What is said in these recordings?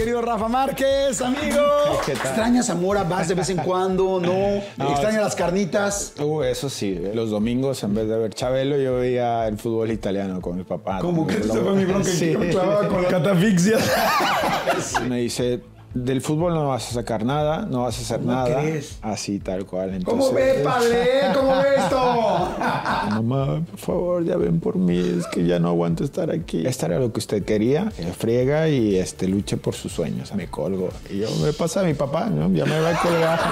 querido Rafa Márquez, amigo. ¿Qué tal? ¿Extrañas Zamora? ¿Vas de vez en cuando? ¿No? No, ¿Extrañas las carnitas? Uh, eso sí, los domingos en vez de ver Chabelo yo veía el fútbol italiano con mi papá. Como con que se fue mi bronca Sí. y me clavaba con la catafixia. Me dice, del fútbol no vas a sacar nada, no vas a hacer ¿Cómo nada. crees? Así, tal cual. ¿Cómo Entonces, ve, padre? ¿Cómo ve esto? Mamá, por favor, ya ven por mí, es que ya no aguanto estar aquí. Esta era lo que usted quería, friega y este, luche por sus sueños. Me colgo. Y yo, me pasa a mi papá, ¿no? Ya me va a colgar.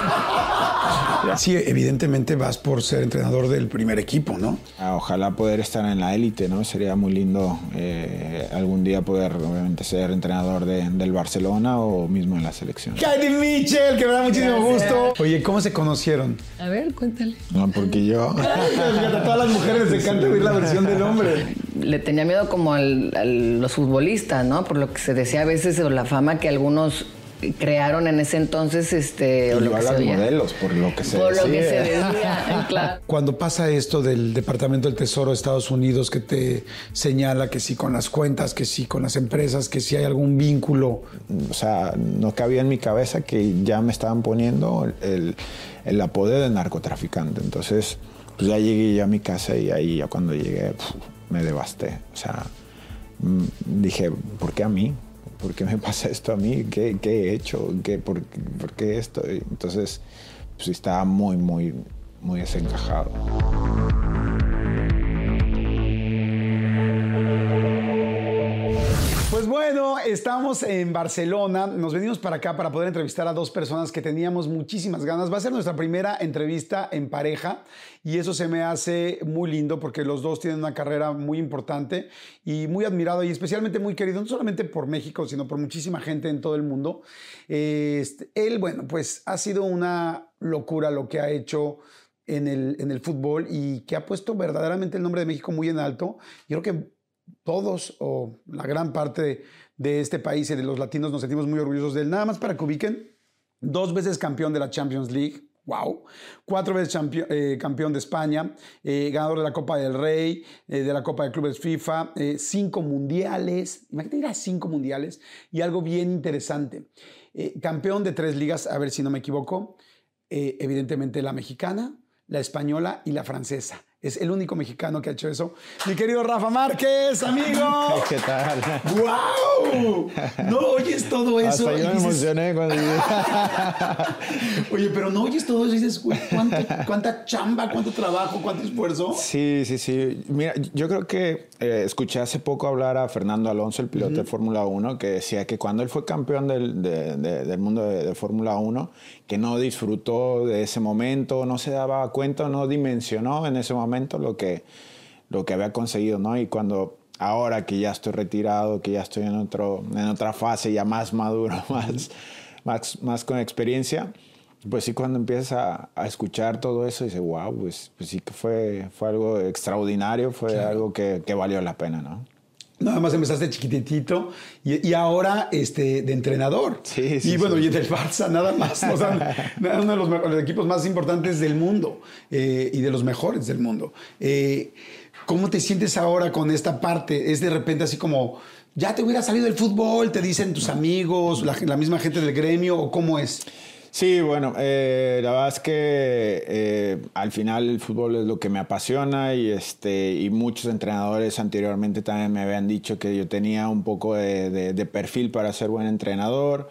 Sí, evidentemente vas por ser entrenador del primer equipo, ¿no? Ah, Ojalá poder estar en la élite, ¿no? Sería muy lindo eh, algún día poder, obviamente, ser entrenador de- del Barcelona o mismo en la selección. Katie Mitchell, que me da muchísimo gusto. Oye, ¿cómo se conocieron? A ver, cuéntale. No, porque yo... Fíjate, a todas las mujeres les encanta oír la versión del hombre. Le tenía miedo como al- a los futbolistas, ¿no? Por lo que se decía a veces, o la fama que algunos crearon en ese entonces, este, o lo que se modelos, por lo que se Por lo que se decía, claro. Cuando pasa esto del Departamento del Tesoro de Estados Unidos que te señala que sí con las cuentas, que sí con las empresas, que sí hay algún vínculo. O sea, no cabía en mi cabeza que ya me estaban poniendo el, el apodo de narcotraficante. Entonces, pues ya llegué ya a mi casa y ahí ya cuando llegué pf, me devasté. O sea, mm, dije, ¿por qué a mí? ¿Por qué me pasa esto a mí? ¿Qué, he hecho? ¿Qué, por, por qué esto? Entonces, pues estaba muy, muy, muy desencajado. Pues bueno, estamos en Barcelona. Nos venimos para acá para poder entrevistar a dos personas que teníamos muchísimas ganas. Va a ser nuestra primera entrevista en pareja y eso se me hace muy lindo porque los dos tienen una carrera muy importante y muy admirado y especialmente muy querido, no solamente por México, sino por muchísima gente en todo el mundo. Este, él, bueno, pues ha sido una locura lo que ha hecho en el, en el fútbol y que ha puesto verdaderamente el nombre de México muy en alto. Yo creo que todos o la gran parte de, este país y de los latinos nos sentimos muy orgullosos de él. Nada más para que ubiquen, dos veces campeón de la Champions League. Wow. Cuatro veces eh, campeón de España, eh, ganador de la Copa del Rey, eh, de la Copa de Clubes FIFA, cinco mundiales. Imagínate ir a cinco mundiales. Y algo bien interesante. campeón de tres ligas, a ver si no me equivoco. evidentemente la mexicana, la española y la francesa. Es el único mexicano que ha hecho eso. Mi querido Rafa Márquez, amigo. ¿Qué tal? ¡Wow! No oyes todo eso. Hasta yo me dices, emocioné cuando Oye, pero no oyes todo eso y dices, güey, ¿cuánto- ¿cuánta chamba, cuánto trabajo, cuánto esfuerzo? Sí, sí, sí. Mira, yo creo que eh, escuché hace poco hablar a Fernando Alonso, el piloto de Fórmula 1, que decía que cuando él fue campeón del, de- de- del mundo de, de Fórmula 1, que no disfrutó de ese momento, no se daba cuenta, no dimensionó en ese momento lo que, lo que había conseguido, ¿no? Y cuando ahora que ya estoy retirado, que ya estoy en, otro, en otra fase, ya más maduro, más, más, más con experiencia, pues sí, cuando empiezas a, a escuchar todo eso, dices, wow, pues, pues sí que fue, fue algo extraordinario, fue algo que, que valió la pena, ¿no? Nada más empezaste chiquititito y, y ahora este, de entrenador. Sí, sí, Y bueno, sí. y del Barça, nada más. O sea, uno de los, equipos más importantes del mundo eh, y de los mejores del mundo. Eh, ¿Cómo te sientes ahora con esta parte? Es de repente así como, ya te hubiera salido el fútbol, te dicen tus amigos, la, la misma gente del gremio, o cómo es. Sí, bueno, eh, la verdad es que eh, al final el fútbol es lo que me apasiona y, este, y muchos entrenadores anteriormente también me habían dicho que yo tenía un poco de, de- de perfil para ser buen entrenador.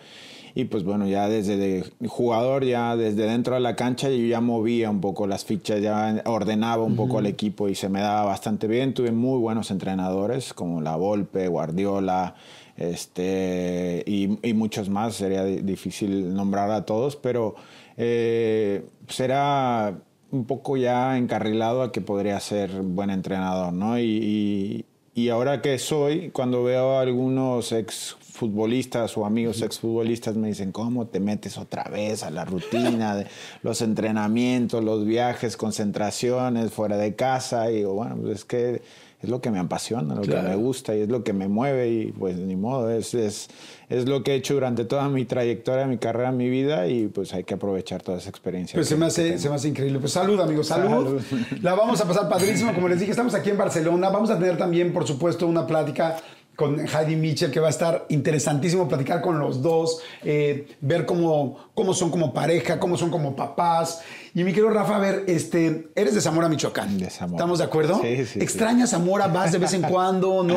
Y pues bueno, ya desde de jugador, ya desde dentro de la cancha, yo ya movía un poco las fichas, ya ordenaba un poco al equipo y se me daba bastante bien. Tuve muy buenos entrenadores como La Volpe, Guardiola, este, y, y muchos más. Sería di- difícil nombrar a todos, pero eh, será un poco ya encarrilado a que podría ser buen entrenador, ¿no? Y, y- y ahora que soy, cuando veo a algunos ex futbolistas o amigos exfutbolistas me dicen, ¿cómo te metes otra vez a la rutina de los entrenamientos, los viajes, concentraciones fuera de casa? Y digo, bueno, pues es que es lo que me apasiona, lo Claro. que me gusta y es lo que me mueve y pues ni modo, es, es, es lo que he hecho durante toda mi trayectoria, mi carrera, mi vida y pues hay que aprovechar toda esa experiencia. Pues que- se me, hace, se me hace increíble. Pues salud, amigos, salud. Salud. La vamos a pasar padrísimo. Como les dije, estamos aquí en Barcelona. Vamos a tener también, por supuesto, una plática con Heidi Mitchell, que va a estar interesantísimo platicar con los dos, eh, ver cómo, cómo son como pareja, cómo son como papás. Y mi querido Rafa, a ver, este, eres de Zamora, Michoacán. De Zamora. ¿Estamos de acuerdo? Sí, sí, ¿Extrañas Zamora? ¿Vas de vez en cuando? ¿No?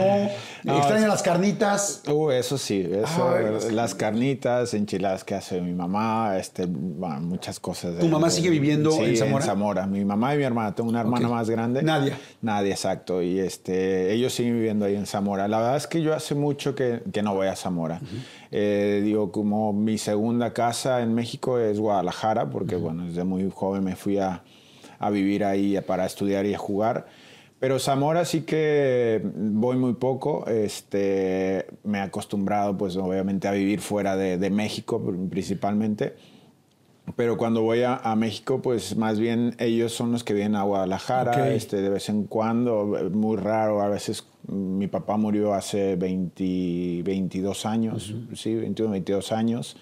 No, ¿Extrañas es- las carnitas? Uh, eso sí, eso, Ay, las las carnitas, enchiladas que hace mi mamá, este, bueno, muchas cosas. ¿Tu mamá sigue viviendo Sí, en Zamora? en Zamora. Mi mamá y mi hermana, tengo una hermana más grande. Nadia. Nadia, exacto. Y este, ellos siguen viviendo ahí en Zamora. La verdad es que yo hace mucho que, que no voy a Zamora. Eh, digo, como mi segunda casa en México es Guadalajara, porque bueno, desde muy joven me fui a, a vivir ahí para estudiar y a jugar. Pero Zamora sí que voy muy poco. Este, me he acostumbrado, pues obviamente, a vivir fuera de, de México principalmente. Pero cuando voy a, a México, pues más bien ellos son los que vienen a Guadalajara, Ok. este, de vez en cuando, muy raro, a veces mi papá murió hace 20, 22 años, sí, 21, 22 años,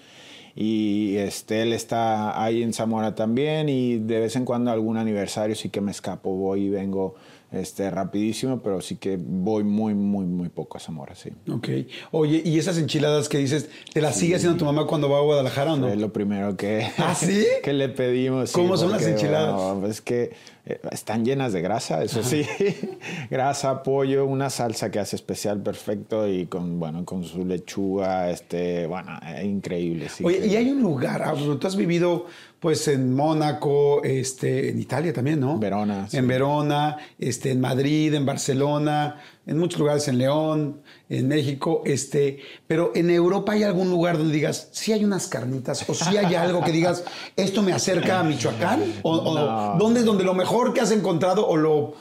y este, él está ahí en Zamora también, y de vez en cuando algún aniversario sí que me escapo, voy y vengo este, rapidísimo, pero sí que voy muy, muy, muy poco a Zamora, sí. Ok. Oye, ¿y esas enchiladas que dices, te las sigue haciendo tu mamá cuando va a Guadalajara o no? Es lo primero que, ¿Ah, sí? que le pedimos. sí, ¿Cómo son las enchiladas? bueno, es que eh, están llenas de grasa, eso sí. grasa, pollo, una salsa que hace especial perfecto y con, bueno, con su lechuga, este, bueno, eh, increíble. sí Oye, que- y hay un lugar, tú has vivido pues en Mónaco, este, en Italia también, ¿no? Verona, sí. En Verona, este, en Madrid, en Barcelona, en muchos lugares, en León, en México, este, pero en Europa hay algún lugar donde digas, sí hay unas carnitas, o sí hay algo que digas, esto me acerca a Michoacán, o, o No. dónde es donde lo mejor que has encontrado o lo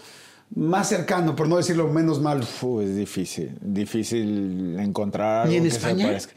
más cercano, por no decirlo menos malo. Fu, es difícil, difícil encontrar ¿Y algo en que se España? parezca.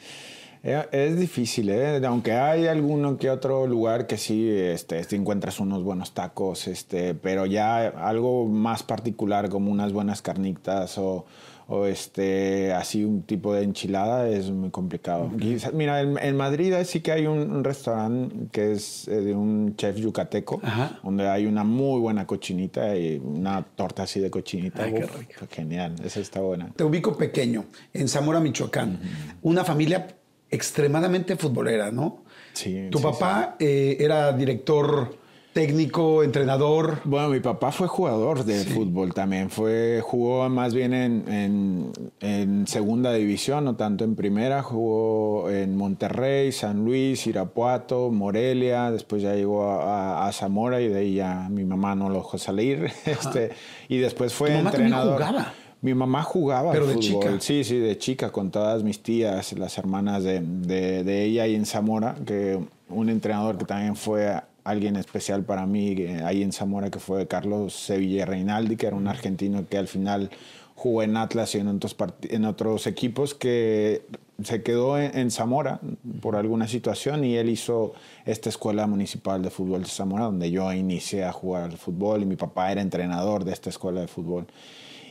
Eh, Es difícil, ¿eh? aunque hay alguno que otro lugar que sí este, te encuentras unos buenos tacos, este, pero ya algo más particular como unas buenas carnitas o, o este, así un tipo de enchilada es muy complicado. Mira, en, en Madrid sí que hay un, un restaurante que es eh, de un chef yucateco, Ajá. donde hay una muy buena cochinita y una torta así de cochinita. Ay, qué Uf, rico. Genial, esa está buena. Te ubico pequeño, en Zamora, Michoacán. Una familia extremadamente futbolera, ¿no? Sí, Tu sí, papá eh, era director técnico, entrenador. Bueno, mi papá fue jugador de fútbol también. Fue, jugó más bien en, en- en segunda división, no tanto en primera. Jugó en Monterrey, San Luis, Irapuato, Morelia. Después ya llegó a, a- a Zamora y de ahí ya mi mamá no lo dejó salir. Este, y después fue ¿Tu mamá entrenador. jugaba? Mi mamá jugaba Pero de fútbol. chica. Sí, sí, de chica, con todas mis tías, las hermanas de, de- de ella ahí en Zamora, que un entrenador que también fue alguien especial para mí ahí en Zamora, que fue Carlos Sevilla Reinaldi, que era un argentino que al final jugó en Atlas y en otros, part- en otros equipos, que se quedó en, en Zamora por alguna situación y él hizo esta escuela municipal de fútbol de Zamora, donde yo inicié a jugar al fútbol y mi papá era entrenador de esta escuela de fútbol.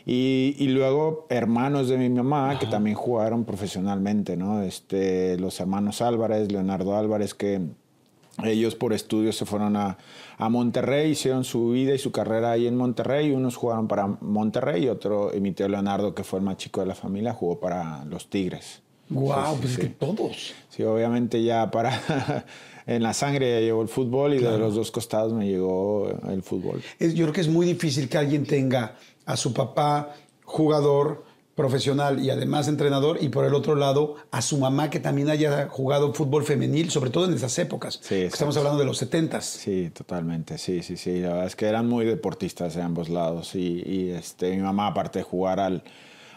Y, y luego hermanos de mi mamá que también jugaron profesionalmente, ¿no? Este, los hermanos Álvarez, Leonardo Álvarez, que ellos por estudios se fueron a, a Monterrey, hicieron su vida y su carrera ahí en Monterrey. Unos jugaron para Monterrey y otro, y mi tío Leonardo, que fue el más chico de la familia, jugó para los Tigres. Wow, Sí, sí, pues sí. es que todos. Sí, obviamente ya para... en la sangre ya llegó el fútbol y de los dos costados me llegó el fútbol. Es- yo creo que es muy difícil que alguien tenga a su papá jugador profesional y además entrenador y por el otro lado a su mamá que también haya jugado fútbol femenil, sobre todo en esas épocas. Sí, Estamos hablando de los 70 Sí, totalmente, sí, sí, sí. La verdad es que eran muy deportistas de ambos lados y, y, este, mi mamá aparte de jugar al,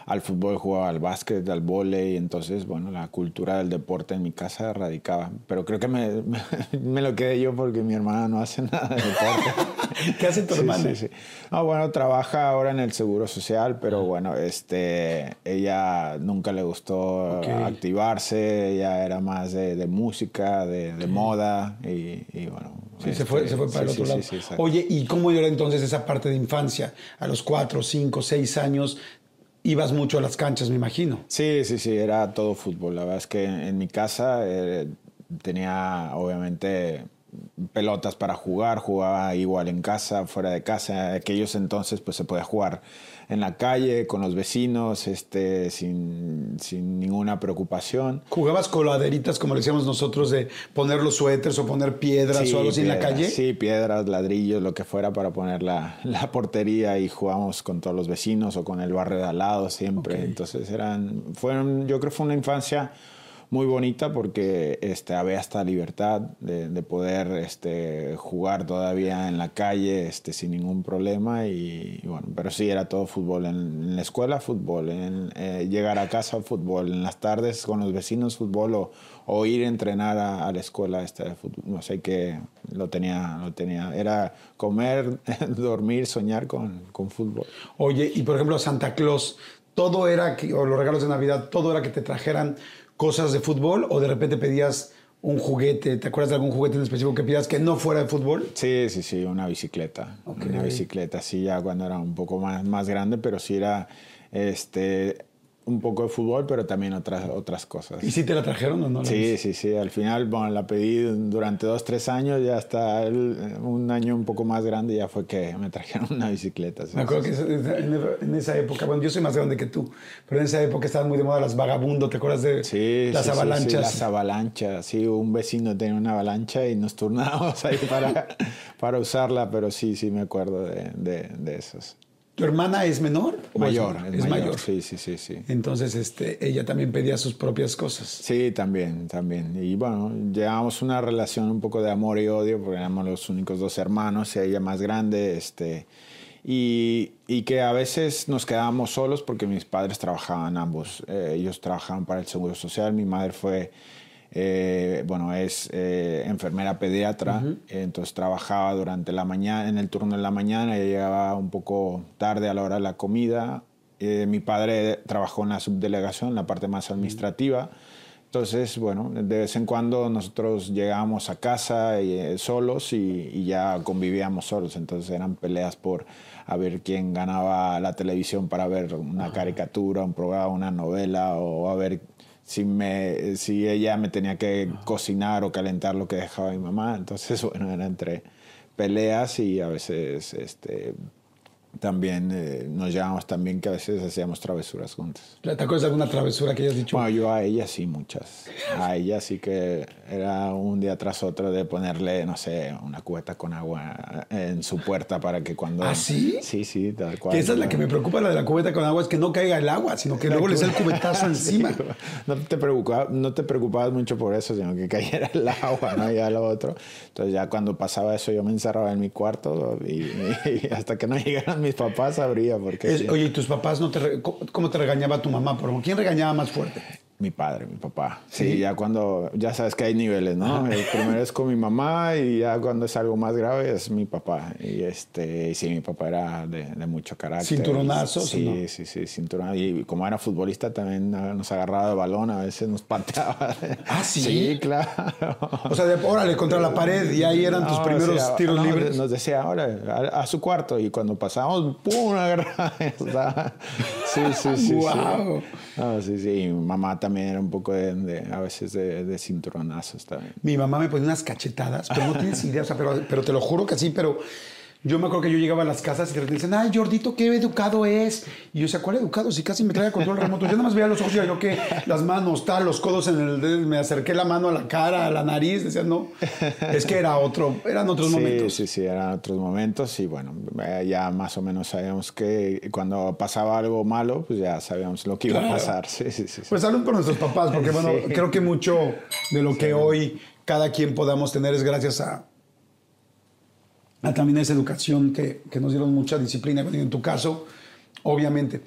al fútbol jugaba al básquet, al vóley, entonces, bueno, la cultura del deporte en mi casa radicaba. Pero creo que me, me, me lo quedé yo porque mi hermana no hace nada de deporte. ¿Qué hace tu Sí, hermana? sí, sí. No, bueno, trabaja ahora en el Seguro Social, pero bueno, este, ella nunca le gustó activarse, ella era más de, de música, de, de moda y, y bueno. Sí, se fue, este, se fue para sí, el otro lado. sí. Oye, ¿y cómo era entonces esa parte de infancia? A los 4, 5, 6 años ibas mucho a las canchas, me imagino. Sí, sí, sí, era todo fútbol. La verdad es que en, en mi casa eh, tenía, obviamente, pelotas para jugar, jugaba igual en casa, fuera de casa. Aquellos entonces pues se podía jugar en la calle, con los vecinos, este, sin, sin ninguna preocupación. ¿Jugabas coladeritas, como le decíamos nosotros, de poner los suéteres o poner piedras o algo así en la calle? Sí, piedras, ladrillos, lo que fuera para poner la, la, portería y jugamos con todos los vecinos o con el barrio de al lado siempre. Entonces eran, fueron, yo creo que fue una infancia muy bonita porque este, había esta libertad de, de, poder este, jugar todavía en la calle este, sin ningún problema. Y, bueno, pero sí, era todo fútbol. En, la escuela, fútbol. En, eh, llegar a casa, fútbol. En las tardes con los vecinos, fútbol. O, o ir a entrenar a, la escuela este, de fútbol. No sé qué lo tenía, lo tenía. Era comer, dormir, soñar con, con fútbol. Oye, y por ejemplo, Santa Claus, todo era, que, o los regalos de Navidad, todo era que te trajeran cosas de fútbol o de repente pedías un juguete? ¿Te acuerdas de algún juguete en específico que pidas que no fuera de fútbol? Sí, sí, sí, una bicicleta. Una bicicleta, sí, ya cuando era un poco más, más grande, pero sí era este, un poco de fútbol, pero también otras, otras cosas. ¿Y si te la trajeron o no? Sí, sí, sí. Al final, bueno, la pedí durante dos, tres años, ya hasta un año un poco más grande ya fue que me trajeron una bicicleta. Me acuerdo que en esa época, bueno, yo soy más grande que tú, pero en esa época estaban muy de moda las vagabundos, ¿te acuerdas de sí, las avalanchas? Sí, las avalanchas, sí, un vecino tenía una avalancha y nos turnábamos ahí para, para usarla, pero sí, sí me acuerdo de, de, de esos. ¿Tu hermana es menor? Mayor, es, mayor. Sí, sí, sí, sí. Entonces, este, ella también pedía sus propias cosas. Sí, también, también. Y bueno, llevábamos una relación un poco de amor y odio, porque éramos los únicos dos hermanos, y ella más grande, este, y, y que a veces nos quedábamos solos porque mis padres trabajaban ambos. Eh, ellos trabajaban para el Seguro Social, mi madre fue eh, bueno, es eh, enfermera pediatra, entonces trabajaba durante la mañana, en el turno de la mañana, y llegaba un poco tarde a la hora de la comida. Eh, mi padre trabajó en la subdelegación, en la parte más administrativa. Entonces, bueno, de vez en cuando nosotros llegábamos a casa solos y, y, ya convivíamos solos. Entonces eran peleas por a ver quién ganaba la televisión para ver una caricatura, un programa, una novela o a ver si, me, si ella me tenía que cocinar o calentar lo que dejaba mi mamá. Entonces, bueno, era entre peleas y a veces este, también eh, nos llevamos también que a veces hacíamos travesuras juntos. ¿Te acuerdas de alguna travesura que hayas dicho? Bueno, yo a ella sí, muchas. A ella sí que era un día tras otro de ponerle, no sé, una cubeta con agua en su puerta para que cuando... ¿Ah, sí? Sí, sí, tal cual. Que esa es la que me preocupa, la de la cubeta con agua, es que no caiga el agua, sino que luego le sea el cubetazo encima. No te, preocupabas, no te preocupabas mucho por eso, sino que cayera el agua, ¿no? Ya lo otro. Entonces ya cuando pasaba eso yo me encerraba en mi cuarto y, y hasta que no llegaran mis papás sabría por qué. oye, ¿y tus papás no te cómo te regañaba tu mamá? ¿Quién regañaba más fuerte? Mi padre, mi papá. Sí, ya cuando, ya sabes que hay niveles, ¿no? El primero es con mi mamá y ya cuando es algo más grave es mi papá. Y este, sí, mi papá era de, mucho carácter. ¿Cinturonazos? Sí, sí, sí, cinturón. Y como era futbolista también nos agarraba de balón, a veces nos pateaba. ¿Ah, sí? Sí, claro. O sea, de, órale, contra la pared y ahí eran tus primeros tiros libres. Nos decía, ahora, a, su cuarto. Y cuando pasábamos, ¡pum! Una guerra. sí, sí, sí. ¡Wow! Sí, sí, sí. Mi mamá también era un poco de, a veces de, de, cinturonazos también. Mi mamá me ponía unas cachetadas, pero no tienes idea, o sea, pero, pero te lo juro que sí, pero yo me acuerdo que yo llegaba a las casas y repente dicen, ay, Jordito, qué educado es. Y yo, o sea, ¿cuál educado? Si casi me trae control remoto. Yo nada más veía los ojos y yo que las manos, tal, los codos en el me acerqué la mano a la cara, a la nariz. Decía, no, es que era otro, eran otros momentos. Sí, sí, eran otros momentos. Y bueno, eh, ya más o menos sabíamos que cuando pasaba algo malo, pues ya sabíamos lo que iba a pasar. Sí, sí, sí. Pues salud por nuestros papás, porque bueno, creo que mucho de lo que hoy cada quien podamos tener es gracias a también esa educación que, que, nos dieron mucha disciplina. En tu caso, obviamente.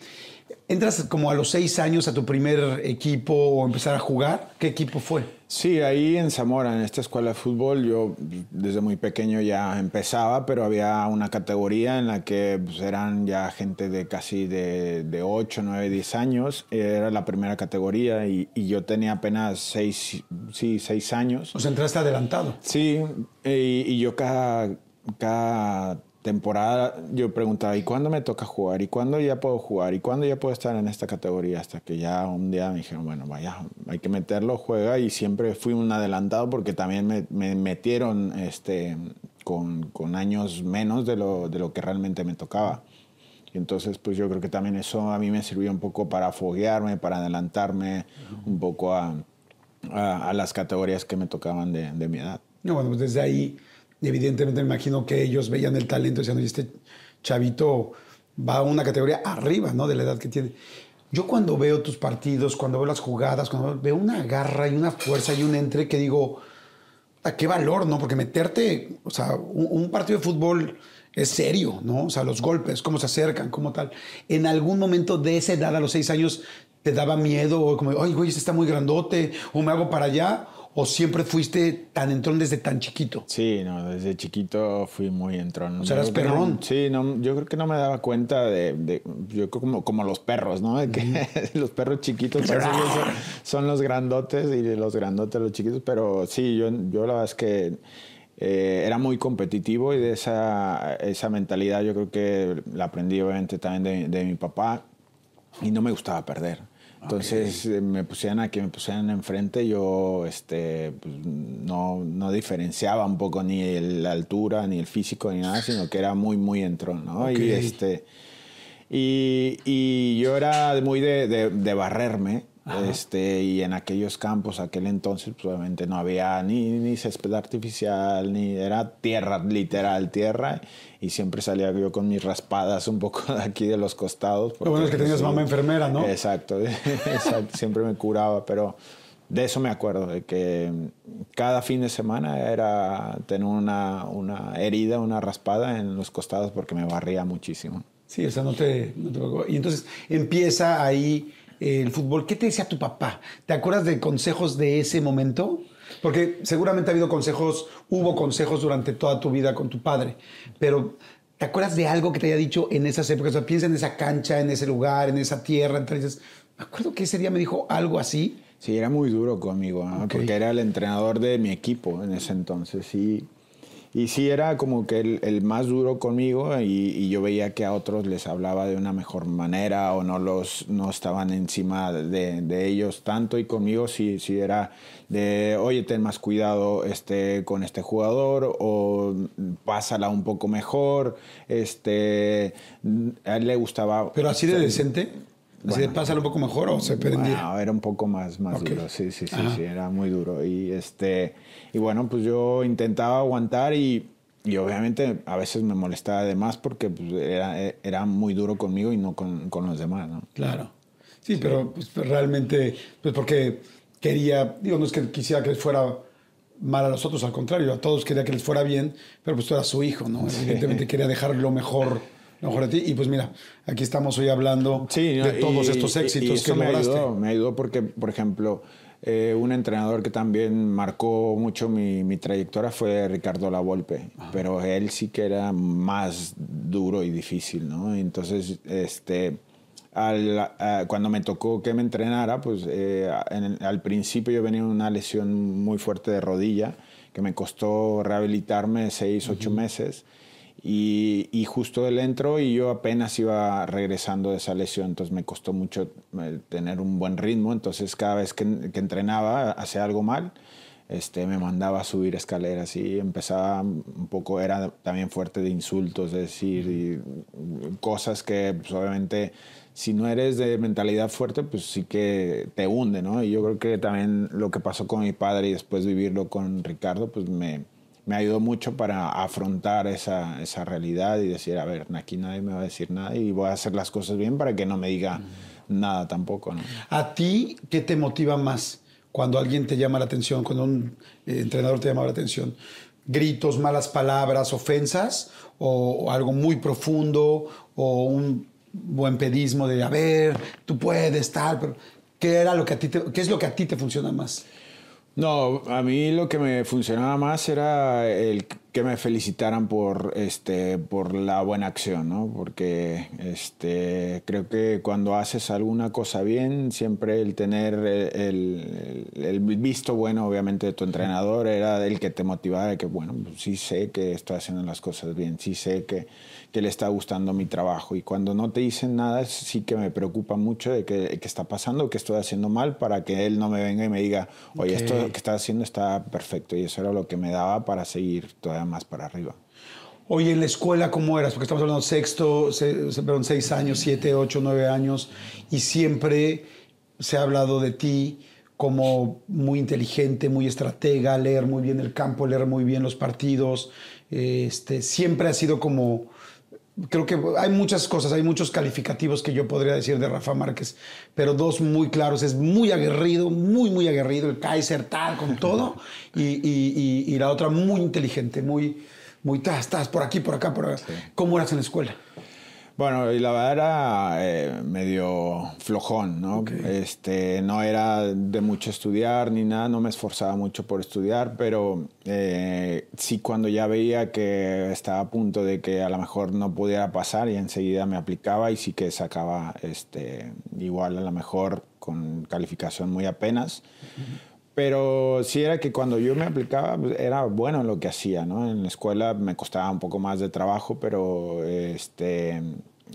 ¿Entras como a los seis años a tu primer equipo o empezar a jugar? ¿Qué equipo fue? Sí, ahí en Zamora, en esta escuela de fútbol, yo desde muy pequeño ya empezaba, pero había una categoría en la que pues, eran ya gente de casi de, de 8, 9, 10 años. Era la primera categoría y, y yo tenía apenas 6, sí, años. O sea, entraste adelantado. Sí, y, y yo cada cada temporada yo preguntaba, ¿y cuándo me toca jugar? ¿Y cuándo ya puedo jugar? ¿Y cuándo ya puedo estar en esta categoría? Hasta que ya un día me dijeron, bueno, vaya, hay que meterlo, juega. Y siempre fui un adelantado porque también me, me metieron este, con, con, años menos de lo, de lo que realmente me tocaba. Y entonces, pues yo creo que también eso a mí me sirvió un poco para foguearme, para adelantarme un poco a, a, las categorías que me tocaban de, de mi edad. No, bueno, pues desde ahí evidentemente me imagino que ellos veían el talento y decían, este chavito va a una categoría arriba, ¿no? De la edad que tiene. Yo cuando veo tus partidos, cuando veo las jugadas, cuando veo una garra y una fuerza y un entre que digo, ¿a qué valor, no? Porque meterte, o sea, un, partido de fútbol es serio, ¿no? O sea, los golpes, cómo se acercan, cómo tal. En algún momento de esa edad, a los seis años, te daba miedo, o como, ay, güey, este está muy grandote, o me hago para allá, ¿O siempre fuiste tan entrón desde tan chiquito? Sí, no, desde chiquito fui muy entrón. O sea, eras perrón. sí, no, yo creo que no me daba cuenta de, yo como, como los perros, ¿no? De que los perros chiquitos son, los grandotes y los grandotes los chiquitos, pero sí, yo, yo la verdad es que eh, era muy competitivo y de esa, esa mentalidad yo creo que la aprendí obviamente también de, de mi papá y no me gustaba perder. Entonces eh, me pusieran a que me pusieran enfrente, yo este, pues, no, no, diferenciaba un poco ni la altura, ni el físico, ni nada, sino que era muy, muy entrón, ¿no? Y, este, y, y, yo era muy de, de, de barrerme, este, y en aquellos campos, aquel entonces, pues, obviamente no había ni, ni césped artificial, ni era tierra, literal tierra. Y siempre salía yo con mis raspadas un poco de aquí de los costados. Lo bueno es que tenías mamá enfermera, ¿no? Exacto, exacto, siempre me curaba, pero de eso me acuerdo, de que cada fin de semana era tener una, una herida, una raspada en los costados porque me barría muchísimo. Sí, o sea, no te, no te... Y entonces empieza ahí el fútbol. ¿Qué te decía tu papá? ¿Te acuerdas de consejos de ese momento? Porque seguramente ha habido consejos, hubo consejos durante toda tu vida con tu padre, pero ¿te acuerdas de algo que te haya dicho en esas épocas? O piensa en esa cancha, en ese lugar, en esa tierra, entonces, me acuerdo que ese día me dijo algo así. Sí, era muy duro conmigo, porque era el entrenador de mi equipo en ese entonces. Y y sí era como que el, más duro conmigo y, yo veía que a otros les hablaba de una mejor manera o no, los, no estaban encima de, de ellos tanto y conmigo sí, sí era de, oye, ten más cuidado este, con este jugador o pásala un poco mejor. Este, a él le gustaba... ¿Pero así de decente? ¿Así de pásalo un poco mejor o se prendía? era un poco más, más duro, sí, sí, sí, sí, era muy duro. Y, este, y bueno, pues yo intentaba aguantar y, y obviamente a veces me molestaba de más porque pues, era, era, muy duro conmigo y no con, con los demás, ¿no? Claro. Sí, pero pues, realmente, pues porque quería, digo, no es que quisiera que les fuera mal a los otros, al contrario, a todos quería que les fuera bien, pero pues tú eras su hijo, ¿no? Evidentemente quería dejar lo mejor mejor a ti. Y pues mira, aquí estamos hoy hablando de todos estos éxitos que me Ayudó, me ayudó porque, por ejemplo, eh, un entrenador que también marcó mucho mi, mi trayectoria fue Ricardo Lavolpe, pero él sí que era más duro y difícil, ¿no? Entonces, este, al, cuando me tocó que me entrenara, pues eh, al principio yo venía una lesión muy fuerte de rodilla que me costó rehabilitarme seis, ocho meses. Y, justo él entró y yo apenas iba regresando de esa lesión, entonces me costó mucho eh, tener un buen ritmo, entonces cada vez que, entrenaba, hacía algo mal, este, me mandaba a subir escaleras y empezaba un poco, era también fuerte de insultos, es decir, cosas que pues, obviamente si no eres de mentalidad fuerte, pues sí que te hunde, ¿no? Y yo creo que también lo que pasó con mi padre y después vivirlo con Ricardo, pues me me ayudó mucho para afrontar esa, esa, realidad y decir, a ver, aquí nadie me va a decir nada y voy a hacer las cosas bien para que no me diga nada tampoco. ¿A ti qué te motiva más cuando alguien te llama la atención, cuando un eh, entrenador te llama la atención? ¿Gritos, malas palabras, ofensas o, algo muy profundo o un buen pedismo de, a ver, tú puedes, tal, pero ¿qué, era lo que a ti ¿qué es lo que a ti te funciona más? No, a mí lo que me funcionaba más era el que me felicitaran por, este, por la buena acción, ¿no? Porque este, creo que cuando haces alguna cosa bien, siempre el tener el, el, visto bueno, obviamente, de tu entrenador era el que te motivaba de que, bueno, pues sí sé que estoy haciendo las cosas bien, sí sé que, que le está gustando mi trabajo. Y cuando no te dicen nada, sí que me preocupa mucho de qué está pasando, que estoy haciendo mal, para que él no me venga y me diga, oye, esto que estás haciendo está perfecto. Y eso era lo que me daba para seguir todavía más para arriba. Oye, en la escuela, ¿cómo eras? Porque estamos hablando de sexto, perdón, seis años, siete, ocho, nueve años, y siempre se ha hablado de ti como muy inteligente, muy estratega, leer muy bien el campo, leer muy bien los partidos. Este, siempre ha sido como, creo que hay muchas cosas, hay muchos calificativos que yo podría decir de Rafa Márquez, pero dos muy claros, es muy aguerrido, muy, muy aguerrido, el Kaiser tal, con todo, y, y, y la otra muy inteligente, muy muy, estás por aquí, por acá, por acá. ¿Cómo eras en la escuela? Bueno, y la verdad era eh, medio flojón, ¿no? Este, no era de mucho estudiar ni nada, no me esforzaba mucho por estudiar, pero eh, sí cuando ya veía que estaba a punto de que a lo mejor no pudiera pasar y enseguida me aplicaba y sí que sacaba este, igual a lo mejor con calificación muy apenas. Pero sí era que cuando yo me aplicaba pues, era bueno en lo que hacía, ¿no? En la escuela me costaba un poco más de trabajo, pero este,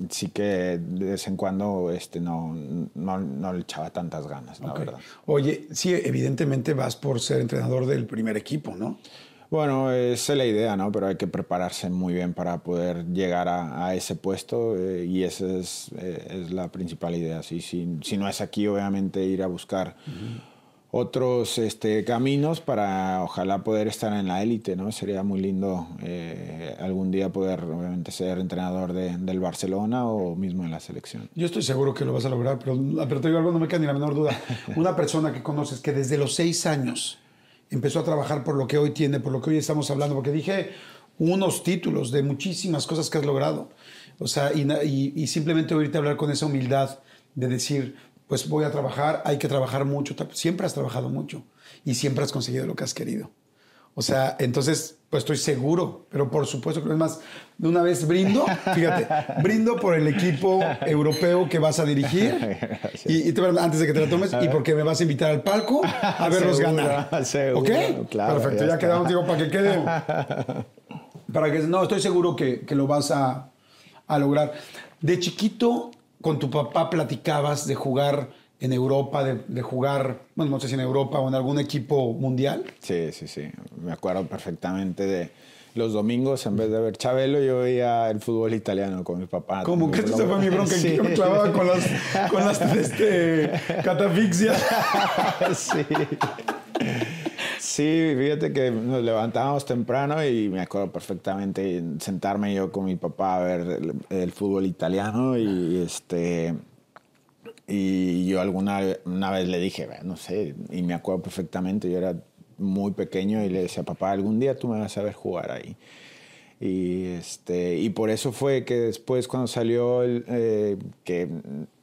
sí que de vez en cuando este, no, no, no le echaba tantas ganas, la verdad. Oye, sí, evidentemente vas por ser entrenador del primer equipo, ¿no? Bueno, esa es la idea, ¿no? Pero hay que prepararse muy bien para poder llegar a, ese puesto eh, y esa es, eh, es, la principal idea. Sí, si, si, no es aquí, obviamente ir a buscar otros este, caminos para ojalá poder estar en la élite, ¿no? Sería muy lindo eh, algún día poder obviamente ser entrenador de, del Barcelona o mismo en la selección. Yo estoy seguro que lo vas a lograr, pero, pero te digo algo, no me queda ni la menor duda. Una persona que conoces que desde los seis años empezó a trabajar por lo que hoy tiene, por lo que hoy estamos hablando, porque dije unos títulos de muchísimas cosas que has logrado. O sea, y, y, y simplemente oírte hablar con esa humildad de decir, pues voy a trabajar, hay que trabajar mucho. Siempre has trabajado mucho y siempre has conseguido lo que has querido. O sea, entonces, pues estoy seguro, pero por supuesto que es más, de una vez brindo, fíjate, brindo por el equipo europeo que vas a dirigir y, antes de que te la tomes y porque me vas a invitar al palco a verlos ganar. Seguro, ¿Ok? Claro, Perfecto, ya, quedamos, digo, para que quede. Para que, no, estoy seguro que, que lo vas a, a lograr. De chiquito, con tu papá platicabas de jugar en Europa, de, jugar, bueno, no sé si en Europa o en algún equipo mundial? Sí, sí, sí. Me acuerdo perfectamente de los domingos, en vez de ver Chabelo, yo veía el fútbol italiano con mi papá. ¿Cómo que esta fue mi bronca? Sí. Que me clavaba con las, con las este, catafixias. sí. Sí, fíjate que nos levantábamos temprano y me acuerdo perfectamente sentarme yo con mi papá a ver el, fútbol italiano y este y yo alguna una vez le dije, no sé, y me acuerdo perfectamente, yo era muy pequeño y le decía, papá, algún día tú me vas a ver jugar ahí. Y, este, y por eso fue que después cuando salió, el, eh, que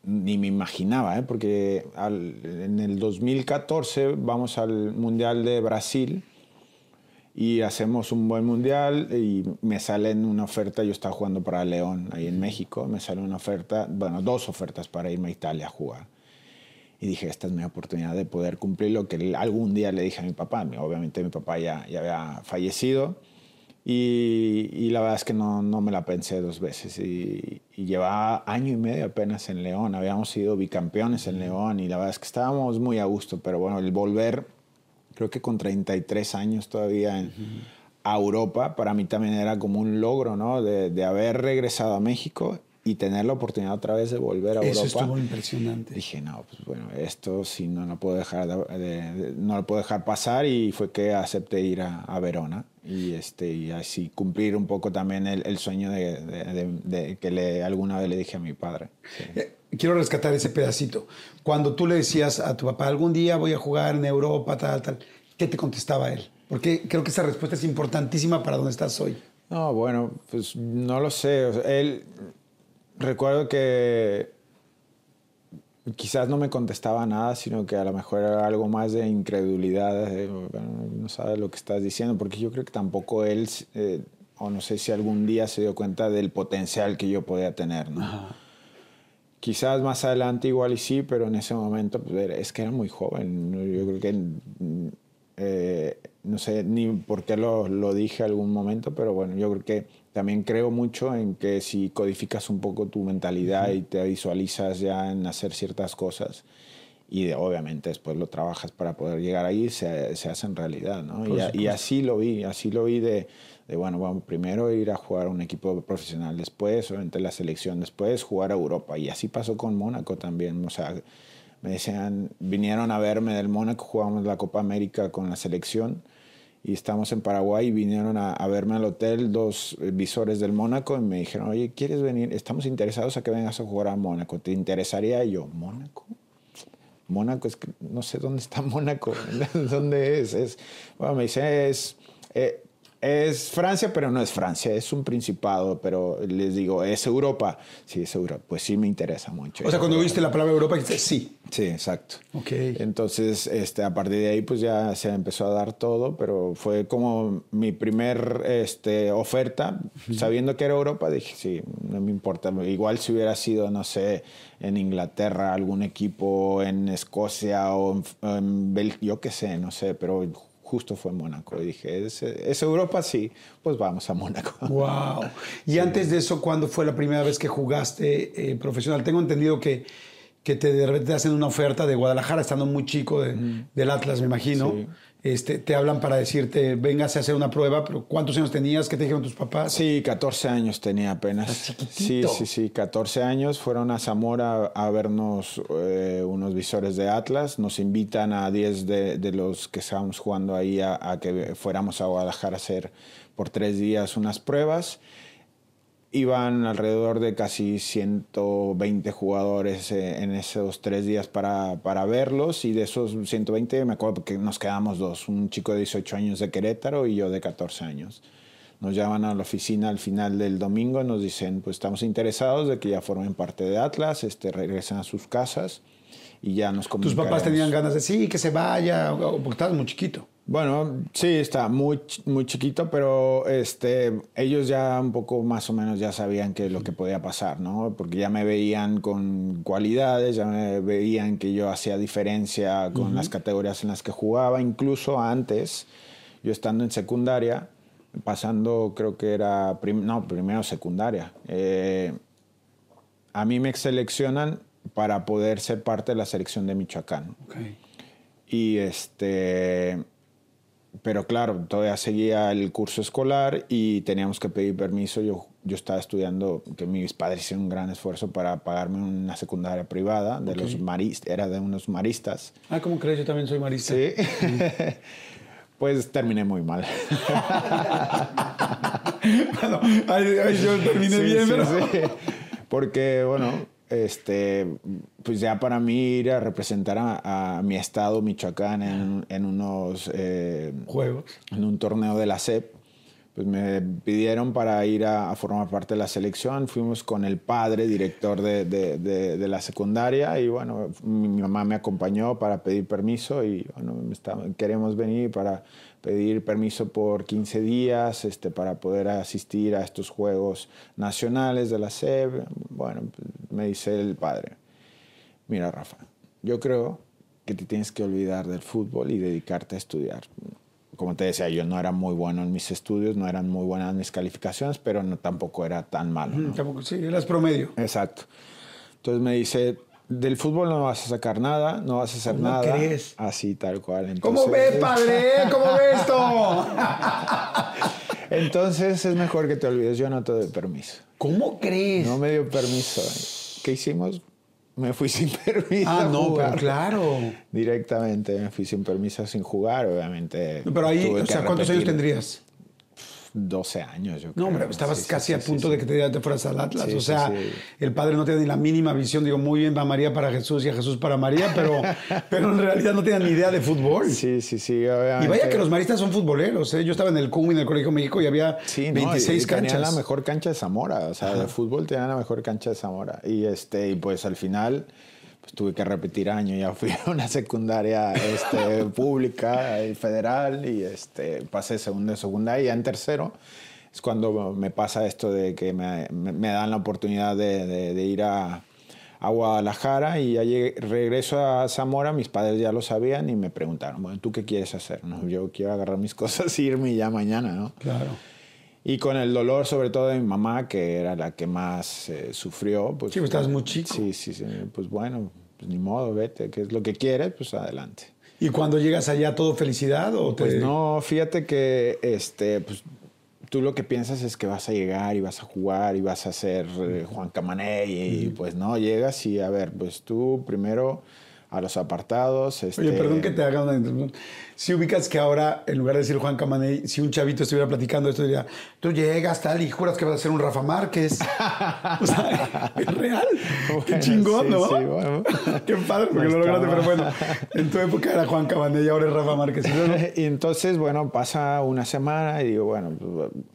ni me imaginaba, ¿eh? porque en el 2014 vamos al Mundial de Brasil y hacemos un buen mundial y me sale una oferta, yo estaba jugando para León ahí en México, me sale una oferta, bueno, dos ofertas para irme a Italia a jugar. Y dije, esta es mi oportunidad de poder cumplir lo que algún día le dije a mi papá. Obviamente mi papá ya, ya había fallecido y, la verdad es que no, no, me la pensé dos veces. Y, llevaba año y medio apenas en León. Habíamos sido bicampeones en León y la verdad es que estábamos muy a gusto. Pero bueno, el volver, creo que con 33 años todavía a Europa, para mí también era como un logro, ¿no? De, de haber regresado a México y tener la oportunidad otra vez de volver a Europa. Eso estuvo impresionante. Dije, no, pues bueno, esto sí no lo puedo dejar, no lo puedo dejar pasar y fue que acepté ir a, Verona y, este, y así cumplir un poco también el, el sueño de, de, que le, alguna vez le dije a mi padre. Eh, quiero rescatar ese pedacito. Cuando tú le decías a tu papá, algún día voy a jugar en Europa, tal, tal, ¿qué te contestaba él? Porque creo que esa respuesta es importantísima para donde estás hoy. No, bueno, pues no lo sé. él recuerdo que quizás no me contestaba nada, sino que a lo mejor era algo más de incredulidad. no sabes lo que estás diciendo, porque yo creo que tampoco él, eh, o no sé si algún día se dio cuenta del potencial que yo podía tener, ¿no? Quizás más adelante igual y sí, pero en ese momento pues, es que era muy joven. Yo creo que, eh, no sé ni por qué lo, lo dije algún momento, pero bueno, yo creo que también creo mucho en que si codificas un poco tu mentalidad y te visualizas ya en hacer ciertas cosas, y obviamente después lo trabajas para poder llegar ahí, se, se hace en realidad, ¿no? Y, y, así lo vi, así lo vi de, de, bueno, vamos primero ir a jugar a un equipo profesional después, obviamente la selección después, jugar a Europa. Y así pasó con Mónaco también, o sea, me decían, vinieron a verme del Mónaco, jugamos la Copa América con la selección y estamos en Paraguay y vinieron a, verme al hotel dos visores del Mónaco y me dijeron, oye, ¿quieres venir? Estamos interesados a que vengas a jugar a Mónaco. ¿Te interesaría? Y yo, ¿Mónaco? Mónaco, es que no sé dónde está Mónaco, dónde es. es bueno, me dice, es, eh, es Francia, pero no es Francia, es un principado, pero les digo, ¿es Europa? Sí, es Europa. Pues sí me interesa mucho. O sea, cuando viste la palabra Europa, dijiste sí. Sí, exacto. Ok. Entonces, este, a partir de ahí, pues ya se empezó a dar todo, pero fue como mi primer este, oferta, sabiendo que era Europa, dije, sí, no me importa. Igual si hubiera sido, no sé, en Inglaterra, algún equipo en Escocia o en, en Bélgica, yo qué sé, no sé, pero justo fue Mónaco. Y dije, ¿es, Europa? Sí, pues vamos a Mónaco. ¡Wow! Y antes de eso, ¿cuándo fue la primera vez que jugaste eh, profesional? Tengo entendido que, que te, de repente te hacen una oferta de Guadalajara, estando muy chico del Atlas, me imagino. Sí. Este, te hablan para decirte, véngase a hacer una prueba, pero ¿cuántos años tenías? ¿Qué te dijeron tus papás? Sí, 14 años tenía apenas. Sí, sí, sí, 14 años. Fueron a Zamora a vernos eh, unos visores de Atlas. Nos invitan a 10 de, de los que estábamos jugando ahí a, a, que fuéramos a Guadalajara a hacer por tres días unas pruebas iban alrededor de casi 120 jugadores eh, en esos tres días para, para, verlos y de esos 120 me acuerdo que nos quedamos dos, un chico de 18 años de Querétaro y yo de 14 años. Nos llaman a la oficina al final del domingo nos dicen, pues estamos interesados de que ya formen parte de Atlas, este, regresen a sus casas y ya nos ¿Tus papás tenían ganas de sí, que se vaya, porque estabas muy chiquito? Bueno, sí, está muy, muy chiquito, pero este, ellos ya un poco más o menos ya sabían que lo que podía pasar, ¿no? Porque ya me veían con cualidades, ya me veían que yo hacía diferencia con uh -huh. las categorías en las que jugaba, incluso antes, yo estando en secundaria, pasando creo que era, prim no, primero secundaria, eh, a mí me seleccionan para poder ser parte de la selección de Michoacán. Okay. Y este pero claro, todavía seguía el curso escolar y teníamos que pedir permiso. Yo, yo estaba estudiando, que mis padres hicieron un gran esfuerzo para pagarme una secundaria privada de okay. los maristas, era de unos maristas. Ah, ¿cómo crees? Yo también soy marista. Sí. pues terminé muy mal. bueno, ay, ay, yo terminé sí, bien, sí, pero... Sí. Porque, bueno, este, pues ya para mí ir a representar a, a mi estado, Michoacán, en, en unos eh, juegos, en un torneo de la SEP, pues me pidieron para ir a, formar parte de la selección. Fuimos con el padre, director de, la secundaria, y bueno, mi, mi, mamá me acompañó para pedir permiso y bueno, está, queremos venir para pedir permiso por 15 días este, para poder asistir a estos Juegos Nacionales de la SEB. Bueno, me dice el padre, mira Rafa, yo creo que te tienes que olvidar del fútbol y dedicarte a estudiar. Como te decía, yo no era muy bueno en mis estudios, no eran muy buenas mis calificaciones, pero no, tampoco era tan malo. ¿no? Tampoco, sí, eras promedio. Exacto. Entonces me dice, del fútbol no vas a sacar nada, no vas a hacer ¿Cómo nada. crees? Así, tal cual. Entonces, ¿Cómo ve, padre? ¿Cómo ve esto? Entonces es mejor que te olvides, yo no te doy permiso. ¿Cómo crees? No me dio permiso. ¿Qué hicimos? Me fui sin permiso. Ah, no, pero claro. Directamente me fui sin permiso, sin jugar, obviamente. Pero ahí, o sea, ¿cuántos años tendrías? 12 años, yo No, hombre, estabas sí, casi sí, a punto sí, de que te, te fueras al Atlas. o sea, el padre no tenía ni la mínima visión. Digo, muy bien, va María para Jesús y a Jesús para María, pero, pero en realidad no tenía ni idea de fútbol. Sí, sí, sí. Obviamente. Y vaya que los maristas son futboleros. ¿eh? Yo estaba en el CUM, en el Colegio México, y había 26 no, y, canchas. Tenían la mejor cancha de Zamora. O sea, Ajá. de fútbol tenían la mejor cancha de Zamora. Y, este, y pues al final pues tuve que repetir año, ya fui a una secundaria este, pública, federal, y este, pasé segundo de secundaria, y ya en tercero es cuando me pasa esto de que me, me dan la oportunidad de, de, ir a, a, Guadalajara y ya regreso a Zamora, mis padres ya lo sabían y me preguntaron, bueno, ¿tú qué quieres hacer? No, yo quiero agarrar mis cosas e irme ya mañana, ¿no? Claro. Y con el dolor, sobre todo de mi mamá, que era la que más eh, sufrió. Pues, sí, pues estás muy chico. Sí, sí, sí. Pues bueno, pues ni modo, vete, que es lo que quieres, pues adelante. ¿Y cuando llegas allá todo felicidad o Pues no, fíjate que este, pues, tú lo que piensas es que vas a llegar y vas a jugar y vas a ser eh, Juan Camané y, pues no, llegas y a ver, pues tú primero a los apartados. Este... Oye, perdón que te haga una interrupción. Si ubicas que ahora, en lugar de decir Juan Camaney, si un chavito estuviera platicando esto, diría, tú llegas tal y juras que vas a ser un Rafa Márquez. o sea, es real. Qué chingón, ¿no? Sí, bueno. Qué padre, porque lo lograste, pero bueno, en tu época era Juan Camaney y ahora es Rafa Márquez. y entonces, bueno, pasa una semana y digo, bueno,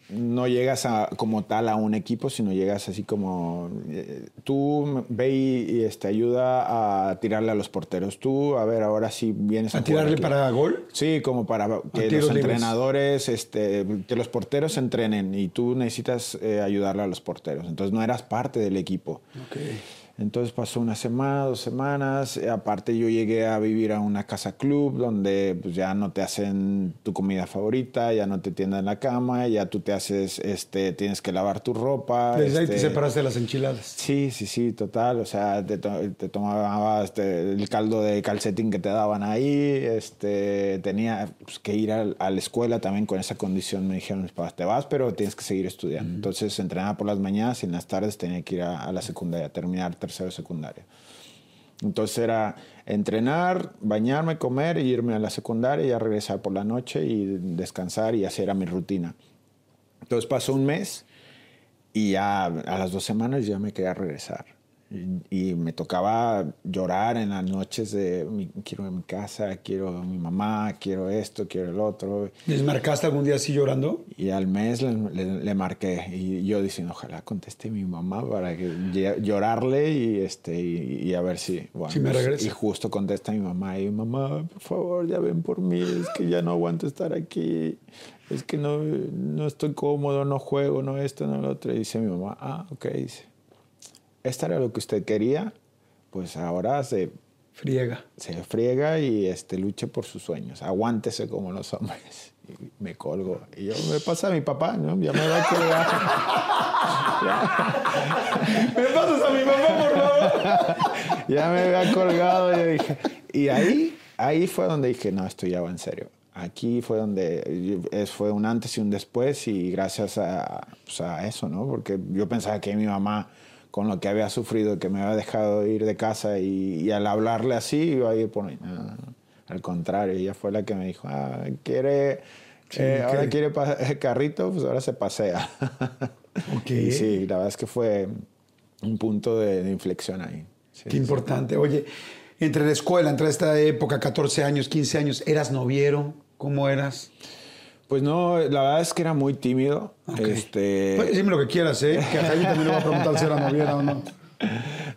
no llegas a, como tal a un equipo, sino llegas así como, eh, tú ve y, este, ayuda a tirarle a los porteros. Tú, a ver, ahora sí vienes a... ¿A tirarle para gol? Sí, como para que los entrenadores, este, que los porteros entrenen y tú necesitas eh, ayudarle a los porteros. Entonces no eras parte del equipo. Okay. Entonces pasó una semana, dos semanas. Eh, aparte yo llegué a vivir a una casa club donde pues, ya no te hacen tu comida favorita, ya no te tiendan la cama, ya tú te haces, este, tienes que lavar tu ropa. Desde ahí te este, separaste de las enchiladas. Sí, sí, sí, total. O sea, te, te tomabas este, el caldo de calcetín que te daban ahí. Este, tenía pues, que ir a, la escuela también con esa condición. Me dijeron mis padres, te vas, pero tienes que seguir estudiando. Entonces entrenaba por las mañanas y en las tardes tenía que ir a, a la secundaria, a terminar tercero secundaria. Entonces era entrenar, bañarme, comer, irme a la secundaria y ya regresar por la noche y descansar y así era mi rutina. Entonces pasó un mes y ya a las dos semanas ya me quería regresar. Y, me tocaba llorar en las noches de quiero mi casa, quiero mi mamá, quiero esto, quiero el otro. ¿Les marcaste algún día así llorando? Y al mes le, marqué y yo diciendo, ojalá conteste mi mamá para que llorarle y, este, y, a ver si, bueno, me regresa. Y justo contesta mi mamá y mamá, por favor, ya ven por mí, es que ya no aguanto estar aquí, es que no, no estoy cómodo, no juego, no esto, no lo otro. Y dice mi mamá, ah, ok, dice esta era lo que usted quería, pues ahora se friega. Se friega y este, luche por sus sueños. Aguántese como los hombres. Y me colgo. Y yo me pasa a mi papá, ¿no? Ya me va a colgar. me pasas a mi papá, por favor. ya me había colgado. Y, dije, y ahí, ahí fue donde dije, no, esto ya va en serio. Aquí fue donde fue un antes y un después y gracias a, pues a eso, ¿no? Porque yo pensaba que mi mamá con lo que había sufrido, que me había dejado ir de casa y, al hablarle así iba a ir por mí. al contrario, ella fue la que me dijo, ah, quiere, eh, ahora quiere carrito, pues ahora se pasea. Okay. sí, la verdad es que fue un punto de, inflexión ahí. Qué importante. Oye, entre la escuela, entre esta época, 14 años, 15 años, ¿eras noviero? ¿Cómo eras? Pues no, la verdad es que era muy tímido. Este... Pues, dime lo que quieras, ¿eh? Que a Jaime también le voy a preguntar si era noviera o no.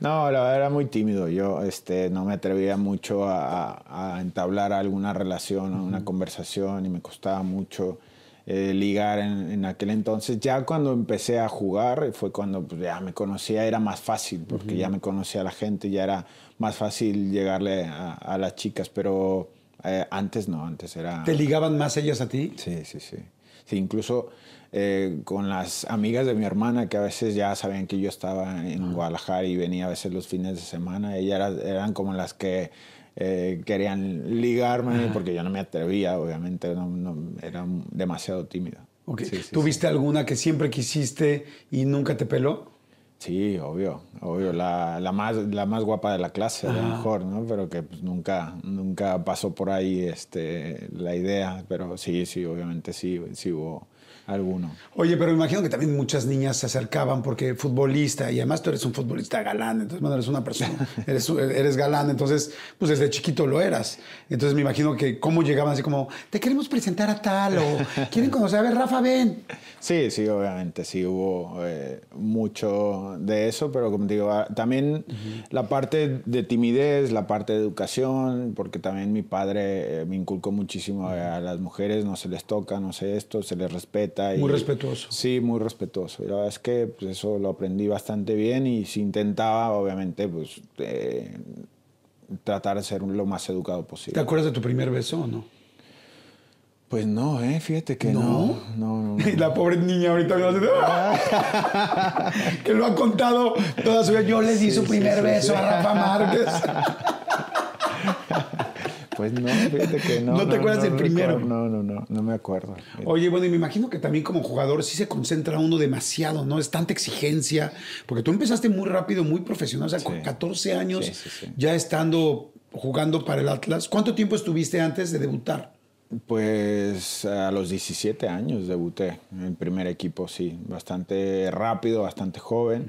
No, la verdad era muy tímido. Yo este, no me atrevía mucho a, entablar alguna relación o una conversación y me costaba mucho eh, ligar en, aquel entonces. Ya cuando empecé a jugar fue cuando pues, ya me conocía, era más fácil porque ya me conocía a la gente, ya era más fácil llegarle a, a las chicas, pero eh, antes no, antes era... ¿Te ligaban más ellas a ti? Sí, sí, sí. sí incluso eh, con las amigas de mi hermana que a veces ya sabían que yo estaba en Guadalajara y venía a veces los fines de semana, ellas eran como las que eh, querían ligarme porque yo no me atrevía, obviamente, no, era demasiado tímido. Okay. ¿Tuviste alguna que siempre quisiste y nunca te peló? Sí, obvio, obvio, la, la, más, la más guapa de la clase, a lo mejor, ¿no? Pero que pues, nunca, nunca pasó por ahí este, la idea, pero sí, sí, obviamente sí, sí hubo alguno. Oye, pero imagino que también muchas niñas se acercaban porque futbolista, y además tú eres un futbolista galán, entonces, bueno, eres una persona, eres, eres galán, entonces, pues desde chiquito lo eras. Entonces me imagino que cómo llegaban así como, te queremos presentar a tal, o quieren conocer, a ver, Rafa, ven. Sí, sí, obviamente, sí hubo eh, mucho de eso, pero como digo, ah, también la parte de timidez, la parte de educación, porque también mi padre eh, me inculcó muchísimo a, las mujeres, no se les toca, no sé esto, se les respeta. Muy respetuoso. Sí, muy respetuoso. la verdad es que pues, eso lo aprendí bastante bien y si intentaba, obviamente, pues eh, tratar de ser lo más educado posible. ¿Te acuerdas de tu primer beso o no? Pues no, eh, fíjate que no. No, no, La pobre niña ahorita me hace... ¡Ah! que lo ha contado toda su vida. Yo le di su primer beso a Rafa Márquez. Pues no, fíjate que no. ¿No te acuerdas del primero? No, no, no, no me acuerdo. Oye, bueno, y me imagino que también como jugador sí se concentra uno demasiado, ¿no? Es tanta exigencia, porque tú empezaste muy rápido, muy profesional, o sea, con 14 años, ya estando jugando para el Atlas. ¿Cuánto tiempo estuviste antes de debutar? Pues a los 17 años debuté en el primer equipo, sí, bastante rápido, bastante joven.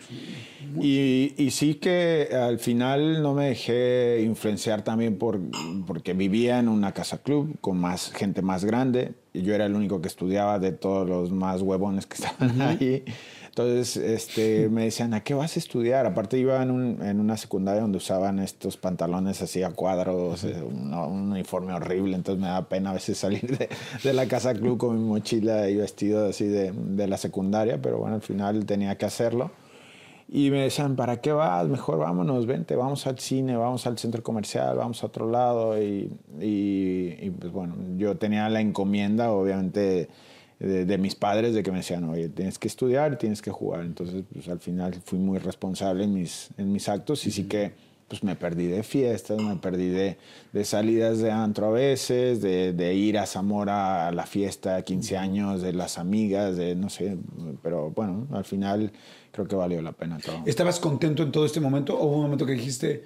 Y, y, sí que al final no me dejé influenciar también por, porque vivía en una casa club con más gente más grande. Y yo era el único que estudiaba de todos los más huevones que estaban ahí. Entonces este, me decían, ¿a qué vas a estudiar? Aparte iba en, una secundaria donde usaban estos pantalones así a cuadros, eh, un, uniforme horrible, entonces me da pena a veces salir de, la casa club con mi mochila y vestido así de, la secundaria, pero bueno, al final tenía que hacerlo. Y me decían, ¿para qué vas? Mejor vámonos, vente, vamos al cine, vamos al centro comercial, vamos a otro lado. Y, y pues bueno, yo tenía la encomienda, obviamente de, mis padres de que me decían, oye, tienes que estudiar, tienes que jugar. Entonces, pues al final fui muy responsable en mis, en mis actos y sí que pues me perdí de fiestas, me perdí de, de salidas de antro a veces, de, de, ir a Zamora a la fiesta de 15 años, de las amigas, de no sé, pero bueno, al final creo que valió la pena todo. ¿Estabas contento en todo este momento o hubo un momento que dijiste,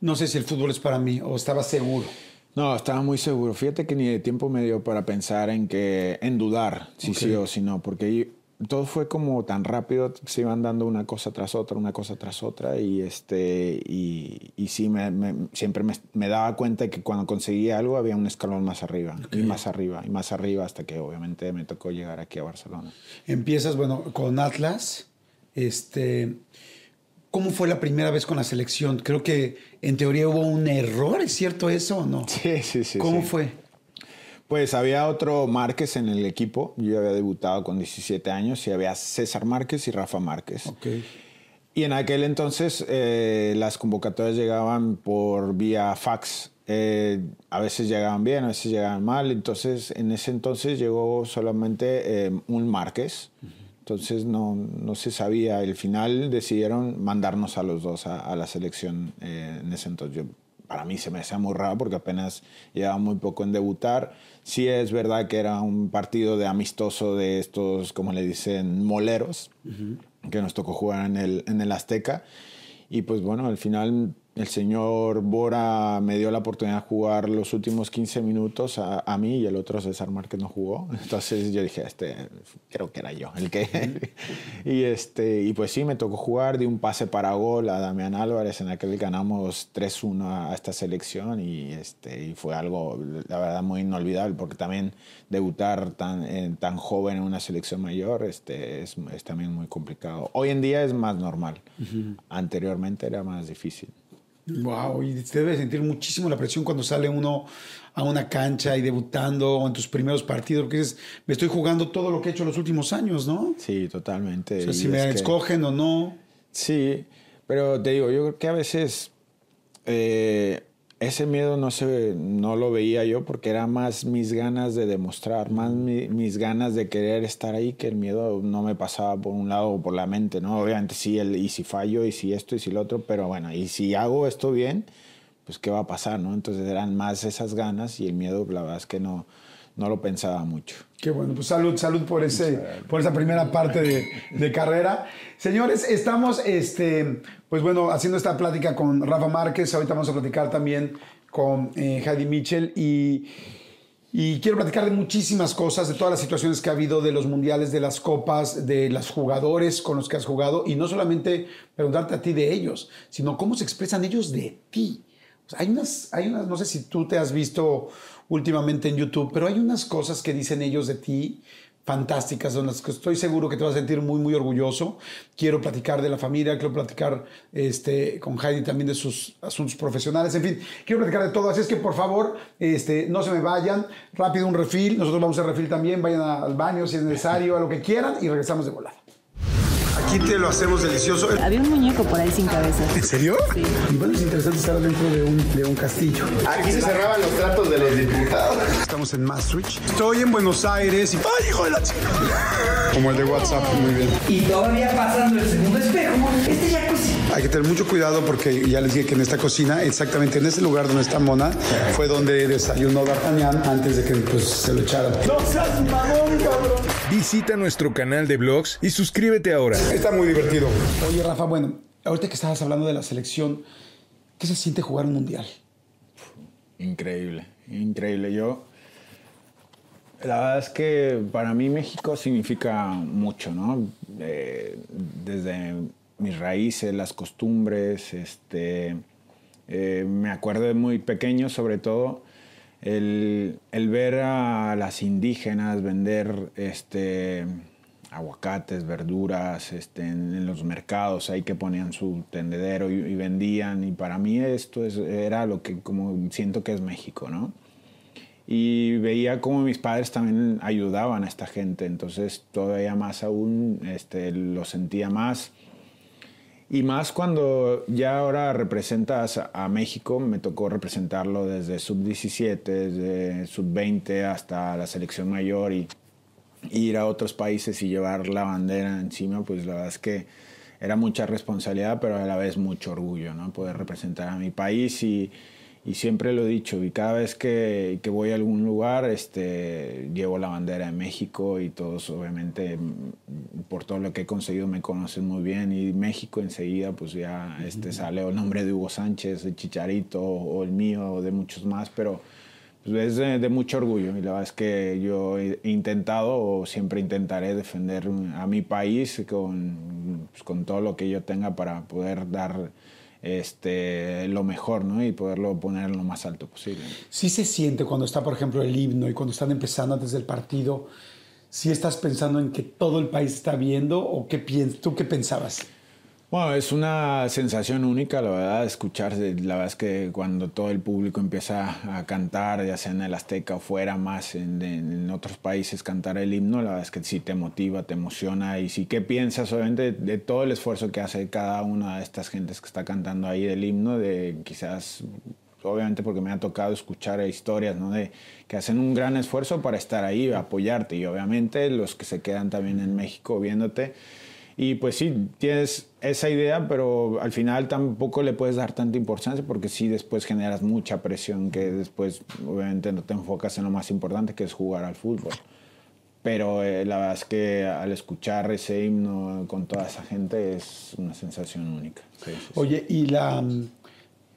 no sé si el fútbol es para mí o estabas seguro? No, estaba muy seguro. Fíjate que ni de tiempo me dio para pensar en que, en dudar si sí o si no, porque todo fue como tan rápido, se iban dando una cosa tras otra, una cosa tras otra, y este, y, y sí, me, siempre me, daba cuenta que cuando conseguía algo había un escalón más arriba, y más arriba, y más arriba, hasta que obviamente me tocó llegar aquí a Barcelona. Empiezas, bueno, con Atlas, este, ¿Cómo fue la primera vez con la selección? Creo que en teoría hubo un error, ¿es cierto eso o no? Sí, sí, sí. ¿Cómo fue? Pues había otro Márquez en el equipo. Yo había debutado con 17 años y había César Márquez y Rafa Márquez. Okay. Y en aquel entonces eh, las convocatorias llegaban por vía fax. Eh, a veces llegaban bien, a veces llegaban mal. Entonces, en ese entonces llegó solamente eh, un Márquez. Entonces no, no, se sabía. Al final decidieron mandarnos a los dos a, la selección eh, en ese entonces. Yo, para mí se me hacía muy raro porque apenas llevaba muy poco en debutar. Sí es verdad que era un partido de amistoso de estos, como le dicen, moleros, que nos tocó jugar en el, en el Azteca. Y pues bueno, al final el señor Bora me dio la oportunidad de jugar los últimos 15 minutos a, a, mí y el otro César Márquez no jugó. Entonces yo dije, este, creo que era yo el que... y, este, y pues sí, me tocó jugar, de un pase para gol a Damián Álvarez, en aquel ganamos 3-1 a esta selección y, este, y fue algo, la verdad, muy inolvidable porque también debutar tan, tan joven en una selección mayor este, es, es también muy complicado. Hoy en día es más normal, anteriormente era más difícil. Wow, y te debe sentir muchísimo la presión cuando sale uno a una cancha y debutando o en tus primeros partidos, porque dices, me estoy jugando todo lo que he hecho en los últimos años, ¿no? Sí, totalmente. O sea, si me escogen o no. Sí, pero te digo, yo creo que a veces eh, ese miedo no, se, no lo veía yo porque era más mis ganas de demostrar, más mis ganas de querer estar ahí que el miedo no me pasaba por un lado o por la mente, ¿no? Obviamente sí, el, y si fallo, y si esto, y si lo otro, pero bueno, y si hago esto bien, pues qué va a pasar, ¿no? Entonces eran más esas ganas y el miedo, la verdad es que no, no lo pensaba mucho. Qué bueno, pues salud, salud por, ese, por esa primera parte de, de, carrera. Señores, estamos, este, pues bueno, haciendo esta plática con Rafa Márquez, ahorita vamos a platicar también con eh, Heidi Mitchell y, y quiero platicar de muchísimas cosas, de todas las situaciones que ha habido, de los mundiales, de las copas, de los jugadores con los que has jugado y no solamente preguntarte a ti de ellos, sino cómo se expresan ellos de ti. hay, unas, hay unas, no sé si tú te has visto últimamente en YouTube, pero hay unas cosas que dicen ellos de ti fantásticas, son las que estoy seguro que te vas a sentir muy, muy orgulloso. Quiero platicar de la familia, quiero platicar este, con Heidi también de sus asuntos profesionales, en fin, quiero platicar de todo. Así es que por favor, este, no se me vayan, rápido un refil, nosotros vamos a refil también, vayan al baño si es necesario, a lo que quieran y regresamos de volada. Aquí te lo hacemos delicioso. Había un muñeco por ahí sin cabeza. ¿En serio? Sí. Igual es interesante estar dentro de un, de un castillo. Aquí se cerraban los tratos de los diputados. Estamos en Maastricht. Estoy en Buenos Aires y... ¡Ay, hijo de la chica! Como el de WhatsApp, muy bien. Y todavía pasando el segundo espejo, este jacuzzi. Hay que tener mucho cuidado porque ya les dije que en esta cocina, exactamente en ese lugar donde está Mona, fue donde desayunó D'Artagnan antes de que pues, se lo echaran. ¡No seas mamón, cabrón! Visita nuestro canal de blogs y suscríbete ahora. Está muy divertido. Oye, Rafa, bueno, ahorita que estabas hablando de la selección, ¿qué se siente jugar un mundial? Increíble, increíble. Yo, la verdad es que para mí México significa mucho, ¿no? Eh, desde mis raíces, las costumbres, este, eh, me acuerdo de muy pequeño sobre todo el, el ver a las indígenas vender este, aguacates, verduras este, en, los mercados, ahí que ponían su tendedero y, vendían. Y para mí esto es, era lo que como siento que es México, ¿no? Y veía como mis padres también ayudaban a esta gente, entonces todavía más aún este, lo sentía más. Y más cuando ya ahora representas a, México, me tocó representarlo desde sub-17, desde sub-20 hasta la selección mayor y ir a otros países y llevar la bandera encima, pues la verdad es que era mucha responsabilidad, pero a la vez mucho orgullo, ¿no? Poder representar a mi país y, y siempre lo he dicho, y cada vez que, que, voy a algún lugar, este, llevo la bandera de México y todos obviamente por todo lo que he conseguido me conocen muy bien y México enseguida pues ya este, sale el nombre de Hugo Sánchez, el Chicharito o el mío o de muchos más, pero pues es de, de, mucho orgullo y la verdad es que yo he intentado o siempre intentaré defender a mi país con, pues, con todo lo que yo tenga para poder dar este, lo mejor ¿no? y poderlo poner lo más alto posible. Sí se siente cuando está, por ejemplo, el himno y cuando están empezando antes del partido, si ¿sí estás pensando en que todo el país está viendo o qué piensas, tú qué pensabas? Bueno, es una sensación única, la verdad, escuchar. La verdad es que cuando todo el público empieza a cantar, ya sea en el Azteca o fuera, más en, otros países, cantar el himno, la verdad es que sí te motiva, te emociona. Y sí que piensas, obviamente, de, de todo el esfuerzo que hace cada una de estas gentes que está cantando ahí del himno, de quizás obviamente porque me ha tocado escuchar historias, ¿no? De que hacen un gran esfuerzo para estar ahí, apoyarte y obviamente los que se quedan también en México viéndote. Y pues sí, tienes esa idea, pero al final tampoco le puedes dar tanta importancia porque sí después generas mucha presión que después obviamente no te enfocas en lo más importante que es jugar al fútbol. Pero eh, la verdad es que al escuchar ese himno con toda esa gente es una sensación única. Sí, sí, Oye, y la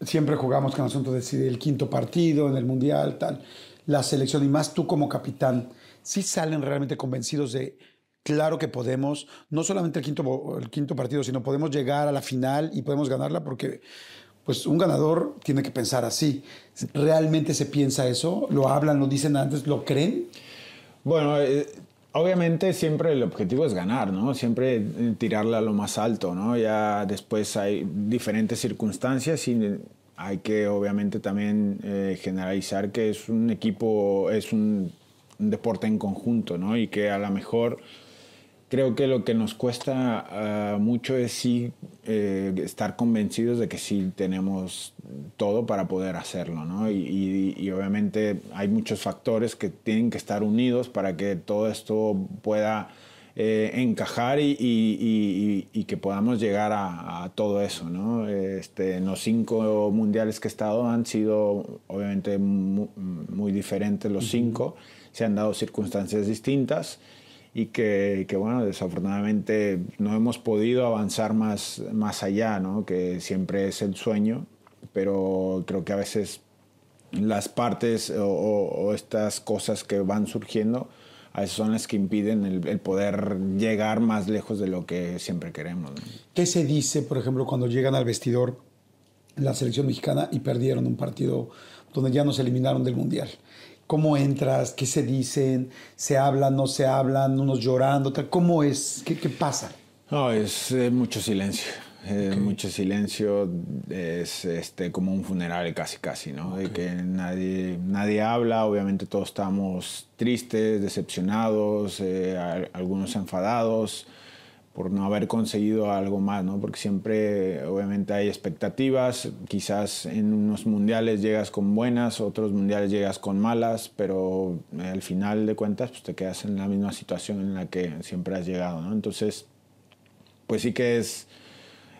siempre jugamos con el asunto de si el quinto partido en el mundial, tal, la selección y más tú como capitán, sí salen realmente convencidos de claro que podemos, no solamente el quinto, el quinto partido, sino podemos llegar a la final y podemos ganarla porque pues un ganador tiene que pensar así. ¿Realmente se piensa eso? ¿Lo hablan, lo dicen antes, lo creen? Bueno, eh, obviamente siempre el objetivo es ganar, ¿no? Siempre tirarla a lo más alto, ¿no? Ya después hay diferentes circunstancias y hay que obviamente también eh, generalizar que es un equipo, es un, un deporte en conjunto, ¿no? Y que a lo mejor creo que lo que nos cuesta uh, mucho es sí eh, estar convencidos de que sí tenemos todo para poder hacerlo, ¿no? Y, y, y, obviamente hay muchos factores que tienen que estar unidos para que todo esto pueda eh, encajar y, y, que podamos llegar a, a, todo eso, ¿no? Este, en los cinco mundiales que he estado han sido obviamente muy, muy diferentes los cinco, se han dado circunstancias distintas y que, que, bueno, desafortunadamente no hemos podido avanzar más, más allá, ¿no? que siempre es el sueño, pero creo que a veces las partes o, o estas cosas que van surgiendo, a veces son las que impiden el, el, poder llegar más lejos de lo que siempre queremos. ¿no? ¿Qué se dice, por ejemplo, cuando llegan al vestidor la selección mexicana y perdieron un partido donde ya nos eliminaron del Mundial? ¿Cómo entras? ¿Qué se dicen? ¿Se hablan, no se hablan? ¿Unos llorando? tal? ¿Cómo es? ¿Qué, qué pasa? No, es eh, mucho silencio. Eh, Mucho silencio, es este, como un funeral casi casi, ¿no? De que nadie, nadie habla, obviamente todos estamos tristes, decepcionados, eh, algunos enfadados por no haber conseguido algo más, ¿no? Porque siempre, obviamente, hay expectativas. Quizás en unos mundiales llegas con buenas, otros mundiales llegas con malas, pero eh, al final de cuentas, pues te quedas en la misma situación en la que siempre has llegado, ¿no? Entonces, pues sí que es,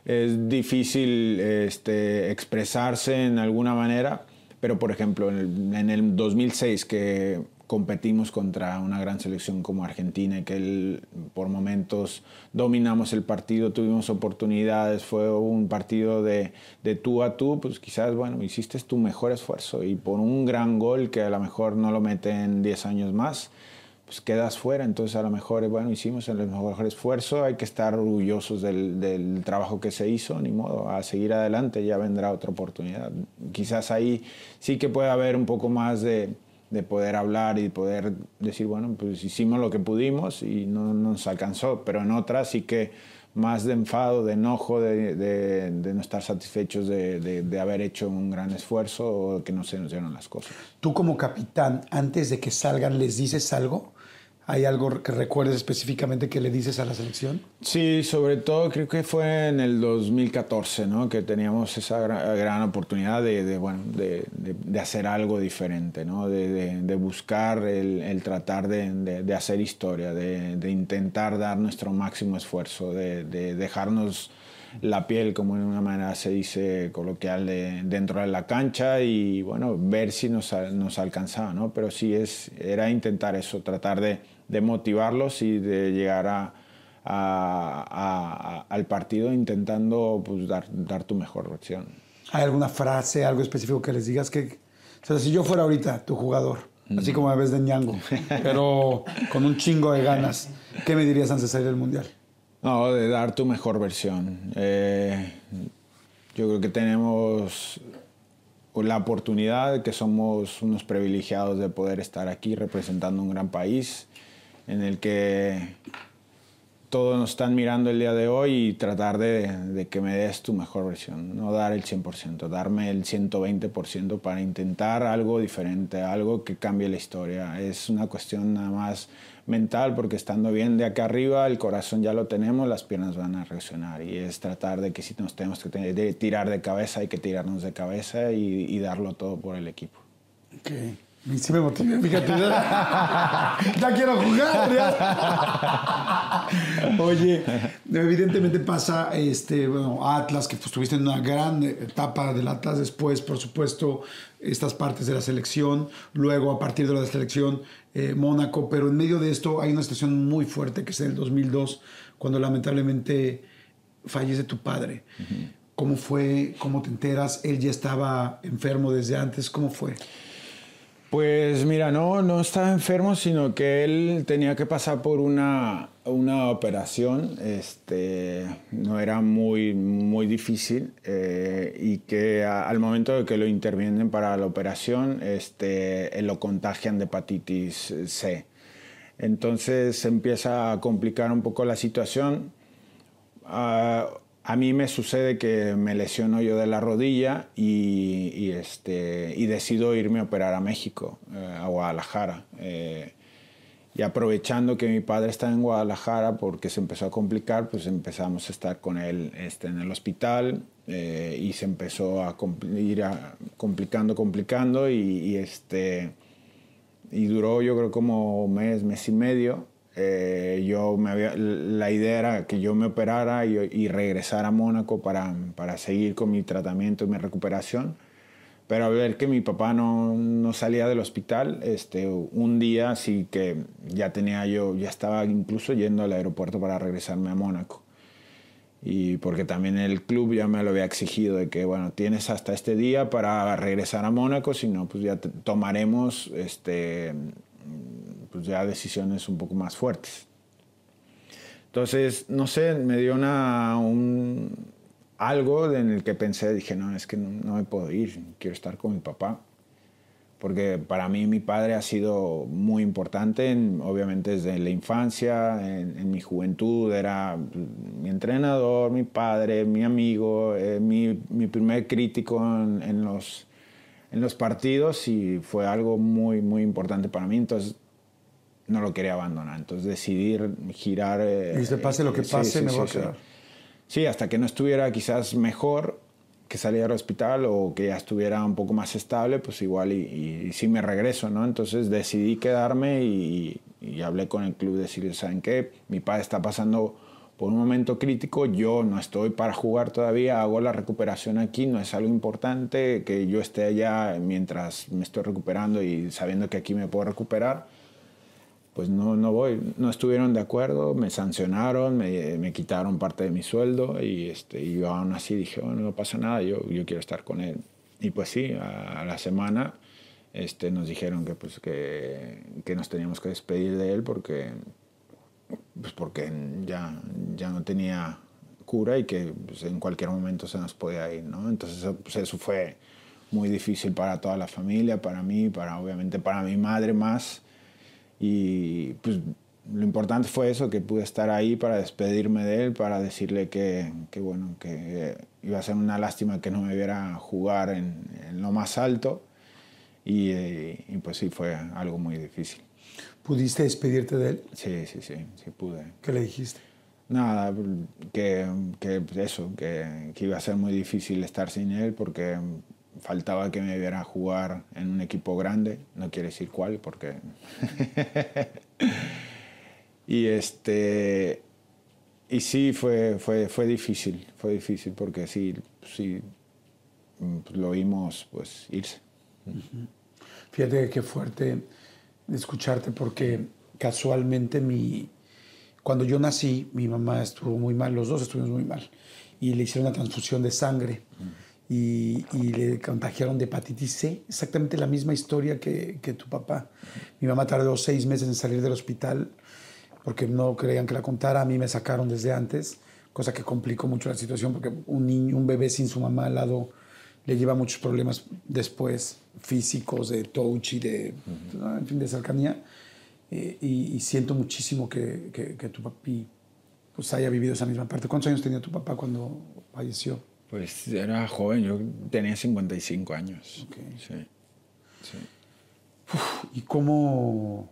es difícil este, expresarse en alguna manera, pero por ejemplo, en el, en el 2006 que competimos contra una gran selección como Argentina y que por momentos dominamos el partido, tuvimos oportunidades, fue un partido de, de tú a tú, pues quizás, bueno, hiciste tu mejor esfuerzo y por un gran gol que a lo mejor no lo meten 10 años más, pues quedas fuera. Entonces, a lo mejor, bueno, hicimos el mejor esfuerzo, hay que estar orgullosos del, del trabajo que se hizo, ni modo, a seguir adelante, ya vendrá otra oportunidad. Quizás ahí sí que puede haber un poco más de, de poder hablar y poder decir, bueno, pues hicimos lo que pudimos y no nos alcanzó, pero en otras sí que más de enfado, de enojo, de, de- de no estar satisfechos de, de- de haber hecho un gran esfuerzo o que no se nos dieron las cosas. Tú como capitán, antes de que salgan, ¿les dices algo? ¿Hay algo que recuerdes específicamente que le dices a la selección? Sí, sobre todo creo que fue en el 2014, ¿no? Que teníamos esa gran, oportunidad de, bueno, de, hacer algo diferente, ¿no? De, buscar el, tratar de, hacer historia, de, intentar dar nuestro máximo esfuerzo, de dejarnos la piel, como en una manera se dice coloquial, de, dentro de la cancha y, bueno, ver si nos, nos alcanzaba, ¿no? Pero sí es, era intentar eso, tratar de, de motivarlos y de llegar a a- a- a- al partido intentando pues, dar, dar tu mejor versión. ¿Hay alguna frase, algo específico que les digas que... O sea, si yo fuera ahorita tu jugador, así como me ves de ñango, pero con un chingo de ganas, ¿qué me dirías antes de salir del Mundial? No, de dar tu mejor versión. Eh, yo creo que tenemos la oportunidad que somos unos privilegiados de poder estar aquí representando un gran país en el que todos nos están mirando el día de hoy y tratar de, de que me des tu mejor versión, no dar el 100%, darme el 120% para intentar algo diferente, algo que cambie la historia. Es una cuestión nada más mental porque estando bien de acá arriba, el corazón ya lo tenemos, las piernas van a reaccionar y es tratar de que si nos tenemos que tirar de cabeza, hay que tirarnos de cabeza y, y darlo todo por el equipo. Ok. Y Sí me motivé, fíjate. Ya, ya quiero jugar. ya. Oye, evidentemente pasa, este, bueno, Atlas, que pues, tuviste una gran etapa del Atlas, después, por supuesto, estas partes de la selección, luego a partir de la selección, eh, Mónaco, pero en medio de esto hay una situación muy fuerte que es en el 2002, cuando lamentablemente fallece tu padre. ¿Cómo fue? ¿Cómo te enteras? Él ya estaba enfermo desde antes. ¿Cómo fue? Pues mira, no, no estaba enfermo, sino que él tenía que pasar por una, una operación, este, no era muy, muy difícil eh, y que al momento de que lo intervienen para la operación, este, eh, lo contagian de hepatitis C. Entonces empieza a complicar un poco la situación. Ah, a mí me sucede que me lesiono yo de la rodilla y, este, y decido irme a operar a México, eh, a Guadalajara. Eh, y aprovechando que mi padre está en Guadalajara porque se empezó a complicar, pues empezamos a estar con él este, en el hospital eh, y se empezó a ir a- complicando, complicando y, este, y duró yo creo como mes, mes y medio. Eh, yo me había, la idea era que yo me operara y, y regresara a Mónaco para, para seguir con mi tratamiento y mi recuperación. Pero al ver que mi papá no, no salía del hospital, este, un día sí que ya tenía yo, ya estaba incluso yendo al aeropuerto para regresarme a Mónaco. Y porque también el club ya me lo había exigido de que, bueno, tienes hasta este día para regresar a Mónaco, si no, pues ya tomaremos este, pues ya decisiones un poco más fuertes. Entonces, no sé, me dio una, un, algo en el que pensé, dije, no, es que no, no me puedo ir, quiero estar con mi papá. porque para mí mi padre ha sido muy importante, obviamente desde la infancia, en, mi juventud, era mi entrenador, mi padre, mi amigo, eh, mi, mi, primer crítico en, los, en los partidos y fue algo muy, muy importante para mí, entonces no lo quería abandonar, entonces decidí girar... y dice, pase lo que pase, me voy a quedar. Sí, hasta que no estuviera quizás mejor, que saliera al hospital o que ya estuviera un poco más estable, pues igual y, y, sí me regreso, ¿no? Entonces decidí quedarme y, hablé con el club, decirles, ¿saben qué? Mi padre está pasando por un momento crítico, yo no estoy para jugar todavía, hago la recuperación aquí, no es algo importante que yo esté allá mientras me estoy recuperando y sabiendo que aquí me puedo recuperar pues no, no voy. No estuvieron de acuerdo, me sancionaron, me, me, quitaron parte de mi sueldo y, este, y yo aún así dije, bueno, no pasa nada, yo, yo quiero estar con él. Y pues sí, a, la semana este, nos dijeron que, pues, que, que, nos teníamos que despedir de él porque, pues porque ya, ya no tenía cura y que pues, en cualquier momento se nos podía ir, ¿no? Entonces pues, eso fue muy difícil para toda la familia, para mí, para obviamente para mi madre más y pues lo importante fue eso, que pude estar ahí para despedirme de él, para decirle que, que bueno, que iba a ser una lástima que no me viera jugar en, en lo más alto. Y, y, pues sí, fue algo muy difícil. ¿Pudiste despedirte de él? Sí, sí, sí, sí pude. ¿Qué le dijiste? Nada, que, que eso, que, que iba a ser muy difícil estar sin él porque faltaba que me viera jugar en un equipo grande, no quiere decir cuál, porque... y este... Y sí, fue, fue, fue difícil, fue difícil porque sí, sí lo vimos pues irse. Fíjate qué fuerte escucharte porque casualmente mi, cuando yo nací, mi mamá estuvo muy mal, los dos estuvimos muy mal, y le hicieron una transfusión de sangre y, le contagiaron de hepatitis C, exactamente la misma historia que, que, tu papá. Mi mamá tardó seis meses en salir del hospital porque no creían que la contara, a mí me sacaron desde antes, cosa que complicó mucho la situación porque un niño, un bebé sin su mamá al lado le lleva muchos problemas después físicos, de touch y de, en fin, de cercanía. Eh, y, siento muchísimo que, que, que tu papi pues, haya vivido esa misma parte. ¿Cuántos años tenía tu papá cuando falleció? Pues era joven, yo tenía 55 años. Sí. sí. ¿Y cómo,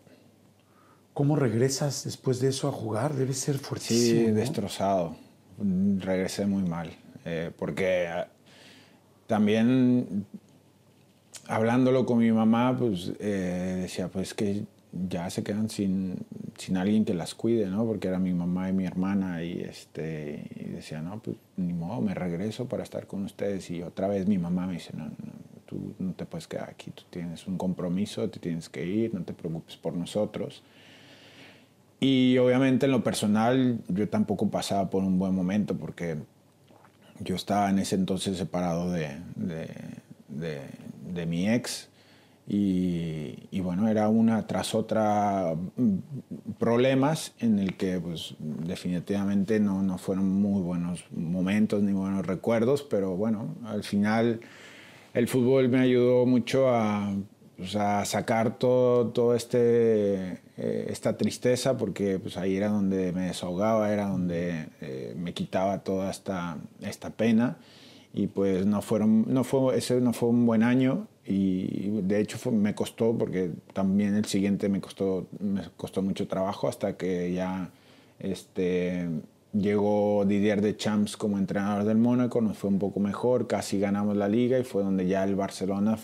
cómo regresas después de eso a jugar? Debe ser fuertísimo. Sí, destrozado. Regresé muy mal. Eh, porque ah, también hablándolo con mi mamá, pues eh, decía, pues que ya se quedan sin, sin alguien que las cuide, ¿no? Porque era mi mamá y mi hermana y, este, y decía, no, pues ni modo, me regreso para estar con ustedes. Y otra vez mi mamá me dice, no, no, tú no te puedes quedar aquí, tú tienes un compromiso, te tienes que ir, no te preocupes por nosotros. Y obviamente en lo personal yo tampoco pasaba por un buen momento porque yo estaba en ese entonces separado de, de, de, de mi ex y, bueno, era una tras otra mm, problemas en el que pues definitivamente no, no fueron muy buenos momentos ni buenos recuerdos, pero bueno, al final el fútbol me ayudó mucho a, pues, a sacar todo, todo este, eh, esta tristeza porque pues ahí era donde me desahogaba, era donde eh, me quitaba toda esta, esta pena. Y pues no fueron no fue ese no fue un buen año y de hecho me costó porque también el siguiente me costó me costó mucho trabajo hasta que ya este llegó Didier de Champs como entrenador del Mónaco nos fue un poco mejor casi ganamos la liga y fue donde ya el Barcelona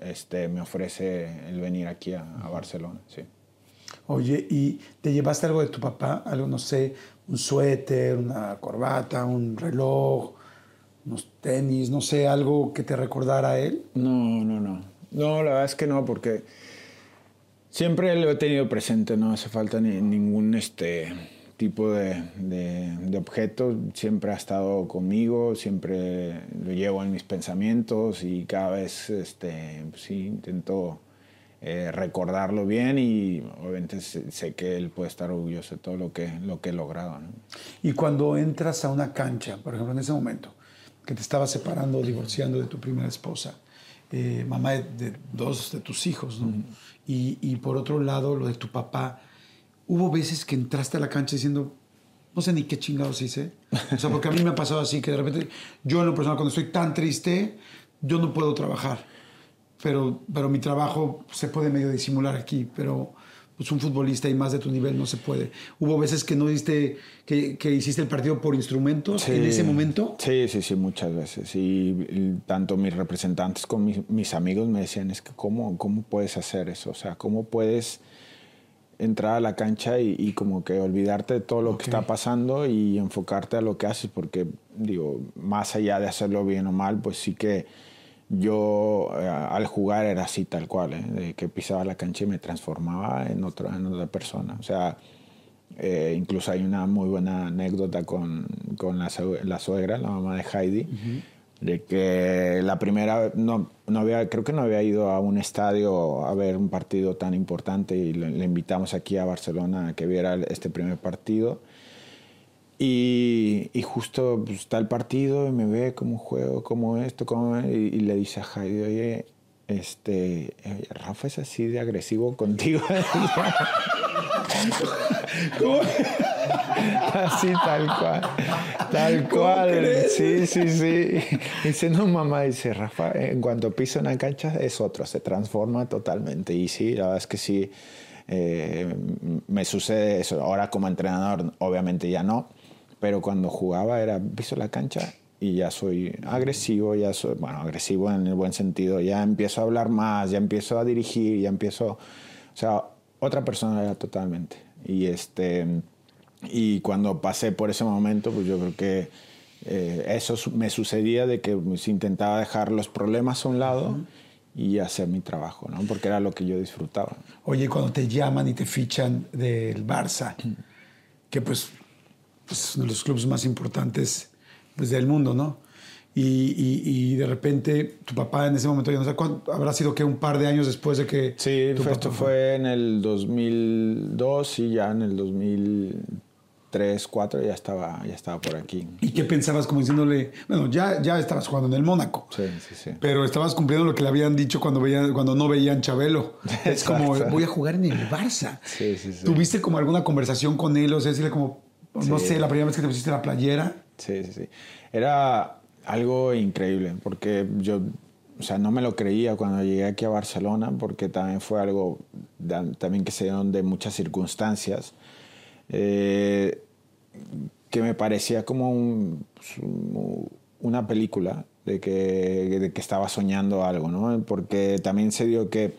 este me ofrece el venir aquí a, a Barcelona sí Oye, ¿y te llevaste algo de tu papá? Algo, no sé, un suéter, una corbata, un reloj, unos tenis, no sé, algo que te recordara a él? No, no, no. No, la verdad es que no, porque siempre lo he tenido presente, no hace falta ni, ningún este, tipo de, de, objeto, siempre ha estado conmigo, siempre lo llevo en mis pensamientos y cada vez este, pues sí, intento eh, recordarlo bien y obviamente sé, que él puede estar orgulloso de todo lo que, lo que he logrado. Y cuando entras a una cancha, por ejemplo, en ese momento, que te estabas separando o divorciando de tu primera esposa, eh, mamá de, de dos de tus hijos, ¿no? y, y por otro lado, lo de tu papá. Hubo veces que entraste a la cancha diciendo, no sé ni qué chingados hice. O sea, porque a mí me ha pasado así, que de repente, yo en lo personal, cuando estoy tan triste, yo no puedo trabajar. Pero, pero mi trabajo se puede medio disimular aquí, pero pues un futbolista y más de tu nivel no se puede. Hubo veces que no diste, que, que hiciste el partido por instrumentos en ese momento. Sí, sí, sí, muchas veces. Y, y tanto mis representantes como mis, mis amigos me decían, es que ¿cómo, ¿cómo puedes hacer eso? O sea, ¿cómo puedes entrar a la cancha y, y como que olvidarte de todo lo que está pasando y enfocarte a lo que haces? Porque, digo, más allá de hacerlo bien o mal, pues sí que yo eh, al jugar era así tal cual, ¿eh? de que pisaba la cancha y me transformaba en, otro, en otra persona. O sea, eh, incluso hay una muy buena anécdota con, con la, la suegra, la mamá de Heidi, de que la primera, no, no había, creo que no había ido a un estadio a ver un partido tan importante y le, le invitamos aquí a Barcelona a que viera este primer partido. Y, y justo pues, está el partido y me ve cómo juego, cómo esto. Y, y le dice a Heidi, oye, este, Rafa es así de agresivo contigo. ¿Cómo? Así, tal cual. Tal ¿Cómo cual. Sí, sí, sí. Dice, no, mamá, dice, Rafa, en cuanto pisa una cancha es otro, se transforma totalmente. Y sí, la verdad es que sí, eh, me sucede eso. Ahora como entrenador, obviamente ya no, pero cuando jugaba era, piso la cancha y ya soy agresivo, ya soy, bueno, agresivo en el buen sentido, ya empiezo a hablar más, ya empiezo a dirigir, ya empiezo, o sea, otra persona era totalmente. Y este... Y cuando pasé por ese momento, pues yo creo que eh, eso me sucedía de que pues, intentaba dejar los problemas a un lado y hacer mi trabajo, ¿no? Porque era lo que yo disfrutaba. Oye, cuando te llaman y te fichan del Barça, que pues, pues, es uno de los clubes más importantes pues, del mundo, ¿no? Y, y- y de repente tu papá en ese momento, yo no sé cuánto, habrá sido que un par de años después de que... Sí, tu fue- papá esto fue en el 2002 y ya en el 2003, 2004 ya estaba, ya estaba por aquí. ¿Y qué pensabas como diciéndole? Bueno, ya, ya estabas jugando en el Mónaco. Sí, sí, sí. Pero estabas cumpliendo lo que le habían dicho cuando, veían, cuando no veían Chabelo. Es como, voy a jugar en el Barça. Sí, sí, sí. ¿Tuviste como alguna conversación con él? O sea, decirle como, no sé, la primera vez que te pusiste la playera. Sí, sí, sí. Era algo increíble porque yo, o sea, no me lo creía cuando llegué aquí a Barcelona porque también fue algo también que se dieron de muchas circunstancias eh, que me parecía como un- un- una película de que, de que estaba soñando algo, ¿no? Porque también se dio que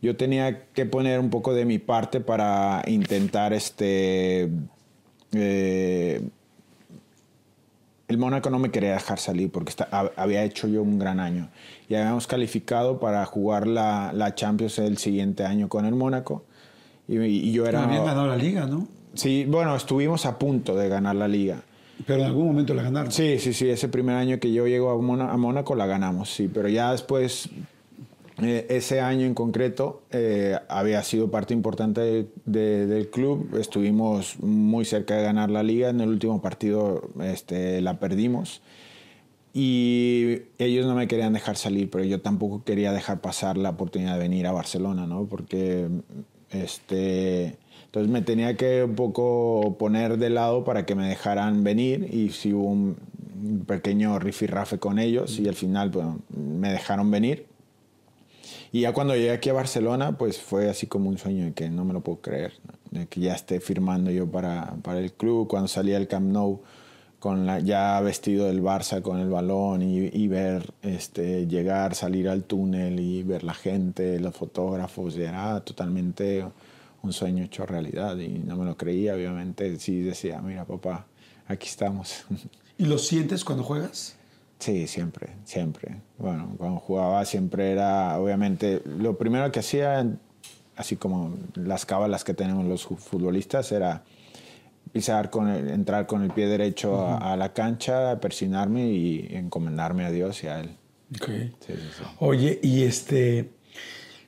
yo tenía que poner un poco de mi parte para intentar este eh, el Mónaco no me quería dejar salir porque está- había hecho yo un gran año y habíamos calificado para jugar la, la Champions el siguiente año con el Mónaco y, y yo era Habían ganado la liga, ¿no? sí bueno estuvimos a punto de ganar la liga Pero en algún momento la ganaron. sí sí sí ese primer año que yo llego a Mónaco la ganamos sí pero ya después eh, ese año en concreto eh, había sido parte importante de- de- del club. Estuvimos muy cerca de ganar la liga. En el último partido este, la perdimos. Y ellos no me querían dejar salir, pero yo tampoco quería dejar pasar la oportunidad de venir a Barcelona, ¿no? Porque este, entonces me tenía que un poco poner de lado para que me dejaran venir y si hubo un pequeño rifirrafe con ellos y al final pues, me dejaron venir. Y ya cuando llegué aquí a Barcelona, pues fue así como un sueño de que no me lo puedo creer, de que ya esté firmando yo para, para el club. Cuando salí al Camp Nou, con la, ya vestido del Barça con el balón y, y ver este, llegar, salir al túnel y ver la gente, los fotógrafos, era totalmente un sueño hecho realidad y no me lo creía, obviamente. Sí decía, mira papá, aquí estamos. ¿Y lo sientes cuando juegas? Sí, siempre, siempre. Bueno, cuando jugaba siempre era, obviamente, lo primero que hacía, así como las cábalas que tenemos los futbolistas, era pisar con el, entrar con el pie derecho a, a la cancha, persinarme y encomendarme a Dios y a Él. Ok. Sí, sí, sí. Oye, y este,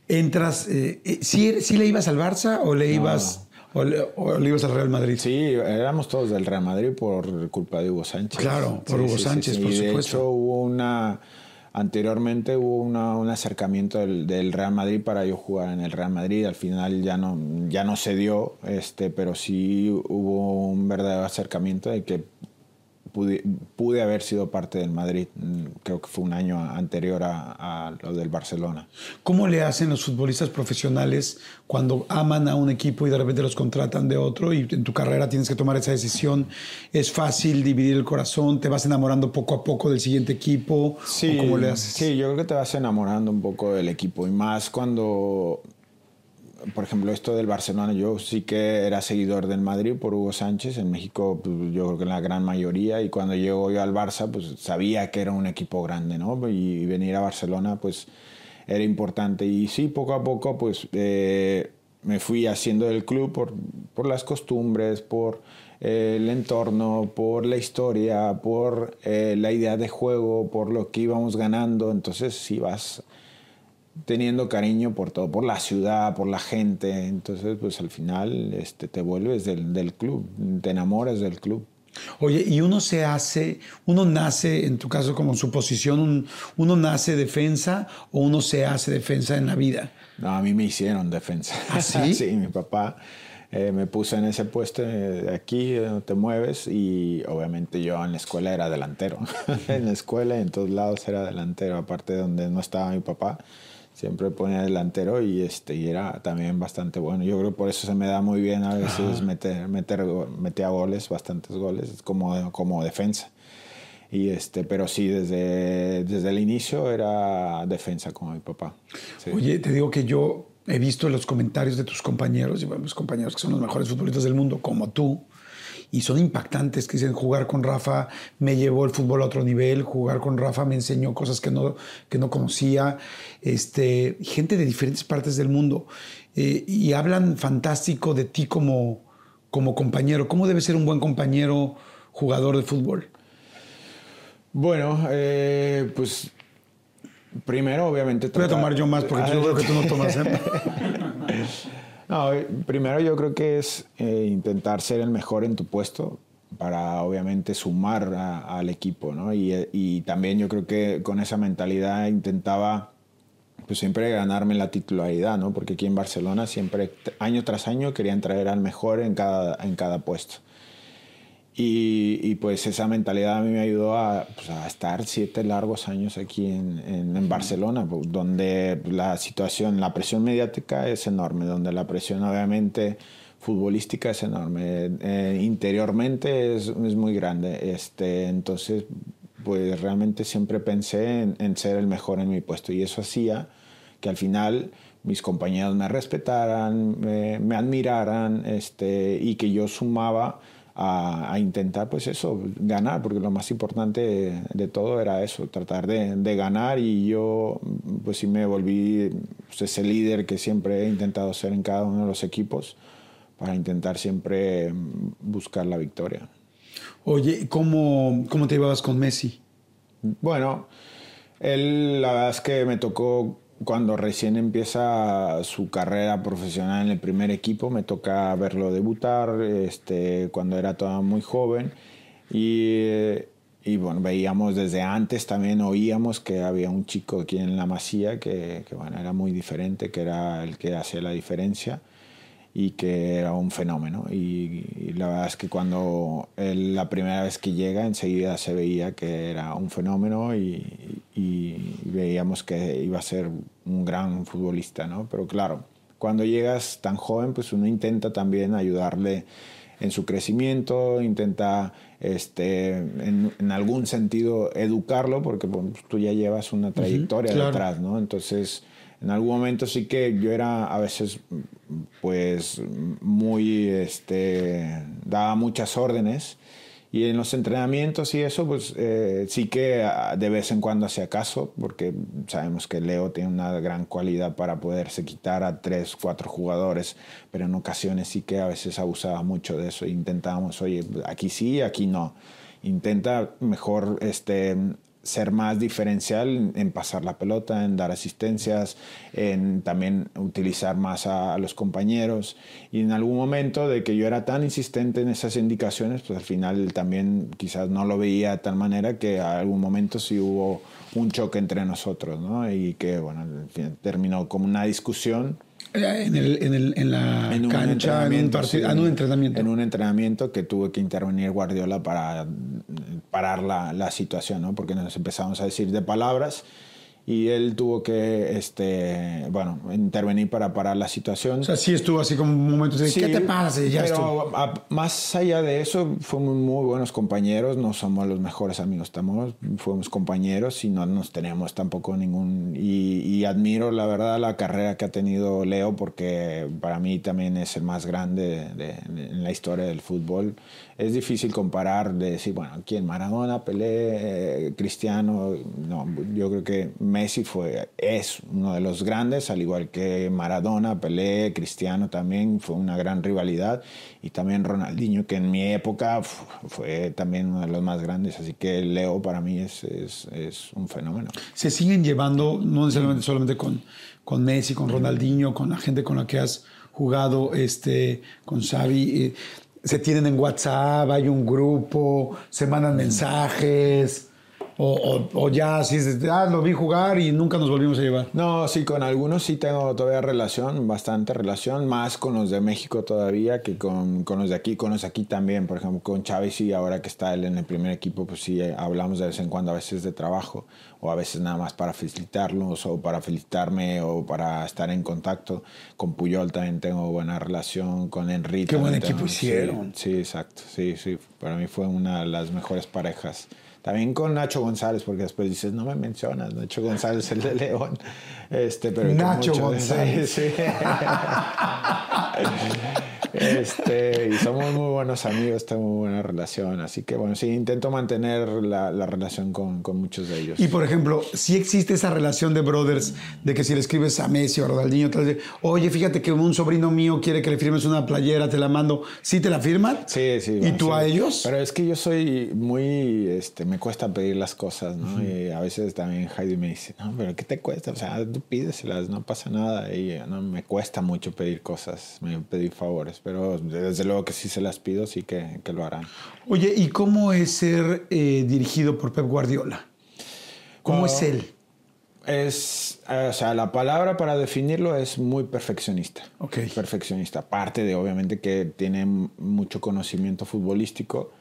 entras, eh, eh, ¿sí, sí le ibas al Barça o le ibas, o o le ibas al Real Madrid? Sí, éramos todos del Real Madrid por culpa de Hugo Sánchez. Claro, por Sí, Hugo sí, Sánchez, sí. por Y de supuesto. hecho hubo una, Anteriormente hubo una- un acercamiento del, del Real Madrid para yo jugar en el Real Madrid. Al final ya no, ya no se dio, este, pero sí hubo un verdadero acercamiento de que pude, pude haber sido parte del Madrid. Mm, Creo que fue un año anterior a, a lo del Barcelona. ¿Cómo le hacen los futbolistas profesionales cuando aman a un equipo y de repente los contratan de otro y en tu carrera tienes que tomar esa decisión? ¿Es fácil dividir el corazón? ¿Te vas enamorando poco a poco del siguiente equipo? Sí, ¿O cómo le haces? Sí, yo creo que te vas enamorando un poco del equipo y más cuando, por ejemplo, esto del Barcelona, yo sí que era seguidor del Madrid por Hugo Sánchez, en México pues, yo creo que la gran mayoría y cuando llego yo al Barça pues sabía que era un equipo grande, ¿no? Y, venir a Barcelona pues era importante y sí, poco a poco pues eh, me fui haciendo del club por, por las costumbres, por eh, el entorno, por la historia, por eh, la idea de juego, por lo que íbamos ganando. Entonces, sí vas teniendo cariño por todo, por la ciudad, por la gente. Entonces, pues al final este, te vuelves del, del club, te enamoras del club. Oye, y uno se hace, uno nace, en tu caso como su posición, un- uno nace defensa o uno se hace defensa en la vida. No, a mí me hicieron defensa. ¿Ah, sí? sí, mi papá eh, me puso en ese puesto eh, de aquí, eh, no te mueves, y obviamente yo en la escuela era delantero. en la escuela y en todos lados era delantero, aparte de donde no estaba mi papá. Siempre ponía delantero y, este, y era también bastante bueno. Yo creo que por eso se me da muy bien a veces meter, meter, metía goles, bastantes goles, como, como defensa. Y este, pero sí, desde, desde el inicio era defensa como mi papá. Sí. Oye, te digo que yo he visto los comentarios de tus compañeros, y bueno, mis compañeros que son los mejores futbolistas del mundo, como tú, y son impactantes, que dicen, jugar con Rafa me llevó el fútbol a otro nivel, jugar con Rafa me enseñó cosas que no, que no conocía, este, gente de diferentes partes del mundo, eh, y hablan fantástico de ti como, como compañero. ¿Cómo debe ser un buen compañero jugador de fútbol? Bueno, eh, pues primero obviamente... Voy a tomar yo más porque yo creo que tú no tomas. ¿eh? No, primero yo creo que es eh, intentar ser el mejor en tu puesto para obviamente sumar al equipo, ¿no? Y, también yo creo que con esa mentalidad intentaba pues siempre ganarme la titularidad, ¿no? Porque aquí en Barcelona siempre, año tras año, querían traer al mejor en cada, en cada puesto. Y, y, pues esa mentalidad a mí me ayudó a, pues, a estar siete largos años aquí en, en- en Barcelona, pues, donde la situación, la presión mediática es enorme, donde la presión obviamente futbolística es enorme, eh, interiormente es, es muy grande. Este, entonces, pues realmente siempre pensé en, en ser el mejor en mi puesto y eso hacía que al final mis compañeros me respetaran, me, me admiraran este, y que yo sumaba a, a intentar pues eso, ganar, porque lo más importante de, de todo era eso, tratar de, de ganar y yo pues sí me volví pues, ese líder que siempre he intentado ser en cada uno de los equipos para intentar siempre buscar la victoria. Oye, ¿cómo, ¿cómo te llevabas con Messi? Bueno, él la verdad es que me tocó cuando recién empieza su carrera profesional en el primer equipo, me toca verlo debutar este, cuando era todavía muy joven. Y, y bueno, veíamos desde antes, también oíamos que había un chico aquí en la Masía que, que bueno, era muy diferente, que era el que hacía la diferencia y que era un fenómeno. Y, y la verdad es que cuando él, la primera vez que llega, enseguida se veía que era un fenómeno y, y veíamos que iba a ser un gran futbolista, ¿no? Pero claro, cuando llegas tan joven, pues uno intenta también ayudarle en su crecimiento, intenta este, en, en algún sentido educarlo, porque pues, tú ya llevas una trayectoria claro. detrás, ¿no? Entonces, en algún momento sí que yo era a veces pues muy este daba muchas órdenes. Y en los entrenamientos y eso pues eh, sí que ah, de vez en cuando hacía caso porque sabemos que Leo tiene una gran cualidad para poderse quitar a tres cuatro jugadores pero en ocasiones sí que a veces abusaba mucho de eso. Intentábamos oye aquí sí aquí no intenta mejor este ser más diferencial en, pasar la pelota, en dar asistencias, en también utilizar más a, a los compañeros. Y en algún momento de que yo era tan insistente en esas indicaciones, pues al final también quizás no lo veía de tal manera que a algún momento sí hubo un choque entre nosotros, ¿no? Y que, bueno, al final terminó como una discusión Eh, En, el, en, el, en la en un cancha, en un, sí. en un entrenamiento. En un entrenamiento que tuvo que intervenir Guardiola para parar la, la situación, ¿no? Porque nos empezamos a decir de palabras y él tuvo que, este, bueno, intervenir para parar la situación. o sea, sí estuvo así como un momento de, Sí, ¿qué te pasa? Y ya pero a- más allá de eso, fuimos muy buenos compañeros, no somos los mejores amigos, estamos, fuimos compañeros y no nos teníamos tampoco ningún... Y, y admiro la verdad la carrera que ha tenido Leo porque para mí también es el más grande de- de- en la historia del fútbol. Es difícil comparar, de decir, bueno, ¿quién? Maradona, Pelé, eh, Cristiano. No, yo creo que Messi fue, es uno de los grandes, al igual que Maradona, Pelé, Cristiano también, fue una gran rivalidad. Y también Ronaldinho, que en mi época fu- fue también uno de los más grandes. Así que Leo para mí es, es, es un fenómeno. se siguen llevando, no necesariamente solamente con, con Messi, con Ronaldinho, con la gente con la que has jugado, este, con Xavi. eh, se tienen en WhatsApp, hay un grupo, se mandan mensajes, o, o- o ya así de, ah, lo vi jugar y nunca nos volvimos a llevar. No, sí, con algunos sí tengo todavía relación, bastante relación, más con los de México todavía que con, con los de aquí, con los de aquí también. Por ejemplo, con Chávez sí, ahora que está él en el primer equipo, pues sí, hablamos de vez en cuando, a veces de trabajo, o a veces nada más para felicitarlos, o para felicitarme, o para estar en contacto. Con Puyol también tengo buena relación, con Enrique. Qué buen equipo tengo- sí, hicieron. Sí, exacto, sí, sí, para mí fue una de las mejores parejas. También con Nacho González, porque después dices, no me mencionas, Nacho González, el de León. Este, pero Nacho González. Sí, sí. Este, y somos muy buenos amigos, tengo muy buena relación. Así que bueno, sí, intento mantener la, la relación con, con muchos de ellos. Y por ejemplo, si existe esa relación de brothers, de que si le escribes a Messi o a Ronaldinho, tal vez, oye, fíjate que un sobrino mío quiere que le firmes una playera, te la mando, ¿sí te la firman? Sí, sí. ¿Y tú sí. a ellos? Pero es que yo soy muy, este, me cuesta pedir las cosas, ¿no? Y a veces también Heidi me dice, no, pero ¿qué te cuesta? O sea, tú pídeselas, no pasa nada. Y no, me cuesta mucho pedir cosas, me pedir favores, pero desde luego que si se las pido, sí que, que lo harán. Oye, ¿y cómo es ser eh, dirigido por Pep Guardiola? ¿Cómo Ah. es él? Es, eh, o sea, la palabra para definirlo es muy perfeccionista. Ok. Perfeccionista. Aparte de, obviamente, que tiene mucho conocimiento futbolístico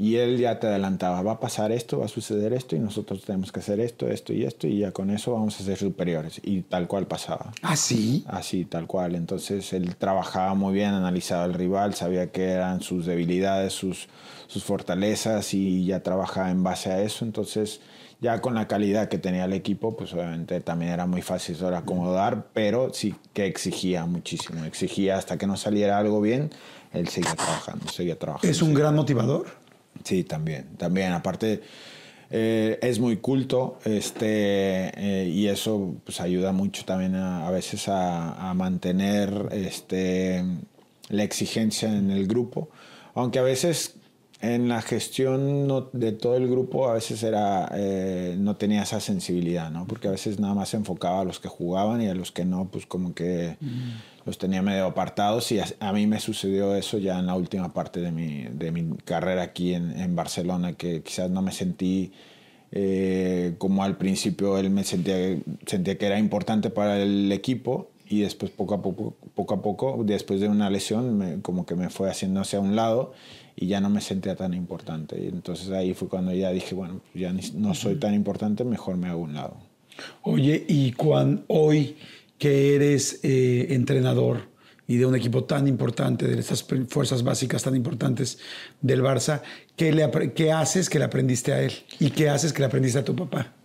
y él ya te adelantaba, va a pasar esto, va a suceder esto y nosotros tenemos que hacer esto, esto y esto y ya con eso vamos a ser superiores. Y tal cual pasaba. ¿Ah, sí? Así, tal cual. Entonces él trabajaba muy bien, analizaba al rival, sabía qué eran sus debilidades, sus, sus fortalezas y ya trabajaba en base a eso. Entonces, ya con la calidad que tenía el equipo, pues obviamente también era muy fácil de acomodar, pero sí que exigía muchísimo. Exigía hasta que no saliera algo bien, él seguía trabajando, seguía trabajando. ¿Es un gran motivador? Sí, también, también. Aparte, eh, es muy culto este, eh, y eso pues, ayuda mucho también a, a veces a, mantener este, la exigencia en el grupo. Aunque a veces en la gestión no- de todo el grupo a veces era, eh, no tenía esa sensibilidad, ¿no? Porque a veces nada más se enfocaba a los que jugaban y a los que no, pues como que los tenía medio apartados y a, a mí me sucedió eso ya en la última parte de mi, de mi carrera aquí en, en Barcelona, que quizás no me sentí eh, como al principio él me sentía, sentía que era importante para el equipo y después poco a poco, poco a poco, después de una lesión, me- como que me fue haciendo hacia un lado y ya no me sentía tan importante. Y entonces ahí fue cuando ya dije, bueno, ya no soy tan importante, mejor me hago un lado. Oye, y cuando hoy que eres eh, entrenador y de un equipo tan importante, de estas fuerzas básicas tan importantes del Barça, ¿qué, le, qué haces que le aprendiste a él? ¿Y qué haces que le aprendiste a tu papá?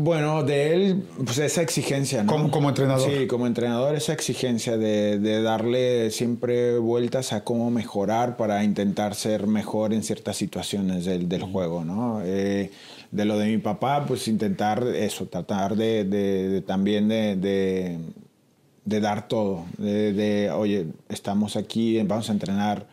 Bueno, de él, pues esa exigencia, ¿no? Como- como entrenador. Sí, como entrenador, esa exigencia de, de darle siempre vueltas a cómo mejorar para intentar ser mejor en ciertas situaciones del, del juego, ¿no? Eh, de lo de mi papá, pues intentar eso, tratar de, de- de también de, dar todo, de, oye, estamos aquí, vamos a entrenar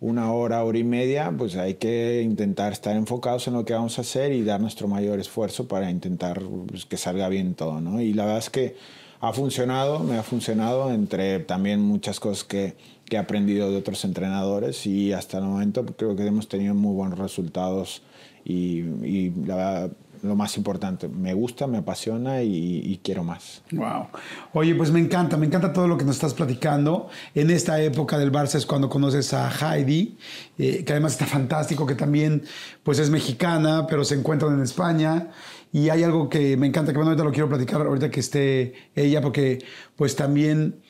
una hora, hora y media, pues hay que intentar estar enfocados en lo que vamos a hacer y dar nuestro mayor esfuerzo para intentar pues, que salga bien todo, ¿no? Y la verdad es que ha funcionado, me ha funcionado, entre también muchas cosas que, que he aprendido de otros entrenadores y hasta el momento creo que hemos tenido muy buenos resultados y, y la verdad lo más importante. Me gusta, me apasiona y, quiero más. Wow. Oye, pues me encanta, me encanta todo lo que nos estás platicando. En esta época del Barça es cuando conoces a Heidi, eh, que además está fantástico, que también pues es mexicana, pero se encuentran en España. Y hay algo que me encanta, que bueno, ahorita lo quiero platicar, ahorita que esté ella, porque pues también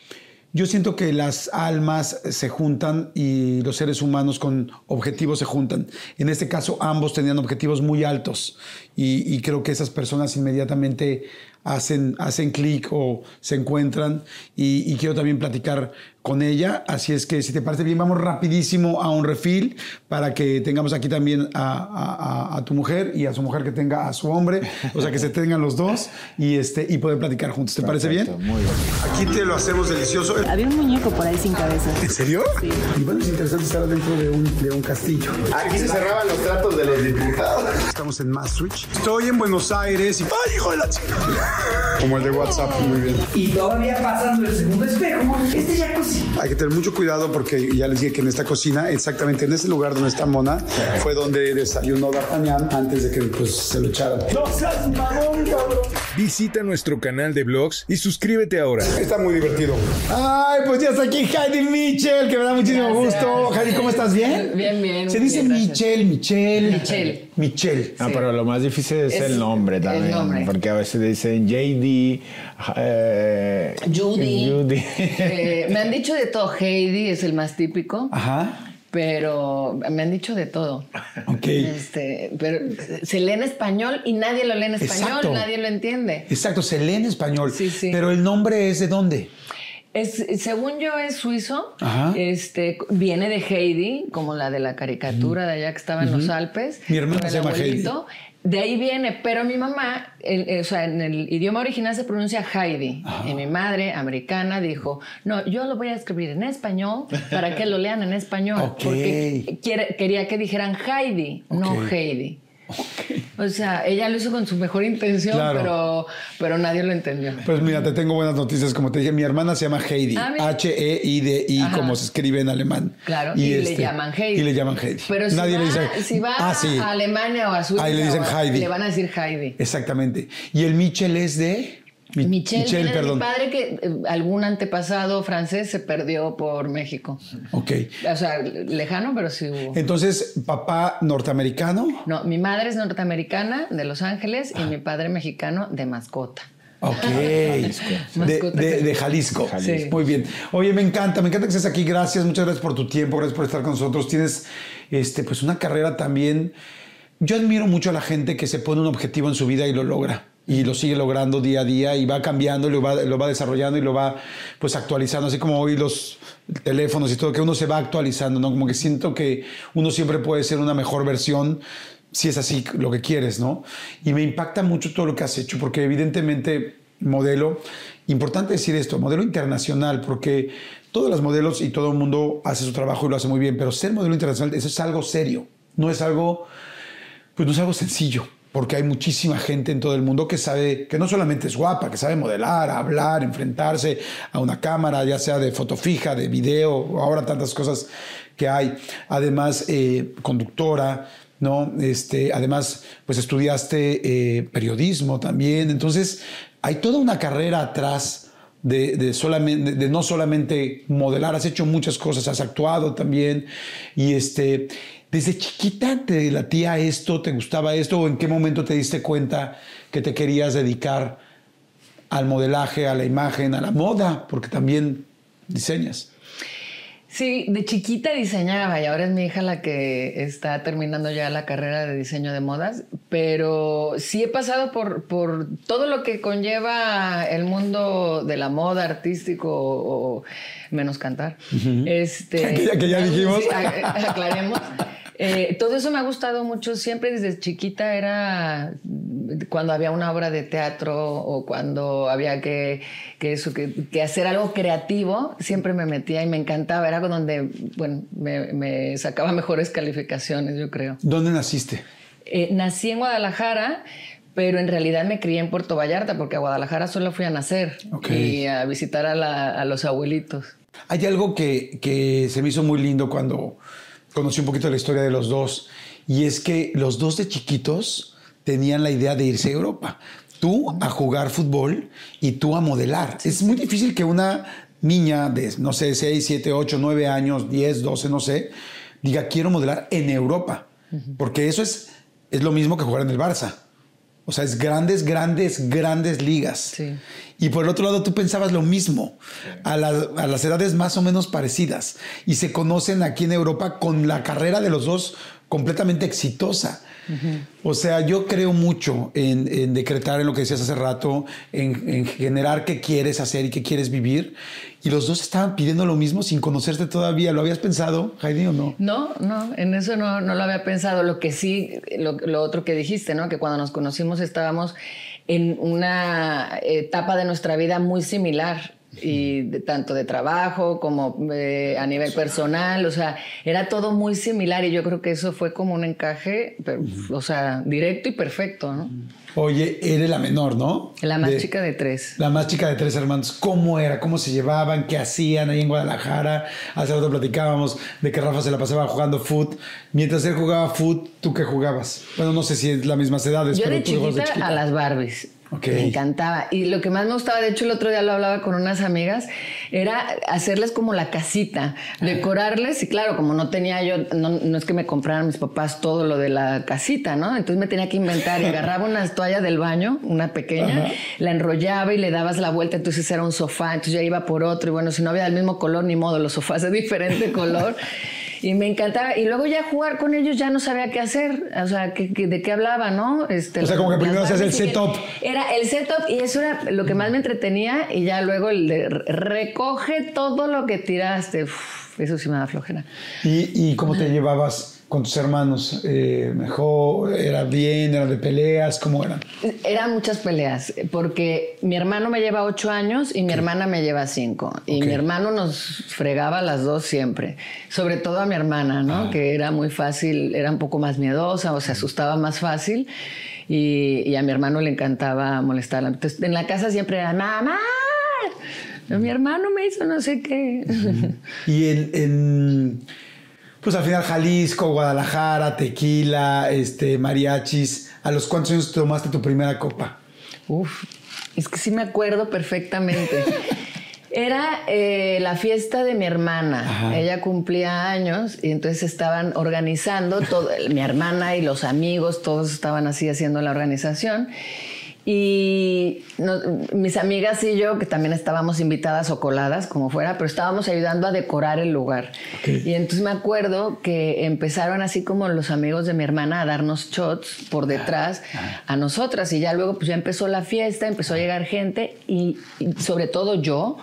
yo siento que las almas se juntan y los seres humanos con objetivos se juntan. En este caso, ambos tenían objetivos muy altos y, creo que esas personas inmediatamente hacen, hacen clic o se encuentran y, quiero también platicar con ella. Así es que si te parece bien, vamos rapidísimo a un refil para que tengamos aquí también a, tu mujer y a su mujer que tenga a su hombre, o sea que se tengan los dos y, este, y poder platicar juntos. ¿Te parece bien? Muy bien. Aquí te lo hacemos delicioso. Había un muñeco por ahí sin cabeza. ¿En serio? Sí. Y bueno, es interesante estar dentro de un, de un castillo. Aquí se cerraban los tratos de los diputados. Estamos en Maastricht. Estoy en Buenos Aires y... ¡Ay, hijo de la chica! Como el de WhatsApp, muy bien. Y todavía pasando el segundo espejo, este ya cocina. Hay que tener mucho cuidado porque ya les dije que en esta cocina, exactamente en ese lugar donde está Mona, fue donde desayunó D'Artagnan antes de que pues, se lo echaran. ¡No seas mamón, cabrón! Visita nuestro canal de blogs y suscríbete ahora. Está muy divertido. Ay, pues ya está aquí Heidi Mitchell, que me da muchísimo gusto. Heidi, ¿cómo estás? ¿Bien? Bien, bien. Se dice Michelle, Michelle. Michelle. Michelle. Ah, pero lo más difícil es, Es el nombre el también. nombre. Porque a veces dicen JD, eh, Judy. Judy. Eh, me han dicho de todo. Heidi es el más típico. Ajá. Pero me han dicho de todo. Ok. Este, pero se lee en español y nadie lo lee en español, Exacto. nadie lo entiende. Exacto, se lee en español. Sí, sí. Pero el nombre es de dónde? Es, según yo es suizo, Ajá. este viene de Heidi, como la de la caricatura de allá que estaba en los Alpes. Mi hermana se llama abuelito. De ahí viene, pero mi mamá, el- el- o sea, en el idioma original se pronuncia Heidi. Y mi madre, americana, dijo, no, yo lo voy a escribir en español para que lo lean en español. Porque quiere- quería que dijeran Heidi, no Ok. O sea, ella lo hizo con su mejor intención, Claro. pero, pero nadie lo entendió. Pues mira, te tengo buenas noticias. Como te dije, mi hermana se llama Heidi. Ah. H-E-I-D-I, Ajá. como se escribe en alemán. Claro, y, le llaman Heidi. Y le llaman Heidi. Pero si Nadie va, le dice. si va ah, sí. a Alemania o a Suiza, Ahí le dicen Heidi. le van a decir Heidi. Exactamente. Y el Michel es de. Mi- de perdón. mi padre que eh, algún antepasado francés se perdió por México. Ok. O sea, lejano, pero sí hubo. Entonces, papá norteamericano. No, mi madre es norteamericana de Los Ángeles y mi padre mexicano de mascota. Ok. de, Mascota. de- de Jalisco. Jalisco. Muy bien. Oye, me encanta, me encanta que estés aquí. Gracias, muchas gracias por tu tiempo, gracias por estar con nosotros. Tienes este, pues una carrera también. Yo admiro mucho a la gente que se pone un objetivo en su vida y lo logra. Y lo sigue logrando día a día y va cambiando, lo va, lo va desarrollando y lo va pues actualizando, así como hoy los teléfonos y todo, que uno se va actualizando, ¿no? Como que siento que uno siempre puede ser una mejor versión si es así lo que quieres, ¿no? Y me impacta mucho todo lo que has hecho, porque evidentemente modelo, importante decir esto, modelo internacional, porque todas las modelos y todo el mundo hace su trabajo y lo hace muy bien, pero ser modelo internacional, eso es algo serio, no es algo, pues no es algo sencillo. Porque hay muchísima gente en todo el mundo que sabe, que no solamente es guapa, que sabe modelar, hablar, enfrentarse a una cámara, ya sea de foto fija, de video, ahora tantas cosas que hay. Además, eh, conductora, ¿no? Este, además, pues estudiaste eh, periodismo también. Entonces, hay toda una carrera atrás de, de solamente, de, no solamente modelar, has hecho muchas cosas, has actuado también. Y este, desde chiquita te latía esto, te gustaba esto, o en qué momento te diste cuenta que te querías dedicar al modelaje, a la imagen, a la moda, porque también diseñas. Sí, de chiquita diseñaba y ahora es mi hija la que está terminando ya la carrera de diseño de modas, pero sí he pasado por, por todo lo que conlleva el mundo de la moda artístico o, o menos cantar. este, Que ya- que ya dijimos. Sí, aclaremos. Eh, todo eso me ha gustado mucho. Siempre desde chiquita era cuando había una obra de teatro o cuando había que, que eso, que, que hacer algo creativo, siempre me metía y me encantaba. Era donde, bueno, me, me sacaba mejores calificaciones, yo creo. ¿Dónde naciste? Eh, nací en Guadalajara, pero en realidad me crié en Puerto Vallarta porque a Guadalajara solo fui a nacer y a visitar a, la- a los abuelitos. Hay algo que, que se me hizo muy lindo cuando conocí un poquito la historia de los dos, y es que los dos de chiquitos tenían la idea de irse a Europa. Tú a jugar fútbol y tú a modelar. Es muy difícil que una niña de, no sé, 6, 7, 8, 9 años, 10, 12, no sé, diga quiero modelar en Europa. Porque eso es, es lo mismo que jugar en el Barça. O sea, es grandes, grandes, grandes ligas. Sí. Y por el otro lado, tú pensabas lo mismo, a, la- a las edades más o menos parecidas. Y se conocen aquí en Europa con la carrera de los dos completamente exitosa. O sea, yo creo mucho en, decretar en lo que decías hace rato, en, en generar qué quieres hacer y qué quieres vivir. Y los dos estaban pidiendo lo mismo sin conocerte todavía. ¿Lo habías pensado, Heidi, o no? No, no, en eso no, no lo había pensado. Lo que sí, lo, lo otro que dijiste, ¿no? Que cuando nos conocimos estábamos en una etapa de nuestra vida muy similar. Y de- tanto de trabajo como eh, a nivel personal, o sea, era todo muy similar y yo creo que eso fue como un encaje, pero, o sea, directo y perfecto, ¿no? Oye, eres la menor, ¿no? La más De- chica de tres. La más chica de tres hermanos, ¿cómo era? ¿Cómo se llevaban? ¿Qué hacían ahí en Guadalajara? Hace rato platicábamos de que Rafa se la pasaba jugando foot. Mientras él jugaba foot, ¿tú qué jugabas? Bueno, no sé si es las mismas edades, Yo pero de tú jugabas chiquita, a las Barbies. Ok. Me encantaba. Y lo que más me gustaba, de hecho el otro día lo hablaba con unas amigas, era hacerles como la casita, decorarles. Y claro, como no tenía yo, no, no es que me compraran mis papás todo lo de la casita, ¿no? Entonces me tenía que inventar y agarraba una toalla del baño, una pequeña, la enrollaba y le dabas la vuelta, entonces era un sofá, entonces ya iba por otro. Y bueno, si no había del mismo color, ni modo, los sofás de diferente color. Y me encantaba. Y luego ya jugar con ellos ya no sabía qué hacer. O sea, ¿qué- qué- ¿de qué hablaba, no? Este, O sea, como que primero hacías el que- setup. Era el setup y eso era lo que más me entretenía. Y ya luego el de re- recoge todo lo que tiraste. Uf, eso sí me da flojera. ¿Y, y cómo te llevabas con tus hermanos? Eh, ¿Mejor? ¿Era bien? ¿Era de peleas? ¿Cómo eran? Eran muchas peleas, porque mi hermano me lleva ocho años y mi hermana me lleva cinco. Y mi hermano nos fregaba a las dos siempre. Sobre todo a mi hermana, ¿no? Que era muy fácil, era un poco más miedosa o se asustaba más fácil. Y, y a mi hermano le encantaba molestarla. Entonces, en la casa siempre era, mamá, mi hermano me hizo no sé qué. Y en, en, pues al final Jalisco, Guadalajara, tequila, este, mariachis. ¿A los cuántos años tomaste tu primera copa? Uf, es que sí me acuerdo perfectamente. Era eh, la fiesta de mi hermana. Ajá. Ella cumplía años y entonces estaban organizando, todo, mi hermana y los amigos, todos estaban así haciendo la organización. Y mis amigas y yo, que también estábamos invitadas o coladas, como fuera, pero estábamos ayudando a decorar el lugar. Y entonces me acuerdo que empezaron así como los amigos de mi hermana a darnos shots por detrás a nosotras. Y ya luego pues ya empezó la fiesta, empezó a llegar gente y, y sobre todo yo,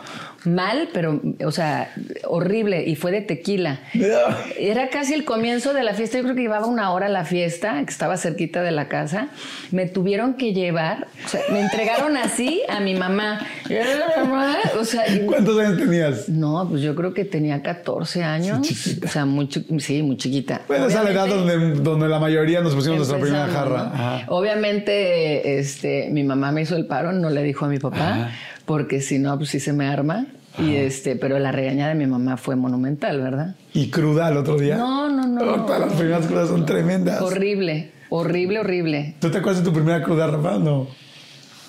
mal, pero, o sea, horrible. Y fue de tequila. Era casi el comienzo de la fiesta. Yo creo que llevaba una hora la fiesta, que estaba cerquita de la casa. Me tuvieron que llevar, o sea, me entregaron así a mi mamá. O sea, ¿Cuántos años tenías? no, pues yo creo que tenía 14 años. chiquita. O sea, muy sí, muy chiquita. Bueno, esa es la edad donde, donde la mayoría nos pusimos nuestra primera jarra. ¿no? Ajá. Obviamente, este, mi mamá me hizo el paro, no le dijo a mi papá, porque si no, pues sí se me arma. Y este, pero la regañada de mi mamá fue monumental, ¿verdad? ¿Y cruda al otro día? No, no, no, Oh, las primeras crudas son tremendas. Horrible, horrible, horrible. ¿Tú te acuerdas de tu primera cruda, Rafa? No.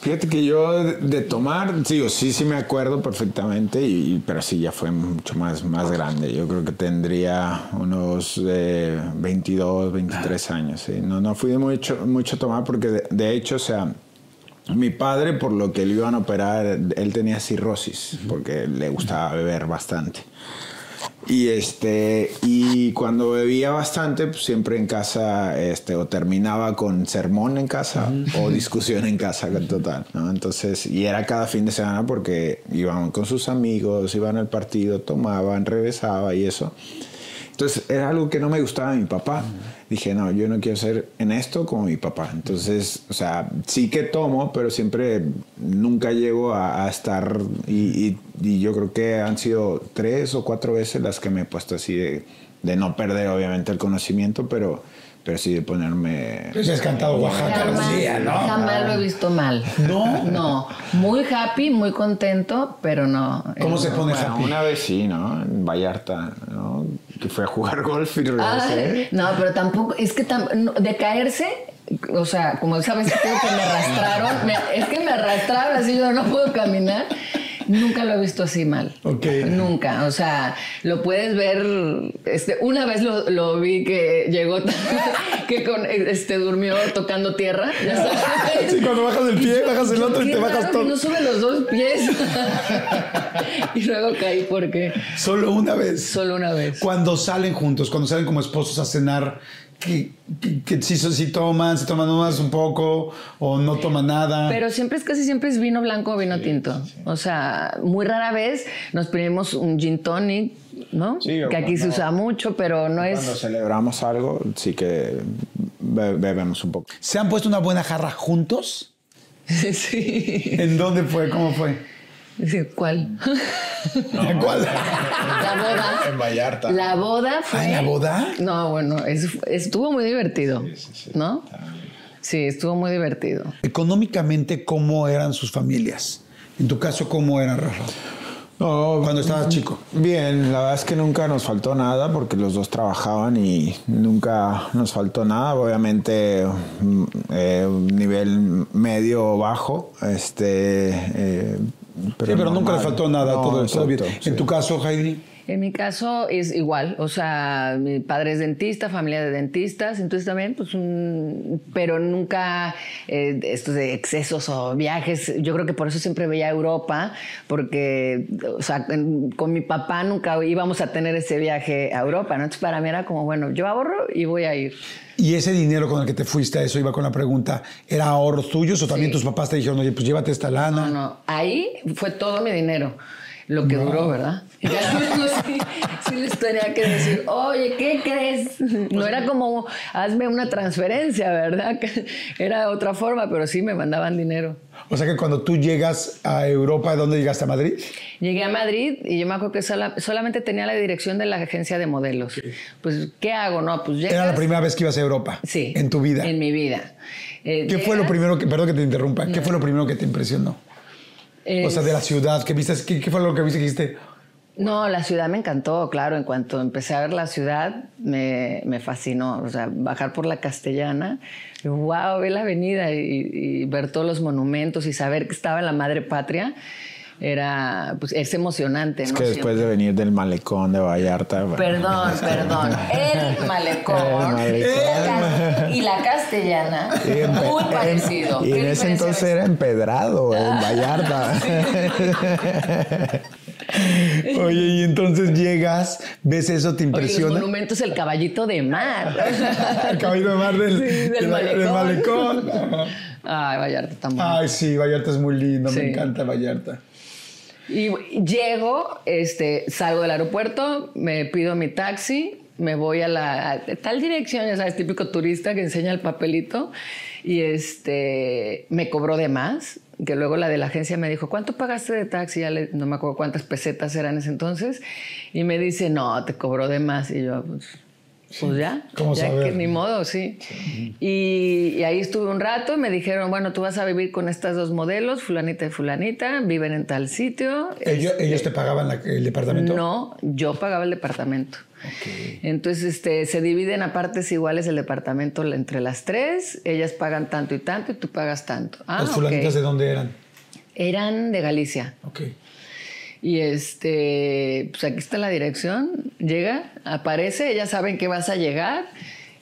Fíjate que yo de, tomar, sí, o sí, sí me acuerdo perfectamente, y, pero sí, ya fue mucho más, más grande. Yo creo que tendría unos eh, 22, 23 años. ¿sí? No, no fui de mucho, mucho a tomar porque, de, de hecho, o sea, mi padre, por lo que le iban a operar, él tenía cirrosis, porque le gustaba beber bastante. Y este y cuando bebía bastante, pues siempre en casa este o terminaba con sermón en casa o discusión en casa total, ¿no? Entonces, y era cada fin de semana porque iban con sus amigos, iban al partido, tomaban, regresaba y eso. Entonces era algo que no me gustaba de mi papá. Dije, no, yo no quiero ser en esto como mi papá. Entonces, o sea, sí que tomo, pero siempre nunca llego a, estar. Y, y- y yo creo que han sido tres o cuatro veces las que me he puesto así de, de no perder, obviamente, el conocimiento, pero, pero sí de ponerme. Pues has cantado Oaxaca Jamás, día, ¿no? jamás lo he visto mal. ¿No? No. Muy happy, muy contento, pero no. ¿Cómo Eh, se pone Bueno, happy? una vez sí, ¿no? En Vallarta, ¿no? Que fue a jugar golf y Ah, regresé. no, pero tampoco, es que tam- no, de caerse, o sea, como sabes que tengo que me arrastraron, me- es que me arrastraron así, yo no puedo caminar. Nunca lo he visto así mal. Ok. Nunca. O sea, lo puedes ver. Este, una vez lo, lo vi que llegó, que con, este, durmió tocando tierra. ya sabes. Sí, cuando bajas el pie, bajas el otro y te bajas todo. no sube los dos pies. y luego caí porque Solo una vez. solo una vez. Cuando salen juntos, cuando salen como esposos a cenar, que, que, que si, si toman, si toman nomás un poco o no toman nada. Pero siempre es casi siempre es vino blanco o vino tinto. O sea, muy rara vez nos pedimos un gin tonic, ¿no? Sí, que aquí se cuando- usa mucho, pero no Cuando es. celebramos algo, sí que be- bebemos un poco. ¿Se han puesto una buena jarra juntos? sí. ¿En dónde fue? ¿Cómo fue? Sí, ¿Cuál? ¿Cuál? La boda. En Vallarta. La boda fue. ¿Ah, la boda? No, bueno, es- estuvo muy divertido, ¿no? Sí, estuvo muy divertido. Económicamente, ¿cómo eran sus familias? En tu caso, ¿cómo eran, Rafa? No, Cuando estabas chico. Bien, la verdad es que nunca nos faltó nada porque los dos trabajaban y nunca nos faltó nada. Obviamente mm, eh, un nivel medio o bajo, este, eh, pero, sí, pero nunca normal. le faltó nada, No, todo, todo bien. En tu caso, Heidi. En mi caso es igual, o sea, mi padre es dentista, familia de dentistas, entonces también, pues, un, pero nunca eh, estos de excesos o viajes. Yo creo que por eso siempre veía Europa, porque, o sea, en- con mi papá nunca íbamos a tener ese viaje a Europa, ¿no? Entonces para mí era como, bueno, yo ahorro y voy a ir. ¿Y ese dinero con el que te fuiste a eso, iba con la pregunta, ¿era ahorros tuyos o también Sí. tus papás te dijeron, oye, pues llévate esta lana? No, no, ahí fue todo mi dinero. Lo que duró, ¿verdad? Sí, sí les tenía que decir, oye, ¿qué crees? No era como, hazme una transferencia, ¿verdad? Era otra forma, pero sí me mandaban dinero. O sea que cuando tú llegas a Europa, ¿dónde llegaste a Madrid? Llegué a Madrid y yo me acuerdo que sola- solamente tenía la dirección de la agencia de modelos. Pues, ¿qué hago? No, pues llegas... Era la primera vez que ibas a Europa. Sí. En tu vida. En mi vida. Eh, ¿Qué fue lo primero que, perdón que te interrumpa, qué fue lo primero que te impresionó? O sea, de la ciudad, ¿qué viste? ¿Qué, qué fue lo que viste que dijiste? No, la ciudad me encantó, claro. En cuanto empecé a ver la ciudad, me, me fascinó. O sea, bajar por la castellana, wow, ver la avenida y, y ver todos los monumentos y saber que estaba en la madre patria, era, pues, es emocionante. Es ¿no? que después de venir del malecón de Vallarta. bueno, Perdón, perdón. El malecón, El malecón. la cas- y la castellana, y en- muy en- parecido. Y ¿Qué en ese entonces era empedrado, en Vallarta. Oye, y entonces llegas, ves eso, te Oye, los impresiona. monumentos, el caballito de mar. El caballo de mar del, Sí, del de la- del malecón. malecón. Ay, Vallarta bonito. Ay, sí, Vallarta es muy lindo, Sí. me encanta Vallarta. Y llego, este, salgo del aeropuerto, me pido mi taxi, me voy a la tal dirección, ya sabes, típico turista que enseña el papelito y este me cobró de más, que luego la de la agencia me dijo, "¿Cuánto pagaste de taxi?" Ya no me acuerdo cuántas pesetas eran en ese entonces y me dice, "No, te cobró de más." Y yo, pues, pues ya, ¿cómo ya saber? que ni modo, sí. Y, y ahí estuve un rato, me dijeron, bueno, tú vas a vivir con estas dos modelos, fulanita y fulanita, viven en tal sitio. ¿Ellos, ellos te pagaban la- el departamento? No, yo pagaba el departamento. Entonces, este, se dividen a partes iguales el departamento entre las tres. Ellas pagan tanto y tanto y tú pagas tanto. Ah, ¿Los ok. fulanitas de dónde eran? Eran de Galicia. Ok. Y este, pues aquí está la dirección. Llega, aparece, ellas saben que vas a llegar.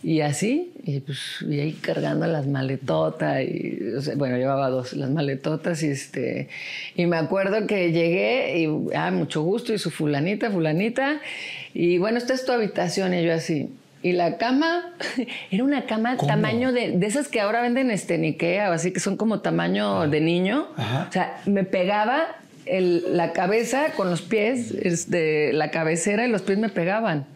Y así, y pues y ahí cargando las maletotas, y, o sea, bueno, llevaba dos, las maletotas, y este, y me acuerdo que llegué, y ah, mucho gusto, y su fulanita, fulanita, y bueno, esta es tu habitación, y yo así. Y la cama, era una cama ¿Cómo? tamaño de, de esas que ahora venden este en Ikea, o así que son como tamaño de niño. Ajá. O sea, me pegaba el- la cabeza con los pies, este, la cabecera y los pies me pegaban.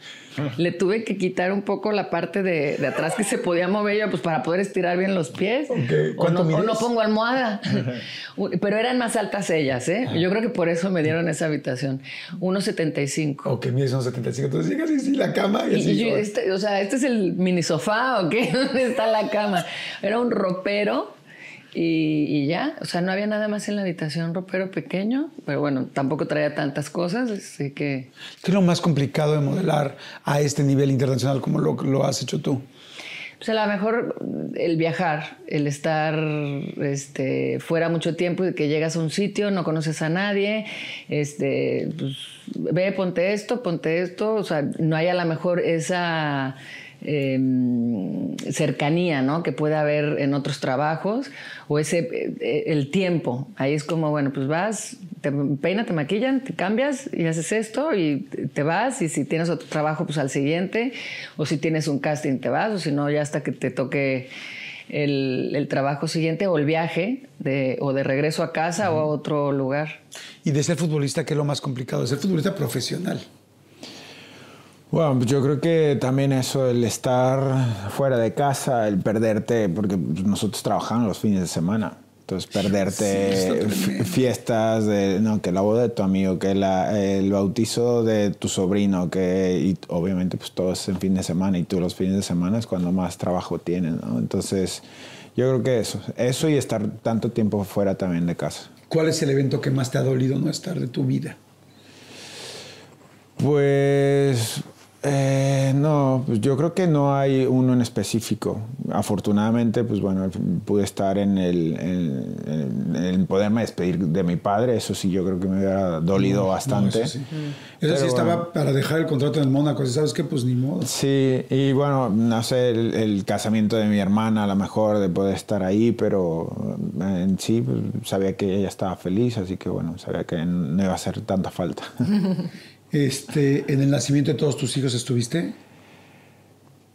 Le tuve que quitar un poco la parte de, de atrás que se podía mover yo, pues para poder estirar bien los pies. Ok. O, ¿Cuánto no, o no pongo almohada. Pero eran más altas ellas, ¿eh? Yo creo que por eso me dieron esa habitación. 1,75. Ok, mides unos 75. Entonces llegas y sí, la cama y Y, así. yo, este, o sea, ¿este es el mini sofá o qué? ¿Dónde está la cama? Era un ropero y, y ya. O sea, no había nada más en la habitación, ropero pequeño. Pero bueno, tampoco traía tantas cosas, así que... ¿Qué es lo más complicado de modelar a este nivel internacional como lo, lo has hecho tú? Pues a lo mejor el viajar, el estar este, fuera mucho tiempo y que llegas a un sitio, no conoces a nadie, este, pues, ve, ponte esto, ponte esto, o sea, no hay a lo mejor esa em, cercanía ¿no? que puede haber en otros trabajos o ese eh, el tiempo. Ahí es como, bueno, pues vas, te peinas, te maquillan, te cambias y haces esto y te vas y si tienes otro trabajo, pues al siguiente o si tienes un casting te vas o si no, ya hasta que te toque el, el trabajo siguiente o el viaje de, o de regreso a casa o a otro lugar. Y de ser futbolista, ¿qué es lo más complicado? De ser futbolista profesional. Bueno, pues yo creo que también eso, el estar fuera de casa, el perderte, porque nosotros trabajamos los fines de semana. Entonces, perderte Sí, fiestas, de, no, que la boda de tu amigo, que la- el bautizo de tu sobrino, que y obviamente pues todo es en fin de semana y tú los fines de semana es cuando más trabajo tienes, ¿no? Entonces, yo creo que eso, eso y estar tanto tiempo fuera también de casa. ¿Cuál es el evento que más te ha dolido no estar de tu vida? Pues eh, no, pues yo creo que no hay uno en específico. Afortunadamente, pues bueno, pude estar en el, en, en- en poderme despedir de mi padre. Eso sí, yo creo que me hubiera dolido No, bastante. eso sí. Eso estaba para dejar el contrato en el Mónaco. ¿Sabes qué? Pues ni modo. Sí, y bueno, no sé, el, el casamiento de mi hermana, a lo mejor de poder estar ahí, pero eh, en sí pues, sabía que ella estaba feliz, así que bueno, sabía que no iba a hacer tanta falta. Este, ¿En el nacimiento de todos tus hijos estuviste?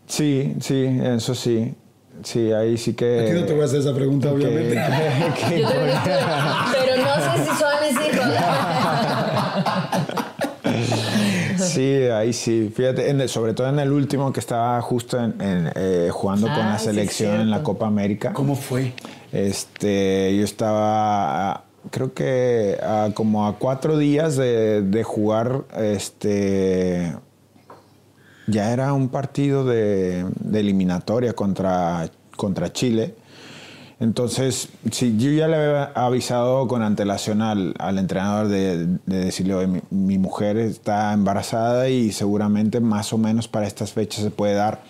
Sí, sí, eso sí. Sí, ahí sí que... Aquí no te voy a hacer esa pregunta, que- obviamente. que- Yo pero no sé si son mis hijos. sí, ahí sí. Fíjate, en el- sobre todo en el último que estaba justo en, en, eh, jugando con Ah, la sí, selección en la. Copa América. ¿Cómo fue? Este, yo estaba, ah, creo que a como a cuatro días de, jugar, este, ya era un partido de, eliminatoria contra, contra Chile. Entonces, sí, yo ya le había avisado con antelación al, entrenador de, de decirle, "Oye, mi, mi mujer está embarazada y seguramente más o menos para estas fechas se puede dar.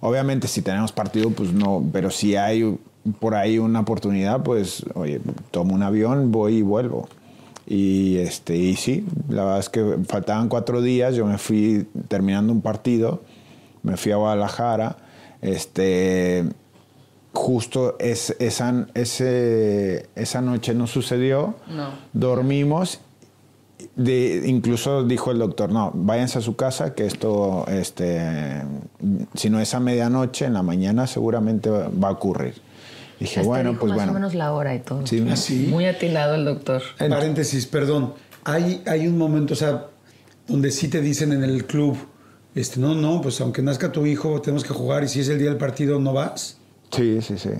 Obviamente si tenemos partido, pues no, pero si hay por ahí una oportunidad, pues, oye, tomo un avión, voy y vuelvo. Y, este, y sí, la verdad es que faltaban cuatro días, yo me fui terminando un partido, me fui a Guadalajara, este, justo es, esa, ese, esa noche no sucedió, No. dormimos, de, incluso dijo el doctor, no, váyanse a su casa, que esto, este, si no es a medianoche, en la mañana seguramente va a ocurrir. Dije, Hasta bueno, dijo pues más bueno. o menos la hora y todo. Sí, ¿Ah, sí? Muy atinado el doctor. Paréntesis, perdón. Hay, hay un momento, o sea, donde sí te dicen en el club, este, no, no, pues aunque nazca tu hijo, tenemos que jugar y si es el día del partido, ¿no vas? Sí, sí, sí.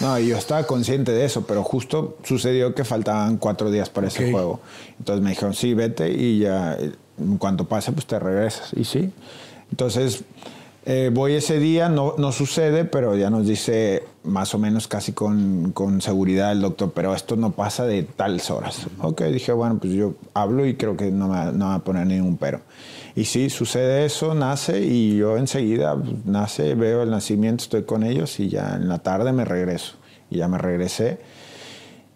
No, y yo estaba consciente de eso, pero justo sucedió que faltaban cuatro días para ese Ok. juego. Entonces me dijeron, sí, vete y ya eh, en cuanto pase, pues te regresas. Y sí. Entonces eh, voy ese día, no, no sucede, pero ya nos dice más o menos casi con, con seguridad el doctor, pero esto no pasa de tales horas. Ok, dije, bueno, pues yo hablo y creo que no me, no va a poner ningún pero. Y sí, sucede eso, nace y yo enseguida pues, nace, veo el nacimiento, estoy con ellos y ya en la tarde me regreso. Y ya me regresé.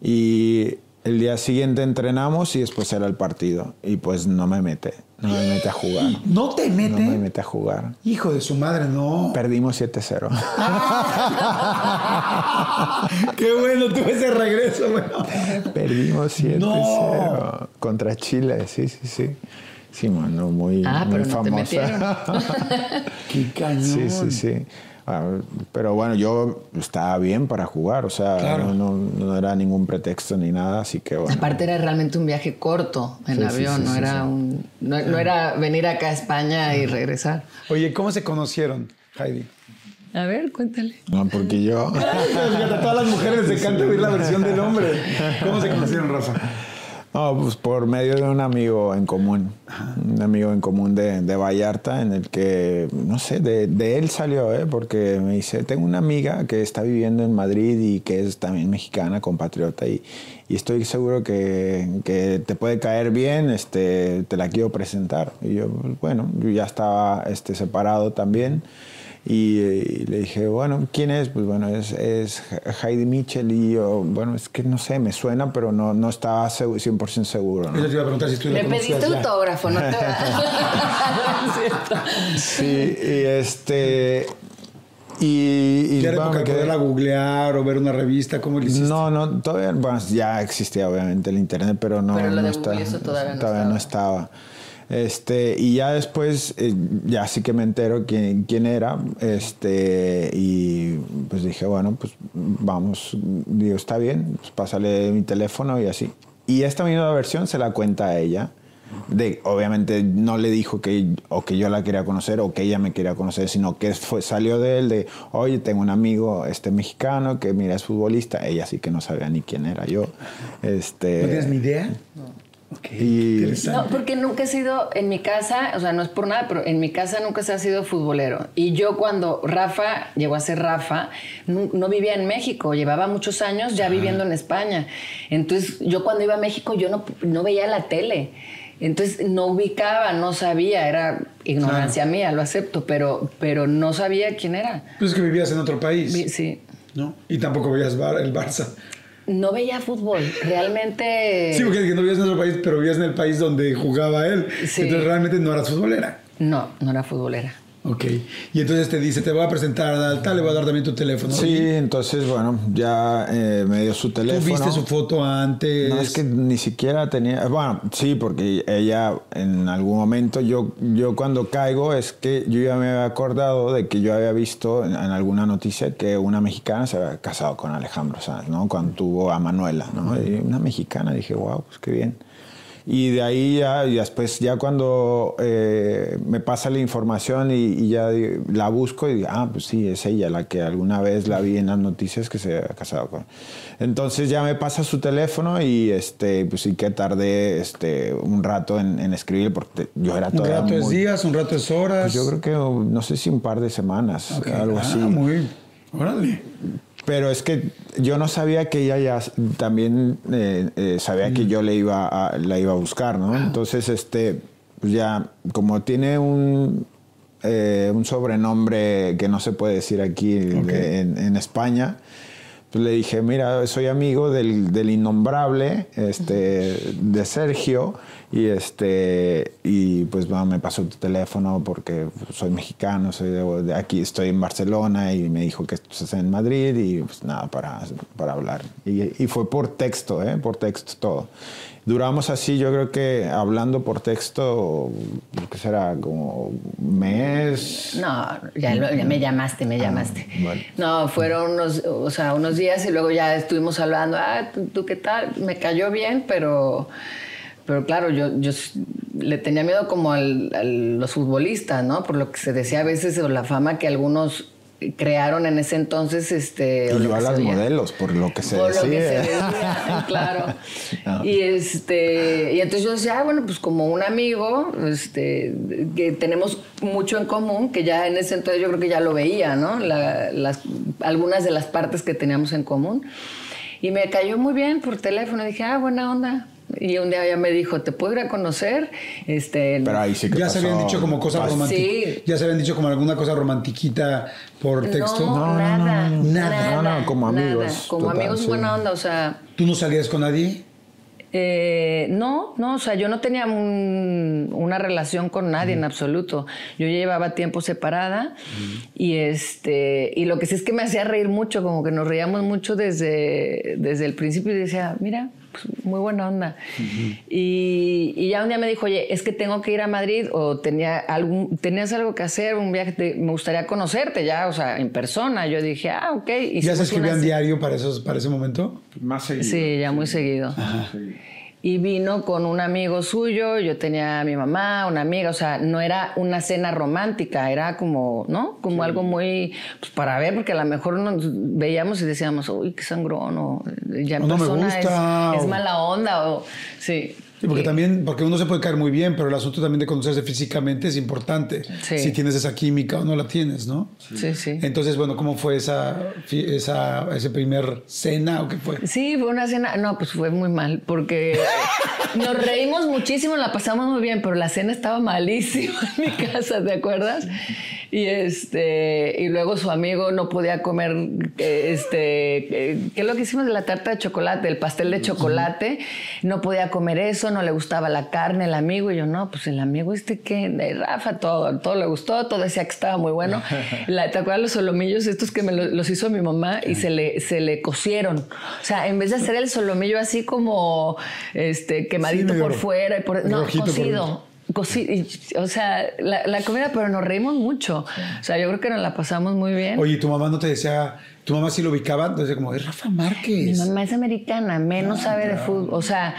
Y el día siguiente entrenamos y después era el partido. Y pues no me mete, no me mete a jugar. ¿No te mete? No me mete a jugar. Hijo de su madre, no. Perdimos 7-0. Qué bueno, tuve ese regreso, bueno. Perdimos 7-0 No. contra Chile, sí, sí, sí. Sí, mano, muy, Ah, muy pero no te famosa. metieron. Qué cañón. Sí, sí, sí. Ah, pero bueno, yo estaba bien para jugar, o sea, Claro. no, no- no era ningún pretexto ni nada, así que bueno. Aparte era realmente un viaje corto en Sí, avión, sí, no sí, era sí. un no, no era venir acá a España y regresar. Oye, ¿cómo se conocieron, Heidi? A ver, cuéntale. No, porque yo... A todas las mujeres les encanta oír la versión del hombre. ¿Cómo se conocieron, Rafa? No, pues por medio de un amigo en común, un amigo en común de, de Vallarta, en el que, no sé, de, de él salió, ¿eh? porque me dice, tengo una amiga que está viviendo en Madrid y que es también mexicana, compatriota, y, y estoy seguro que, que te puede caer bien, este, te la quiero presentar. Y yo, bueno, yo ya estaba este, separado también. Y, eh, le dije, bueno, ¿quién es? Pues bueno, es, es Heidi Mitchell. Y yo, bueno, es que no sé, me suena, pero no, no estaba segu- 100% seguro. ¿no? Yo te iba a preguntar si tú Le pediste ya. autógrafo, no te. Sí, y este. Y, y Ya era bueno, quedé- poderla googlear o ver una revista, ¿cómo le hiciste? No, no, todavía, bueno, ya existía obviamente el internet, pero no, Pero lo no de estaba, eso todavía no no estaba. Este, y ya después, eh, ya sí que me entero quién, quién era, este, y pues dije, bueno, pues vamos, digo, está bien, pues pásale mi teléfono y así. Y esta misma versión se la cuenta a ella. De, obviamente no le dijo que, o que yo la quería conocer o que ella me quería conocer, sino que fue, salió de él de, oye, tengo un amigo este mexicano que mira es futbolista. Ella sí que no sabía ni quién era yo. Este, ¿No tienes ni idea? Ok, Y- interesante. No, porque nunca he sido en mi casa, o sea, no es por nada, pero en mi casa nunca se ha sido futbolero. Y yo cuando Rafa llegó a ser Rafa, no, no vivía en México, llevaba muchos años ya viviendo en España. Entonces, yo cuando iba a México, yo no, no veía la tele. Entonces, no ubicaba, no sabía, era ignorancia mía, lo acepto, pero, pero no sabía quién era. Pues es que vivías en otro país, Vi- Sí. ¿no? Y tampoco veías Bar- el Barça. No veía fútbol, realmente... Sí, porque no vivías en otro país, pero vivías en el país donde jugaba él. Sí. Entonces realmente no eras futbolera. No, no era futbolera. Ok. Y entonces te dice, te voy a presentar a tal, le voy a dar también tu teléfono. Sí, entonces, bueno, ya eh, me dio su ¿Tú teléfono. viste su foto antes? No, es que ni siquiera tenía. Bueno, sí, porque ella en algún momento, yo, yo cuando caigo, es que yo ya me había acordado de que yo había visto en, en alguna noticia que una mexicana se había casado con Alejandro Sanz, ¿no? Cuando tuvo a Manuela, ¿no? Y una mexicana, dije, wow, pues qué bien. Y de ahí ya, y después ya cuando eh, me pasa la información y, y ya la busco y digo, ah, pues sí, es ella la que alguna vez la vi en las noticias que se había casado con. Entonces ya me pasa su teléfono y este, pues sí que tardé este, un rato en, en escribir porque yo era Un todavía rato es muy- días, un rato es horas. pues yo creo que no sé si un par de semanas, Ok. algo Ah, así. muy... Órale. Pero es que yo no sabía que ella ya también eh, eh, sabía que yo le iba a, la iba a buscar, ¿no? Entonces, este, pues ya, como tiene un, eh, un sobrenombre que no se puede decir aquí de- en, en España, pues le dije, mira, soy amigo del, del innombrable, este, de Sergio, y este, y pues bueno, me pasó tu teléfono porque soy mexicano, soy de, de aquí, estoy en Barcelona, y me dijo que estás en Madrid, y pues nada, para, para hablar. Y, y fue por texto, ¿eh? Por texto todo. Duramos así, yo creo que hablando por texto, ¿qué será? Como un mes. No, ya, lo- ya me llamaste, me llamaste. bueno. No, fueron unos, o sea, unos días y luego ya estuvimos hablando, ah, ¿tú, tú qué tal? Me cayó bien, pero, pero claro, yo, yo le tenía miedo como al- a los futbolistas, ¿no? Por lo que se decía a veces, o la fama que algunos crearon en ese entonces, este... Y lo yo a las modelos, por lo que se Por lo decía. que se decía, claro. No. Y este, y entonces yo decía, ah, bueno, pues como un amigo, este, que tenemos mucho en común, que ya en ese entonces yo creo que ya lo veía, ¿no? La- las, algunas de las partes que teníamos en común. Y me cayó muy bien por teléfono. Dije, ah, buena onda. Y un día ya me dijo, ¿te puedo ir a conocer? Este, Pero ahí sí que Ya se habían dicho como cosas románticas. Sí. Ya se habían dicho como alguna cosa romantiquita por texto. No, No, no, nada, no, nada. No, no, como nada. amigos, Como total, amigos sí. buena onda, o sea... ¿Tú no salías con nadie? Eh, no, no, o sea, yo no tenía un- una relación con nadie en absoluto. Yo ya llevaba tiempo separada y este y lo que sí es que me hacía reír mucho, como que nos reíamos mucho desde, desde el principio y decía, mira, muy buena onda. y, y ya un día me dijo, oye, es que tengo que ir a Madrid o tenía algún, tenías algo que hacer, un viaje, te- me gustaría conocerte ya, o sea, en persona. Yo dije, ah, ok. ¿Ya se escribían una- diario para, esos, para ese momento? Más seguido. Sí, ya muy seguido. Y vino con un amigo suyo, yo tenía a mi mamá, una amiga, o sea, no era una cena romántica, era como, ¿no? Como algo muy, pues para ver, porque a lo mejor nos veíamos y decíamos, uy, qué sangrón, o ya en no persona es- gusta, es, o- mala onda, o sí. Sí, porque también, porque uno se puede caer muy bien, pero el asunto también de conocerse físicamente es importante. Sí. Si tienes esa química o no la tienes, ¿no? Sí, sí. Entonces, bueno, ¿cómo fue esa, esa ese primer cena o qué fue? Sí, fue una cena, no, pues fue muy mal, porque nos reímos muchísimo, la pasamos muy bien, pero la cena estaba malísima en mi casa, ¿te acuerdas? Y este, y luego su amigo no podía comer, eh, este, eh, ¿qué es lo que hicimos de la tarta de chocolate? El pastel de chocolate, no podía comer eso, no le gustaba la carne, el amigo, y yo, no, pues el amigo este que, Rafa, todo, todo le gustó, todo decía que estaba muy bueno. La- ¿Te acuerdas los solomillos estos que me lo- los hizo mi mamá y se le, se le cocieron? O sea, en vez de hacer el solomillo así como este quemadito por fuera y por no, cocido. O sea, la, la comida, pero nos reímos mucho. O sea, yo creo que nos la pasamos muy bien. Oye, tu mamá no te decía, tu mamá sí lo ubicaba, entonces como, es Rafa Mi Márquez. mamá es americana, menos sabe de fútbol. O sea,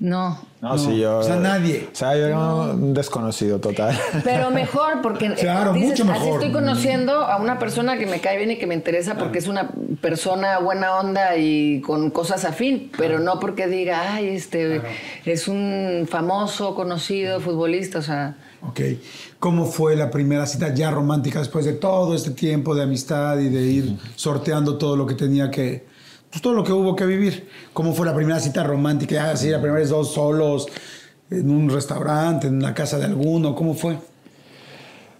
no. No, sí, yo. o sea, nadie. O sea, yo era un desconocido total. Pero mejor, porque Claro, mucho Así mejor. estoy conociendo a una persona que me cae bien y que me interesa porque es una persona buena onda y con cosas afín, pero no porque diga, ay, este es un famoso, conocido futbolista, o sea. Ok. ¿Cómo fue la primera cita ya romántica después de todo este tiempo de amistad y de ir sorteando todo lo que tenía que, pues todo lo que hubo que vivir? ¿Cómo fue la primera cita romántica? Así, la primera vez dos solos, en un restaurante, en la casa de alguno, ¿cómo fue?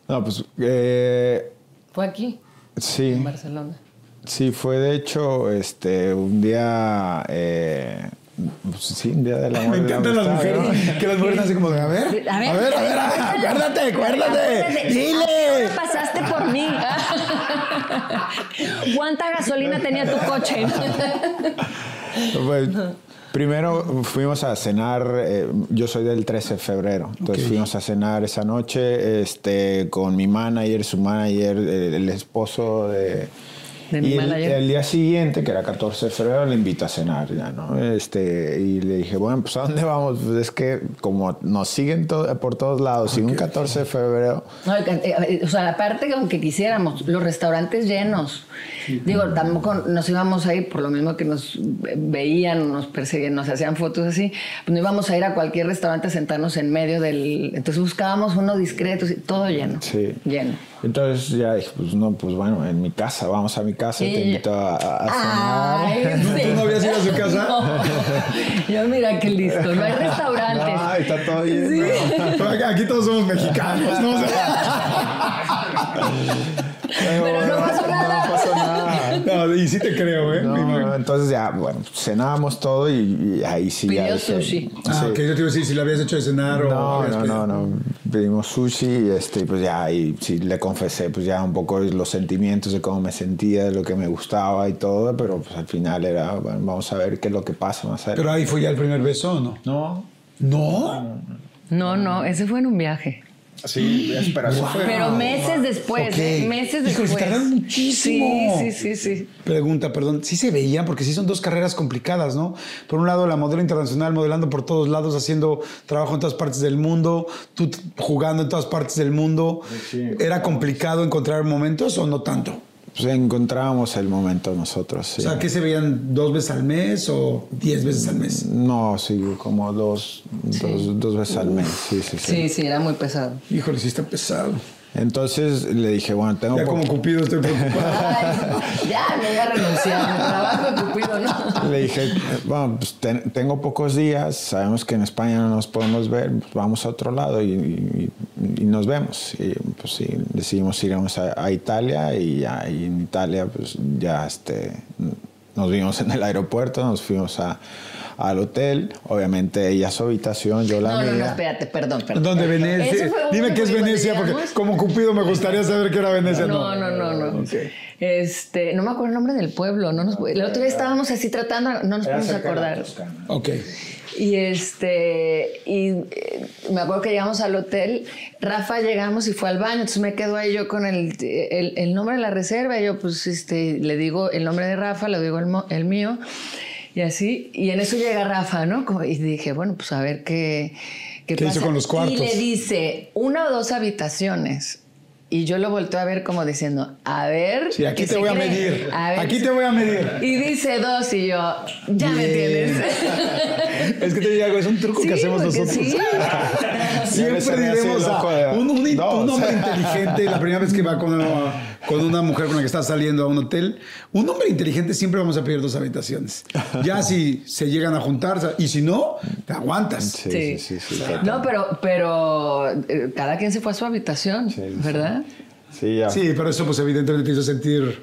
No, pues. eh, Fue aquí, sí. en Barcelona. Sí, fue de hecho este, un día. eh, sí, un día del amor. Me la encantan las mujeres, que las mujeres así como de, a ver, a ver, a ver, a ver, acuérdate, acuérdate, dile. Ahora pasaste por mí. ¿Cuánta gasolina tenía tu coche? Pues, primero fuimos a cenar, eh, yo soy del 13 de febrero, entonces fuimos a cenar esa noche este, con mi manager, su manager, el esposo de... Y el, día siguiente, que era 14 de febrero, le invito a cenar ya, ¿no? Este, y le dije, bueno, pues ¿a dónde vamos? Pues es que como nos siguen to- por todos lados, y un 14 de febrero, No, eh, o sea, aparte que aunque quisiéramos, los restaurantes llenos. Digo, tampoco nos íbamos a ir, por lo mismo que nos veían, nos perseguían, nos hacían fotos así, pues no íbamos a ir a cualquier restaurante a sentarnos en medio del... Entonces buscábamos uno discreto, todo lleno. Sí. Lleno. Entonces ya dije, pues no, pues bueno, en mi casa, vamos a mi casa, Sí. te invito a, a cenar. Ay, sí. ¿Tú no habías ido a su casa? No. Yo mira qué listo, no hay restaurantes. Ay, está todo lleno. Pero aquí- Aquí todos somos mexicanos, ¿no? Pero no pasó nada. No pasó nada. no, y sí te creo, ¿eh? No, no, entonces ya, bueno, cenábamos todo y, y ahí sí ya Pidió dije- sushi. Ah, sí. ok, yo te iba a decir si lo habías hecho de cenar o... No, habías no, pedido. no, no. Pedimos sushi y este, pues ya ahí sí le confesé, pues ya un poco los sentimientos de cómo me sentía, de lo que me gustaba y todo, pero pues al final era, bueno, vamos a ver qué es lo que pasa más adelante. Pero ahí fue ya el primer beso, ¿o no? no, ¿No? No, no, ese fue en un viaje. Sí, fue. Pero meses después. ¿eh? meses Híjole, se después. tardaron muchísimo. Sí, sí, sí, sí. Pregunta, perdón, sí se veían porque sí son dos carreras complicadas, ¿no? Por un lado, la modelo internacional modelando por todos lados, haciendo trabajo en todas partes del mundo, tú jugando en todas partes del mundo. ¿Era complicado encontrar momentos o no tanto? Pues encontrábamos el momento nosotros. sí. O sea, ¿qué se veían dos veces al mes o diez veces al mes? No, sí, como dos, dos, dos veces al mes. Sí, sí, sí. Sí, sí, era muy pesado. Híjole, sí está pesado. Entonces le dije, bueno, tengo Ya como Cupido estoy preocupado. Ay, ya me voy a renunciar. Trabajo de cupido, ¿no? Le dije, bueno, pues ten- tengo pocos días, sabemos que en España no nos podemos ver, pues vamos a otro lado y, y- y nos vemos. Y pues sí, decidimos irnos a, a Italia y, ya, y en Italia pues ya este, nos vimos en el aeropuerto, nos fuimos a, al hotel. Obviamente ella su habitación, yo la No, no, no, mía. espérate, perdón, perdón. ¿Dónde Venecia? Dime que es Venecia, porque como Cupido me gustaría saber que era Venecia. No, no, no, no. Este, no me acuerdo el nombre del pueblo. No nos, el otro día estábamos así tratando, no nos podemos acordar. Ok. Y este, y eh, me acuerdo que llegamos al hotel, Rafa llegamos y fue al baño, entonces me quedo ahí yo con el, el, el nombre de la reserva, y yo pues este, le digo el nombre de Rafa, le digo el, mo- el mío, y así, y en eso llega Rafa, ¿no? Y dije, bueno, pues a ver qué, qué, ¿Qué hizo pasa. con los cuartos? Y le dice, una o dos habitaciones. Y yo lo volteo a ver como diciendo, a ver. Sí, aquí ¿qué te voy a medir. A ver Aquí te voy a medir. Y dice dos y yo, ya me entiendes. Es que te digo, es un truco Sí, que hacemos nosotros. sí. Siempre diremos a un, un hombre inteligente, la primera vez que va con una, con una mujer con la que está saliendo a un hotel, un hombre inteligente siempre vamos a pedir dos habitaciones. Ya si se llegan a juntar, y si no, te aguantas. Sí, sí, sí. No, pero, pero eh, cada quien se fue a su habitación, Sí, sí. ¿verdad? Sí, ya. Sí, pero eso pues evidentemente te hizo sentir...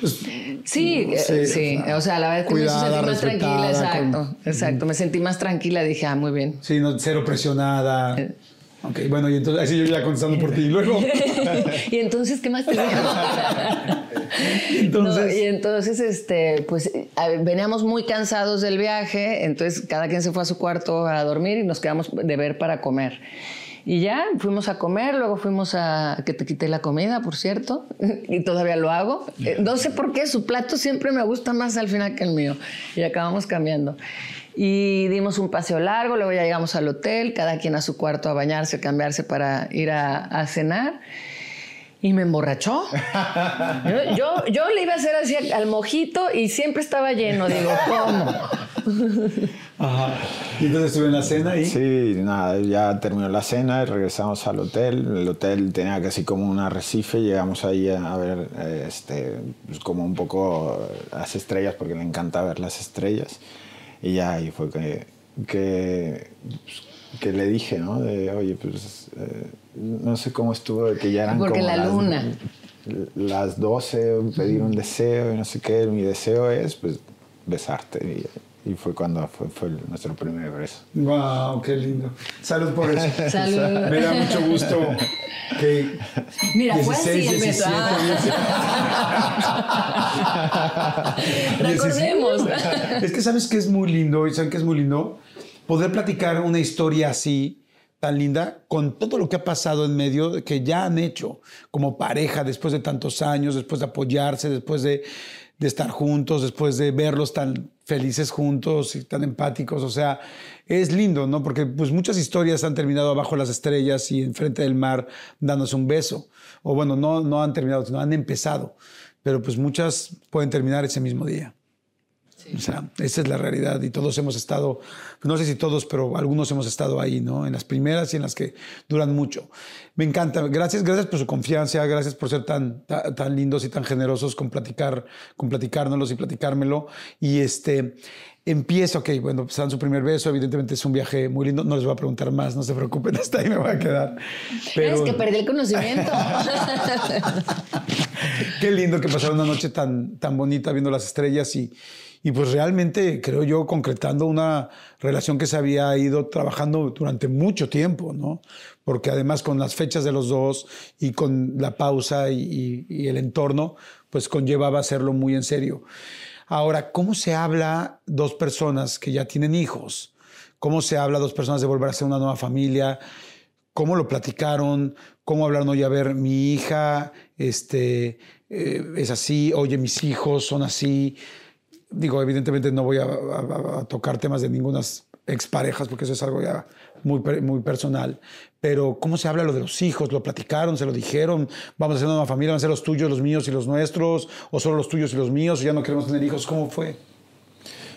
pues, Sí, eh, Sí, sí. o sea, O sea, la verdad es que me sentir más tranquila, exacto. con- Exacto. Me sentí más tranquila, dije, ah, muy bien. sí, no, cero presionada. Ok, bueno, y entonces, así yo ya contestando por ti. Y luego... y entonces, ¿qué más te dijo? Entonces- No, y entonces, este, pues veníamos muy cansados del viaje, entonces cada quien se fue a su cuarto a dormir y nos quedamos de ver para comer. Y ya fuimos a comer, luego fuimos a que te quité la comida, por cierto, y todavía lo hago. Eh, No sé por qué, su plato siempre me gusta más al final que el mío. Y acabamos cambiando. Y dimos un paseo largo, luego ya llegamos al hotel, cada quien a su cuarto a bañarse, a cambiarse para ir a, a cenar. Y me emborrachó. Yo, yo, yo le iba a hacer así al mojito y siempre estaba lleno. Digo, ¿cómo? Ajá. Y entonces estuve en la cena y... Sí, nada, ya terminó la cena y regresamos al hotel. El hotel tenía casi como un arrecife. Llegamos ahí a, ver eh, este, pues como un poco las estrellas, porque le encanta ver las estrellas. Y ya ahí fue que, que, que le dije, ¿no? De, oye, pues eh, no sé cómo estuvo, de que ya eran Porque como la las- luna. Las 12, pedir un deseo y no sé qué. Mi deseo es, pues, besarte. Y, y fue cuando fue, fue nuestro primer beso. Wow, qué lindo. Salud por eso. Salud. Me da mucho gusto que Mira, fue 16, así el beso. 17, Ah. Recordemos. Es que sabes que es muy lindo y saben que es muy lindo poder platicar una historia así tan linda con todo lo que ha pasado en medio que ya han hecho como pareja después de tantos años, después de apoyarse, después de, de estar juntos, después de verlos tan felices juntos y tan empáticos. O sea, es lindo, ¿no? Porque pues muchas historias han terminado abajo las estrellas y enfrente del mar dándose un beso. O bueno, no, no han terminado, sino han empezado. Pero pues muchas pueden terminar ese mismo día. O sea, esa es la realidad y todos hemos estado, no sé si todos, pero algunos hemos estado ahí, ¿no? En las primeras y en las que duran mucho. Me encanta. Gracias, gracias por su confianza, gracias por ser tan, ta- tan, lindos y tan generosos con platicar, con platicárnoslos y platicármelo. Y este, empiezo, ok, bueno, pues dan su primer beso, evidentemente es un viaje muy lindo, no les voy a preguntar más, no se preocupen, hasta ahí me voy a quedar. Es que perdí el conocimiento. Qué lindo que pasaron una noche tan, tan bonita viendo las estrellas y, y pues realmente creo yo concretando una relación que se había ido trabajando durante mucho tiempo, ¿no? Porque además con las fechas de los dos y con la pausa y, el entorno, pues conllevaba hacerlo muy en serio. Ahora, ¿cómo se habla dos personas que ya tienen hijos? ¿Cómo se habla dos personas de volver a ser una nueva familia? cómo lo platicaron, cómo hablaron, oye, a ver, mi hija este, eh, es así, oye, mis hijos son así. Digo, evidentemente no voy a, a- a tocar temas de ninguna exparejas porque eso es algo ya muy, muy personal. Pero ¿cómo se habla lo de los hijos? ¿Lo platicaron? ¿Se lo dijeron? ¿Vamos a ser una familia? ¿Van a ser los tuyos, los míos y los nuestros? ¿O solo los tuyos y los míos? ¿O ya no queremos tener hijos? ¿Cómo fue?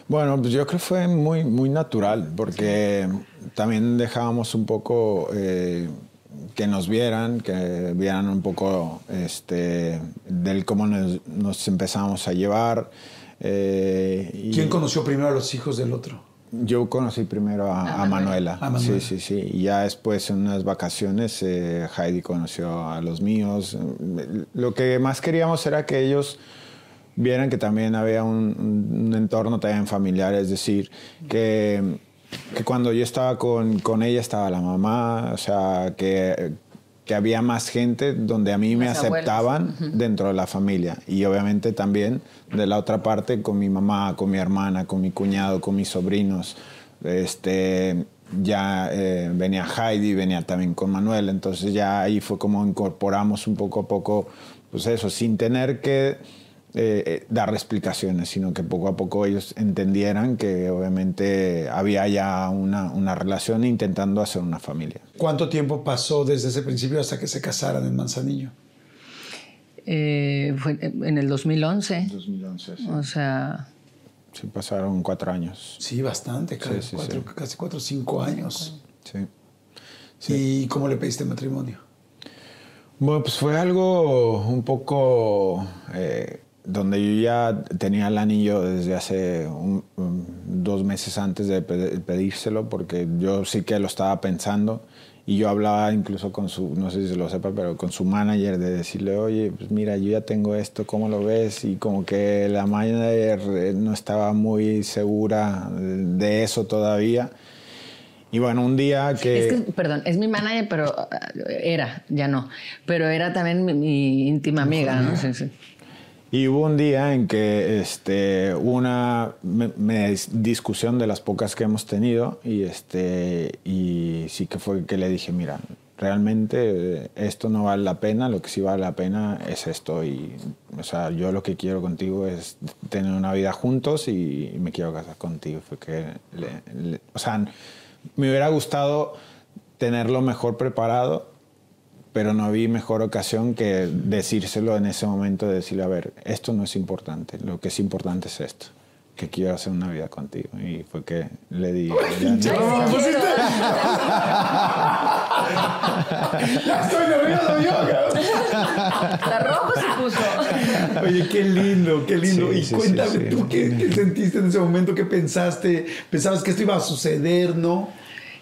Bueno, pues yo creo que fue muy, muy natural, porque también dejábamos un poco eh, que nos vieran, que vieran un poco este, del cómo nos, nos empezamos a llevar. Eh, y ¿Quién conoció primero a los hijos del otro? Yo conocí primero a, a Manuela. A Manuela. Sí, sí, sí. Y ya después, en unas vacaciones, eh, Heidi conoció a los míos. Lo que más queríamos era que ellos vieran que también había un, un entorno también familiar, es decir, que, que cuando yo estaba con, con, ella estaba la mamá, o sea, que, que había más gente donde a mí me aceptaban dentro de la familia. Y obviamente también de la otra parte con mi mamá, con mi hermana, con mi cuñado, con mis sobrinos. Este, ya eh, venía Heidi, venía también con Manuel, entonces ya ahí fue como incorporamos un poco a poco, pues eso, sin tener que eh, eh, dar explicaciones, sino que poco a poco ellos entendieran que obviamente había ya una, una relación intentando hacer una familia. ¿Cuánto tiempo pasó desde ese principio hasta que se casaran en Manzanillo? Eh, fue en el 2011. 2011, sí. O sea... Sí, pasaron cuatro años. Sí, bastante, casi, sí, sí, cuatro, sí. casi cuatro o cinco años. Sí. ¿Y cómo le pediste matrimonio? Bueno, pues fue algo un poco eh, donde yo ya tenía el anillo desde hace un, un, dos meses antes de pedírselo, porque yo sí que lo estaba pensando. Y yo hablaba incluso con su, no sé si se lo sepa, pero con su manager de decirle, oye, pues mira, yo ya tengo esto, ¿cómo lo ves? Y como que la manager no estaba muy segura de eso todavía. Y bueno, un día que... Es que, perdón, es mi manager, pero era, ya no. Pero era también mi, mi íntima amiga, ¿no? Sí, sí. Y hubo un día en que este, una me, discusión de las pocas que hemos tenido y, este, y sí que fue que le dije, mira, realmente esto no vale la pena, lo que sí vale la pena es esto. Y, o sea, yo lo que quiero contigo es tener una vida juntos y, me quiero casar contigo. Fue o sea, me hubiera gustado tenerlo mejor preparado pero no vi mejor ocasión que decírselo en ese momento, de decirle, a ver, esto no es importante, lo que es importante es esto, que quiero hacer una vida contigo. Y fue que le di... Ya, Estoy nervioso yo. La rojo se puso. Oye, qué lindo, qué lindo. Sí, y sí, cuéntame sí, sí. tú ¿qué, qué sentiste en ese momento, qué pensaste, pensabas que esto iba a suceder, ¿no?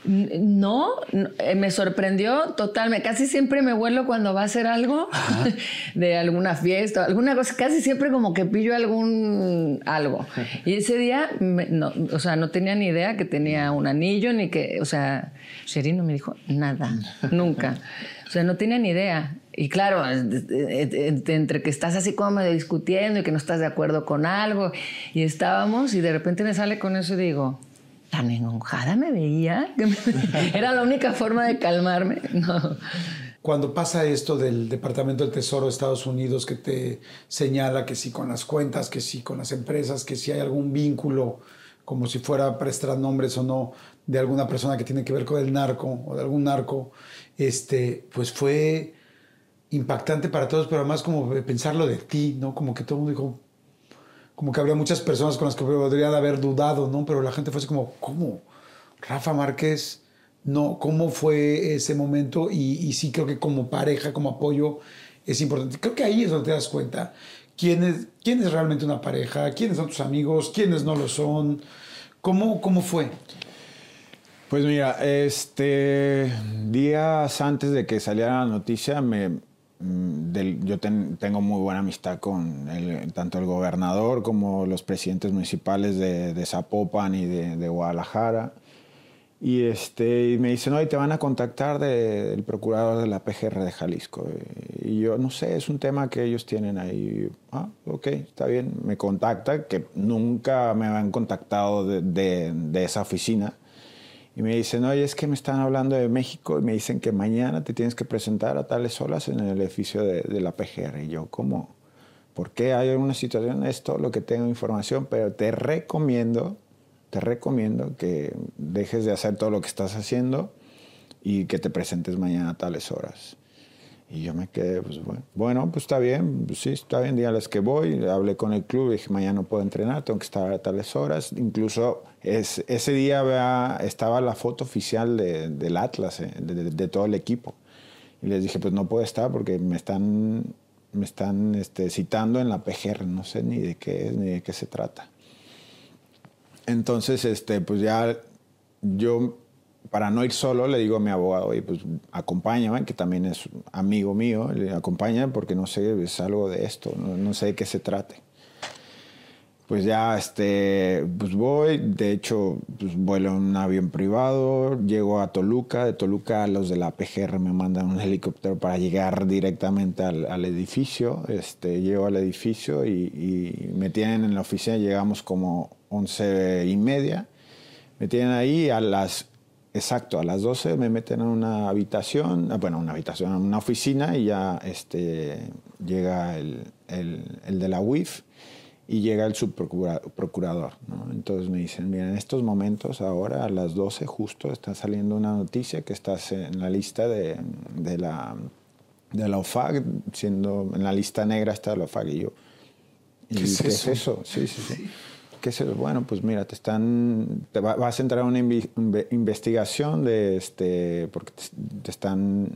No, no, me sorprendió totalmente. Casi siempre me vuelo cuando va a hacer algo de alguna fiesta, alguna cosa. Casi siempre como que pillo algún algo. Y ese día, me, no, o sea, no tenía ni idea que tenía un anillo ni que, o sea, Sherry no me dijo nada, nunca. O sea, no tenía ni idea. Y claro, entre que estás así como discutiendo y que no estás de acuerdo con algo, y estábamos, y de repente me sale con eso y digo, tan enojada me veía. Era la única forma de calmarme. No. Cuando pasa esto del Departamento del Tesoro de Estados Unidos que te señala que sí con las cuentas, que sí con las empresas, que si hay algún vínculo, como si fuera prestar nombres o no, de alguna persona que tiene que ver con el narco o de algún narco, este, pues fue impactante para todos, pero además como pensarlo de ti, ¿no? Como que todo el mundo dijo, como que habría muchas personas con las que podrían haber dudado, ¿no? Pero la gente fue así como, ¿cómo? Rafa Márquez, no, ¿cómo fue ese momento? Y, sí creo que como pareja, como apoyo, es importante. Creo que ahí es donde te das cuenta quién es, quién es realmente una pareja, quiénes son tus amigos, quiénes no lo son. ¿Cómo, cómo fue? Pues mira, este, días antes de que saliera la noticia, me, del, yo ten, tengo muy buena amistad con el, tanto el gobernador como los presidentes municipales de, de Zapopan y de, de, Guadalajara. Y, este, y me dicen, oye, te van a contactar del de, procurador de la PGR de Jalisco. Y yo, no sé, es un tema que ellos tienen ahí. Ah, ok, está bien. Me contacta, que nunca me habían contactado de esa oficina. Y me dicen, oye, es que me están hablando de México y me dicen que mañana te tienes que presentar a tales horas en el edificio de, la PGR. Y yo, ¿cómo? ¿Por qué hay una situación? Es lo que tengo información, pero te recomiendo, te recomiendo que dejes de hacer todo lo que estás haciendo y que te presentes mañana a tales horas. Y yo me quedé, pues bueno, bueno pues está bien, pues sí, está bien, dígales que voy. Hablé con el club dije, mañana no puedo entrenar, tengo que estar a tales horas. Incluso es, ese día vea, estaba la foto oficial de, del Atlas, eh, de, de, de, todo el equipo. Y les dije, pues no puedo estar porque me están, me están este, citando en la PGR, no sé ni de qué es, ni de qué se trata. Entonces, este, pues ya yo para no ir solo, le digo a mi abogado, oye, pues acompáñame, que también es amigo mío, le acompaña porque no sé, es algo de esto, no, sé de qué se trate. pues ya este, pues voy, de hecho, pues vuelo en un avión privado, llego a Toluca, de Toluca los de la PGR me mandan un helicóptero para llegar directamente al, al edificio, este, llego al edificio y, y, me tienen en la oficina, llegamos como once y media, me tienen ahí a las, exacto, a las 12 me meten en una habitación, ah, bueno, una habitación, una oficina y ya este, llega el, el, el de la UIF y llega el subprocurador. ¿no? Entonces me dicen, mira, en estos momentos, ahora a las 12 justo, está saliendo una noticia que estás en la lista de, de la, de la OFAG, siendo en la lista negra está la OFAG. Y yo, ¿y ¿Qué es eso? Sí, sí, sí. ¿Qué es eso? Bueno, pues mira, te están, te va- vas a entrar a una investigación de este, porque te, te están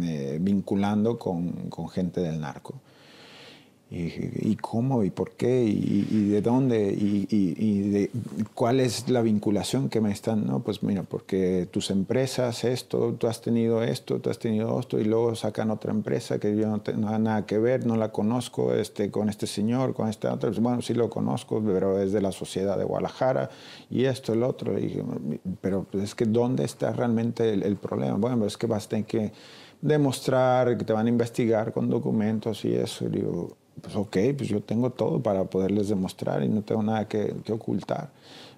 eh, vinculando con, con gente del narco. Y, ¿y cómo? ¿Y por qué? ¿Y, y de dónde? ¿Y, y- de cuál es la vinculación que me están? No, pues mira, porque tus empresas, esto, tú has tenido esto, tú has tenido esto, y luego sacan otra empresa que yo no tengo nada que ver, no la conozco este, con este señor, con este otro. Pues, Bueno, sí lo conozco, pero es de la sociedad de Guadalajara, y esto, el otro. Pero pues, es que ¿dónde está realmente el, el problema? Bueno, pues es que vas a tener que demostrar que te van a investigar con documentos y eso. Y digo, pues ok, pues yo tengo todo para poderles demostrar y no tengo nada que, que ocultar.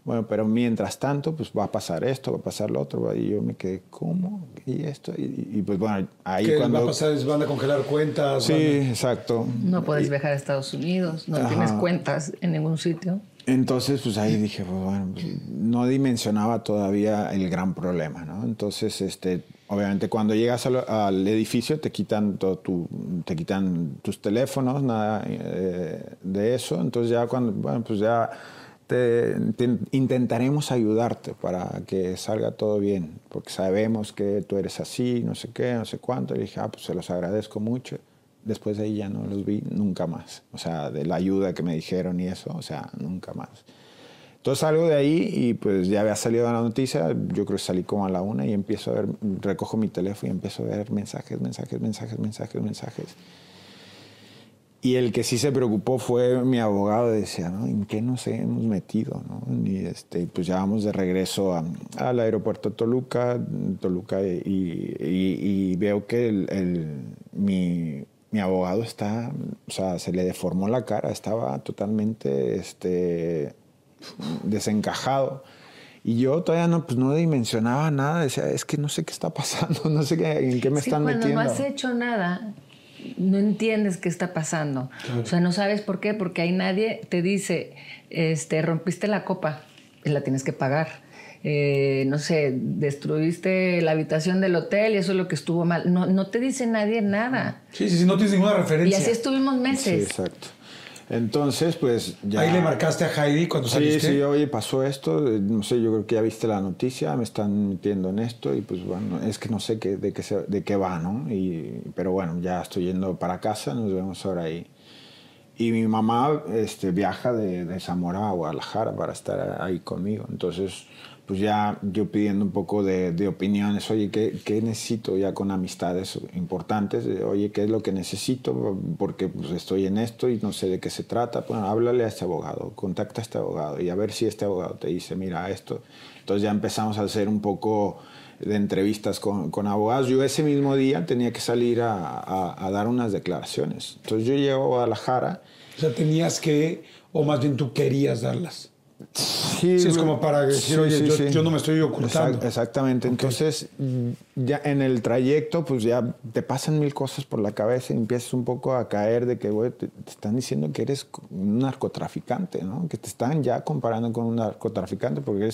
Bueno, pero mientras tanto, pues va a pasar esto, va a pasar lo otro. Y yo me quedé, ¿cómo? ¿Y esto? Y, y, pues bueno, ahí ¿Qué cuando... va a pasar? ¿Es- ¿Van a congelar cuentas? Sí, ¿Van a- exacto. No puedes viajar a Estados Unidos, no Ajá. tienes cuentas en ningún sitio. Entonces, pues ahí dije, pues, bueno, pues, no dimensionaba todavía el gran problema, ¿no? Entonces, este, obviamente cuando llegas al, al edificio te quitan todo tu, te quitan tus teléfonos, nada eh, de eso. Entonces ya cuando, bueno, pues ya te, te intentaremos ayudarte para que salga todo bien, porque sabemos que tú eres así, no sé qué, no sé cuánto. Y dije, ah, pues se los agradezco mucho. Después de ahí ya no los vi nunca más. O sea, de la ayuda que me dijeron y eso, o sea, nunca más. Entonces salgo de ahí y pues ya había salido la noticia, yo creo que salí como a la una y empiezo a ver, recojo mi teléfono y empiezo a ver mensajes, mensajes, mensajes, mensajes, mensajes. Y el que sí se preocupó fue mi abogado, decía, ¿no? ¿En qué nos hemos metido? ¿no? Y este, pues ya vamos de regreso a- al aeropuerto Toluca, Toluca y, y- y veo que el, el- mi, mi abogado está, o sea, se le deformó la cara, estaba totalmente este, desencajado. Y yo todavía no, pues no dimensionaba nada, decía, es que no sé qué está pasando, no sé qué, en qué me Sí, están cuando metiendo. no has hecho nada, no entiendes qué está pasando. O sea, no sabes por qué, porque ahí nadie te dice, este, rompiste la copa y la tienes que pagar. Eh, no sé, destruiste la habitación del hotel y eso es lo que estuvo mal. No, no te dice nadie nada. Sí, sí, sí, no tienes ninguna Y referencia. así estuvimos Sí, meses. exacto. Entonces, pues ya. Ahí le marcaste a Heidi cuando Sí, saliste. sí, oye, pasó esto, eh, no sé, yo creo que ya viste la noticia, me están metiendo en esto y pues bueno, es que no sé qué, de, qué se- de qué va, ¿no? Y, pero bueno, ya estoy yendo para casa, nos vemos ahora ahí. Y mi mamá este, viaja de, de Zamora a Guadalajara para estar ahí conmigo. Entonces, pues ya yo pidiendo un poco de, de opiniones, oye, ¿qué, ¿qué necesito ya con amistades importantes? De, Oye, ¿qué es lo que necesito? Porque pues, estoy en esto y no sé de qué se trata. Bueno, háblale a este abogado, contacta a este abogado y a ver si este abogado te dice, mira esto. Entonces ya empezamos a hacer un poco de entrevistas con, con abogados. Yo ese mismo día tenía que salir a, a- a dar unas declaraciones. Entonces yo llego a Guadalajara. O sea, tenías que, o más bien tú querías darlas. Sí, Sí, es como para decir, oye, yo- yo no me estoy ocultando. Exact- exactamente. Entonces, ya en el trayecto, pues ya te pasan mil cosas por la cabeza y empiezas un poco a caer de que, güey, te, te están diciendo que eres un narcotraficante, ¿no? Que te están ya comparando con un narcotraficante porque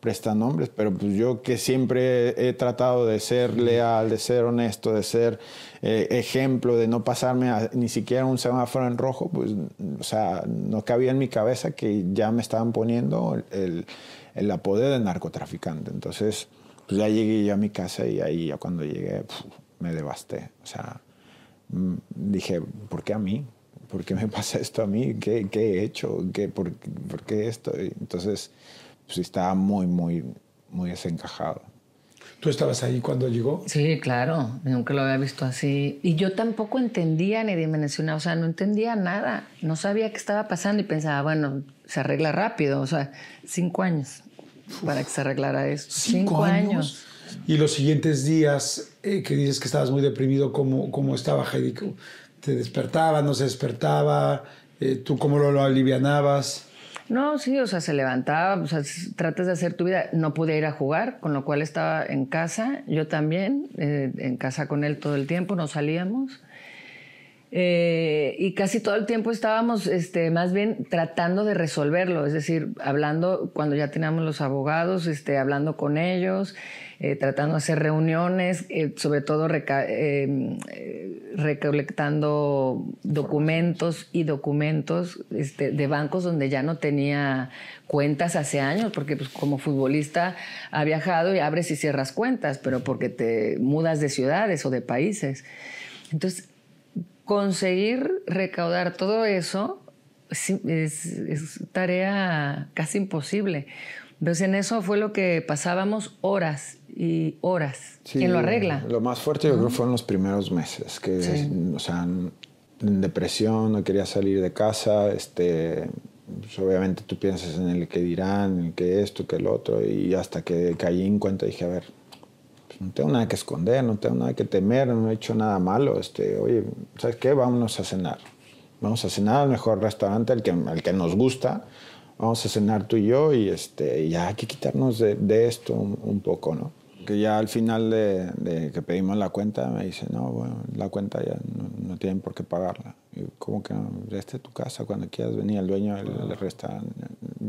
eres prestanombres, pero pues yo que siempre he tratado de ser leal, de ser honesto, de ser eh, ejemplo, de no pasarme a- ni siquiera un semáforo en rojo, pues, o sea, no cabía en mi cabeza que ya me estaban poniendo el, el apodo de narcotraficante. Entonces, pues ya llegué yo a mi casa y ahí ya cuando llegué pf, me devasté. O sea, mm, dije, ¿por qué a mí? ¿Por qué me pasa esto a mí? ¿Qué, qué he hecho? ¿Qué, por, por qué esto? Y entonces, pues estaba muy, muy, muy desencajado. ¿Tú estabas ahí cuando llegó? Sí, claro, nunca lo había visto así. Y yo tampoco entendía ni dimensionaba, o sea, no entendía nada, no sabía qué estaba pasando y pensaba, bueno, se arregla rápido, o sea, cinco años para que se arreglara esto. Cinco, años. Y los siguientes días eh, que dices que estabas muy deprimido, ¿cómo, cómo estaba Heidi? ¿Te despertaba, no se despertaba? Eh, ¿Tú cómo lo, lo alivianabas? No, sí, o sea, se levantaba, o sea, tratas de hacer tu vida. No pude ir a jugar, con lo cual estaba en casa, yo también, eh, en casa con él todo el tiempo, no salíamos. Eh, y casi todo el tiempo estábamos este, más bien tratando de resolverlo, es decir, hablando cuando ya teníamos los abogados, este, hablando con ellos, eh, tratando de hacer reuniones, eh, sobre todo eh, eh, recolectando documentos y documentos este, de bancos donde ya no tenía cuentas hace años, porque pues, como futbolista ha viajado y abres y cierras cuentas, pero porque te mudas de ciudades o de países. Entonces, conseguir recaudar todo eso sí, es, es tarea casi imposible. Entonces en eso fue lo que pasábamos horas y horas. ¿Quién lo arregla? Lo más fuerte yo creo fueron los primeros meses, que, Sí. o sea, en depresión, no quería salir de casa, este, pues, obviamente tú piensas en el que dirán, en el que esto, que el otro, y hasta que caí en cuenta dije, a ver, no tengo nada que esconder, no tengo nada que temer, no he hecho nada malo, este, oye, ¿sabes qué? Vámonos a cenar. Vamos a cenar al mejor restaurante, el que, el que nos gusta, vamos a cenar tú y yo y este, ya hay que quitarnos de, de esto un, un poco, ¿no? Que ya al final de, de que pedimos la cuenta me dice, no, bueno, la cuenta ya no, no tienen por qué pagarla. Y yo, ¿cómo que no? Esta es tu casa, cuando quieras venir, el dueño del restaurante,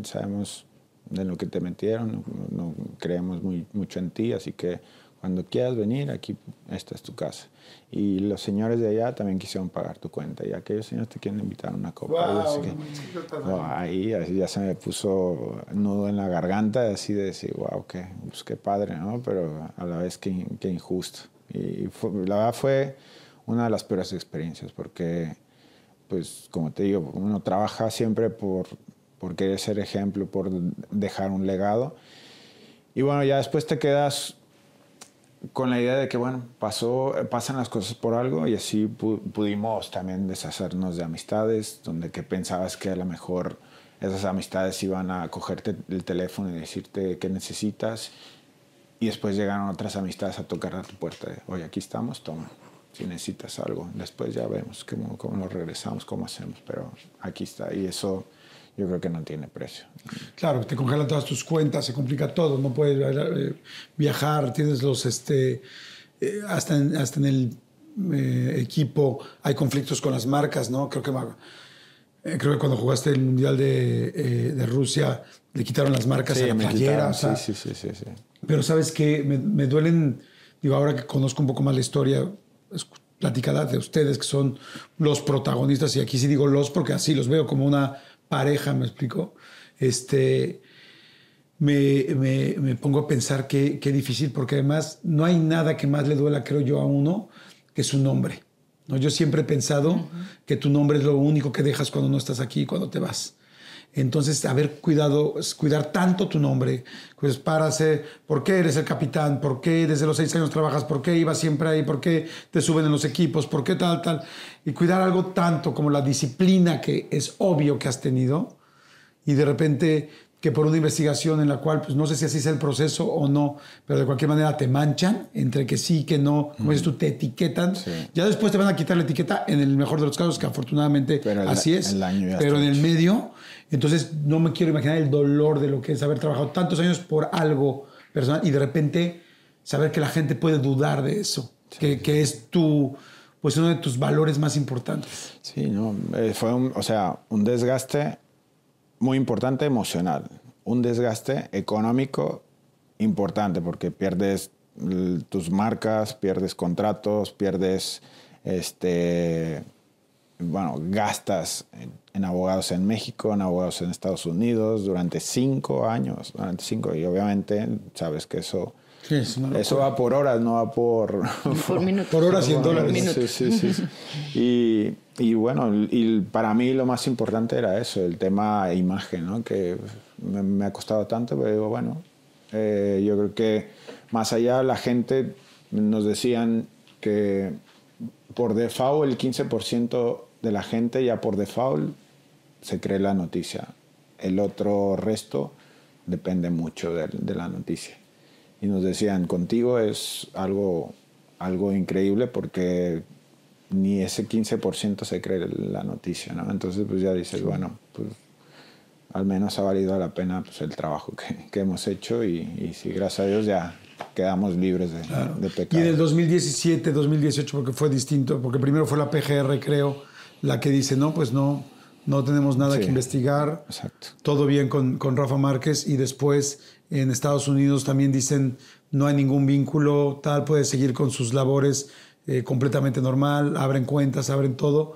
sabemos de lo que te metieron, no, no creemos muy, mucho en ti, así que cuando quieras venir, aquí, esta es tu casa. Y los señores de allá también quisieron pagar tu cuenta, y aquellos señores te quieren invitar a una copa. Wow, así que- no, ahí así ya se me puso nudo en la garganta, así de decir, wow, qué, pues qué padre, ¿no? Pero a la vez qué, qué injusto. Y fue- la verdad fue una de las peores experiencias, porque, pues, como te digo, uno trabaja siempre por, por querer ser ejemplo, por dejar un legado. Y bueno, ya después te quedas con la idea de que, bueno, pasó, pasan las cosas por algo y así pu- pudimos también deshacernos de amistades, donde que pensabas que a lo mejor esas amistades iban a cogerte el teléfono y decirte qué necesitas y después llegaron otras amistades a tocar a tu puerta. de, Oye, aquí estamos, toma, si necesitas algo. Después ya vemos cómo, cómo nos regresamos, cómo hacemos, pero aquí está y eso yo creo que no tiene precio. Claro, te congelan todas tus cuentas, se complica todo, no puedes eh, viajar, tienes los, este, eh, hasta, en, hasta en el eh, equipo hay conflictos con las marcas, ¿no? Creo que, eh, creo que cuando jugaste el Mundial de, eh, de Rusia le quitaron las marcas a la playera, quitaron, o sea, sí, sí, sí, sí, sí. pero sabes que me, me duelen, digo, ahora que conozco un poco más la historia, platicada de ustedes que son los protagonistas, y aquí sí digo los porque así los veo como una pareja, me explico. Este, me, me- me pongo a pensar qué, qué difícil, porque además no hay nada que más le duela, creo yo, a uno que su nombre. ¿no? Yo siempre he pensado que tu nombre es lo único que dejas cuando no estás aquí, cuando te vas. Entonces, haber cuidado, cuidar tanto tu nombre, pues para ser, ¿por qué eres el capitán? ¿Por qué desde los seis años trabajas? ¿Por qué ibas siempre ahí? ¿Por qué te suben en los equipos? ¿Por qué tal, tal? Y cuidar algo tanto como la disciplina que es obvio que has tenido y de repente que por una investigación en la cual, pues no sé si así es el proceso o no, pero de cualquier manera te manchan, entre que sí, que no, como dices tú, te etiquetan. Ya después te van a quitar la etiqueta, en el mejor de los casos, que afortunadamente Pero el- así es. el año pero en el medio, entonces no me quiero imaginar el dolor de lo que es haber trabajado tantos años por algo personal y de repente saber que la gente puede dudar de eso, que, que es tu, pues uno de tus valores más importantes. Sí, no, eh, fue un, o sea, un desgaste muy importante emocional, un desgaste económico importante porque pierdes tus marcas, pierdes contratos, pierdes, este, bueno, gastas en, en abogados en México, en abogados en Estados Unidos durante cinco años, durante cinco, y obviamente sabes que eso, Sí, es eso va por horas, no va por, Por minuto. Por horas y en dólares. minuto. Sí, sí, sí. Y, y bueno, y para mí lo más importante era eso, el tema imagen, ¿no? Que me, me ha costado tanto, pero digo, bueno, eh, yo creo que más allá la gente nos decían que por default el 15% de la gente ya por default se cree la noticia. El otro resto depende mucho de, de la noticia. Y nos decían, contigo es algo, algo increíble porque ni ese 15% se cree la noticia, ¿no? Entonces pues ya dices, bueno, pues al menos ha valido la pena pues, el trabajo que, que hemos hecho y, y sí, gracias a Dios ya quedamos libres de, de pecado. Y en el 2017, 2018, porque fue distinto, porque primero fue la PGR, creo, la que dice, no, pues no, no tenemos nada Sí. que investigar. Exacto. Todo bien con, con Rafa Márquez. Y después en Estados Unidos también dicen, no hay ningún vínculo, tal, puede seguir con sus labores eh, completamente normal, abren cuentas, abren todo.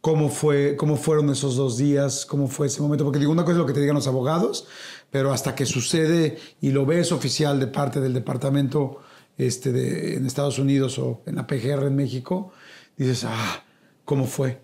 ¿Cómo, fue, ¿Cómo fueron esos dos días? ¿Cómo fue ese momento? Porque digo, una cosa es lo que te digan los abogados, pero hasta que sucede y lo ves oficial de parte del departamento este, de, en Estados Unidos o en la PGR en México, dices, ah, ¿cómo fue?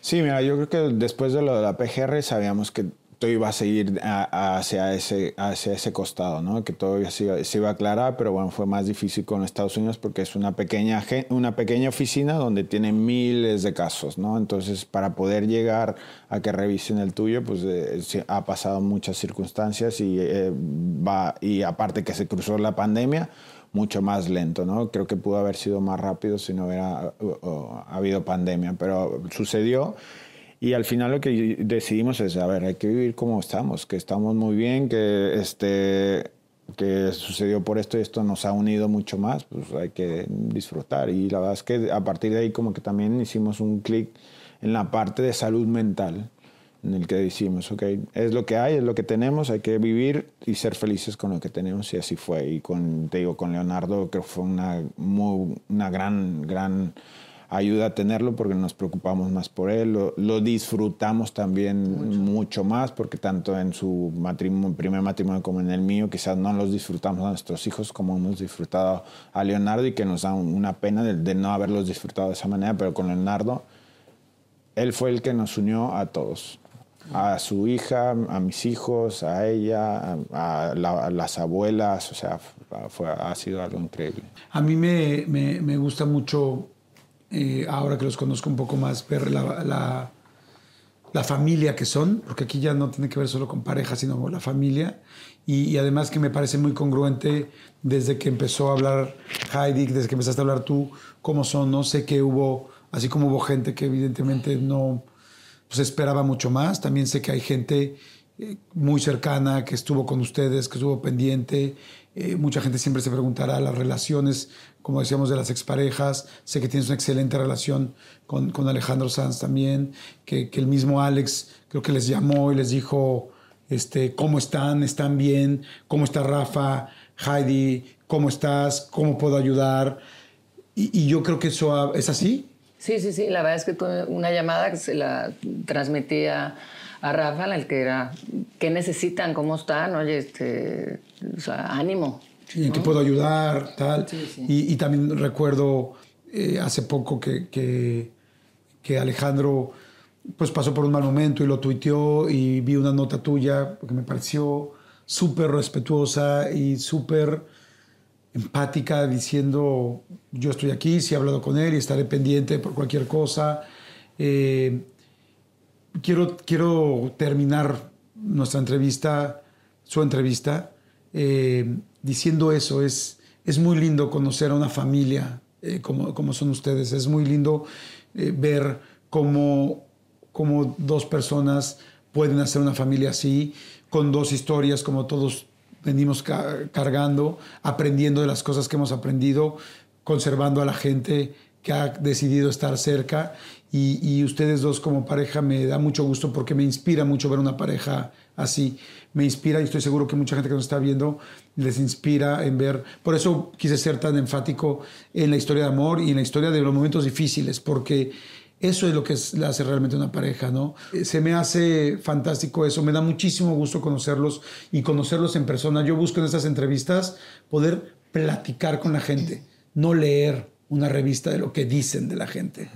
Sí, mira, yo creo que después de lo de la PGR sabíamos que todo iba a seguir hacia, ese, hacia ese costado, ¿no? Que todo se iba, se iba a aclarar, pero bueno, fue más difícil con Estados Unidos porque es una pequeña, una pequeña oficina donde tiene miles de casos, ¿no? Entonces, para poder llegar a que revisen el tuyo, pues eh, ha pasado muchas circunstancias y, eh, va, y aparte que se cruzó la pandemia, mucho más lento, ¿no? Creo que pudo haber sido más rápido si no hubiera uh, uh, habido pandemia, pero sucedió y al final lo que decidimos es, a ver, hay que vivir como estamos, que estamos muy bien, que este que sucedió por esto y esto nos ha unido mucho más, pues hay que disfrutar. Y la verdad es que a partir de ahí como que también hicimos un clic en la parte de salud mental, en el que decimos, ok, es lo que hay, es lo que tenemos, hay que vivir y ser felices con lo que tenemos y así fue. Y con, te digo, con Leonardo creo que fue una, muy- una gran, gran ayuda a tenerlo porque nos preocupamos más por él, lo, lo disfrutamos también mucho. más porque tanto en su matrimonio, primer matrimonio como en el mío quizás no los disfrutamos a nuestros hijos como hemos disfrutado a Leonardo y que nos da un- una pena de, de no haberlos disfrutado de esa manera, pero con Leonardo él fue el que nos unió a todos. A su hija, a mis hijos, a ella, a, la- a las abuelas, o sea, fue, ha sido algo increíble. A mí me, me- me gusta mucho, eh, ahora que los conozco un poco más, ver la, la- la familia que son, porque aquí ya no tiene que ver solo con pareja, sino con la familia. Y, y además que me parece muy congruente desde que empezó a hablar Heidi, desde que empezaste a hablar tú, cómo son, no sé que hubo, así como hubo gente que evidentemente no pues, esperaba mucho más, también sé que hay gente eh, muy cercana que estuvo con ustedes, que estuvo pendiente. Eh, mucha gente siempre se preguntará las relaciones, como decíamos, de las exparejas. Sé que tienes una excelente relación con, con Alejandro Sanz también, que, que el mismo Alex creo que les llamó y les dijo, este, ¿cómo están? ¿Están bien? ¿Cómo está Rafa? Heidi, ¿cómo estás? ¿Cómo puedo ayudar? Y, yo creo que eso es así. Sí, sí, sí. La verdad es que tuve una llamada que se la transmití a, a Rafa, en el que era, ¿qué necesitan? ¿Cómo están? Oye, este, o sea, ánimo. Sí, en qué puedo ayudar, tal. Y, y también recuerdo eh, hace poco que, que, que Alejandro pues pasó por un mal momento y lo tuiteó y vi una nota tuya que me pareció súper respetuosa y súper empática diciendo yo estoy aquí, sí he hablado con él y estaré pendiente por cualquier cosa. Eh, quiero, quiero terminar nuestra entrevista, su entrevista, eh, diciendo eso. Es, es muy lindo conocer a una familia eh, como, como son ustedes. Es muy lindo ver cómo, cómo dos personas pueden hacer una familia así, con dos historias como todos venimos ca- cargando, aprendiendo de las cosas que hemos aprendido, conservando a la gente que ha decidido estar cerca y, y ustedes dos como pareja me da mucho gusto porque me inspira mucho ver una pareja así. Me inspira y estoy seguro que mucha gente que nos está viendo les inspira en ver. Por eso quise ser tan enfático en la historia de amor y en la historia de los momentos difíciles porque eso es lo que es- le hace realmente una pareja, ¿no? Eh, Se me hace fantástico eso, me da muchísimo gusto conocerlos y conocerlos en persona. Yo busco en estas entrevistas poder platicar con la gente, no leer una revista de lo que dicen de la gente.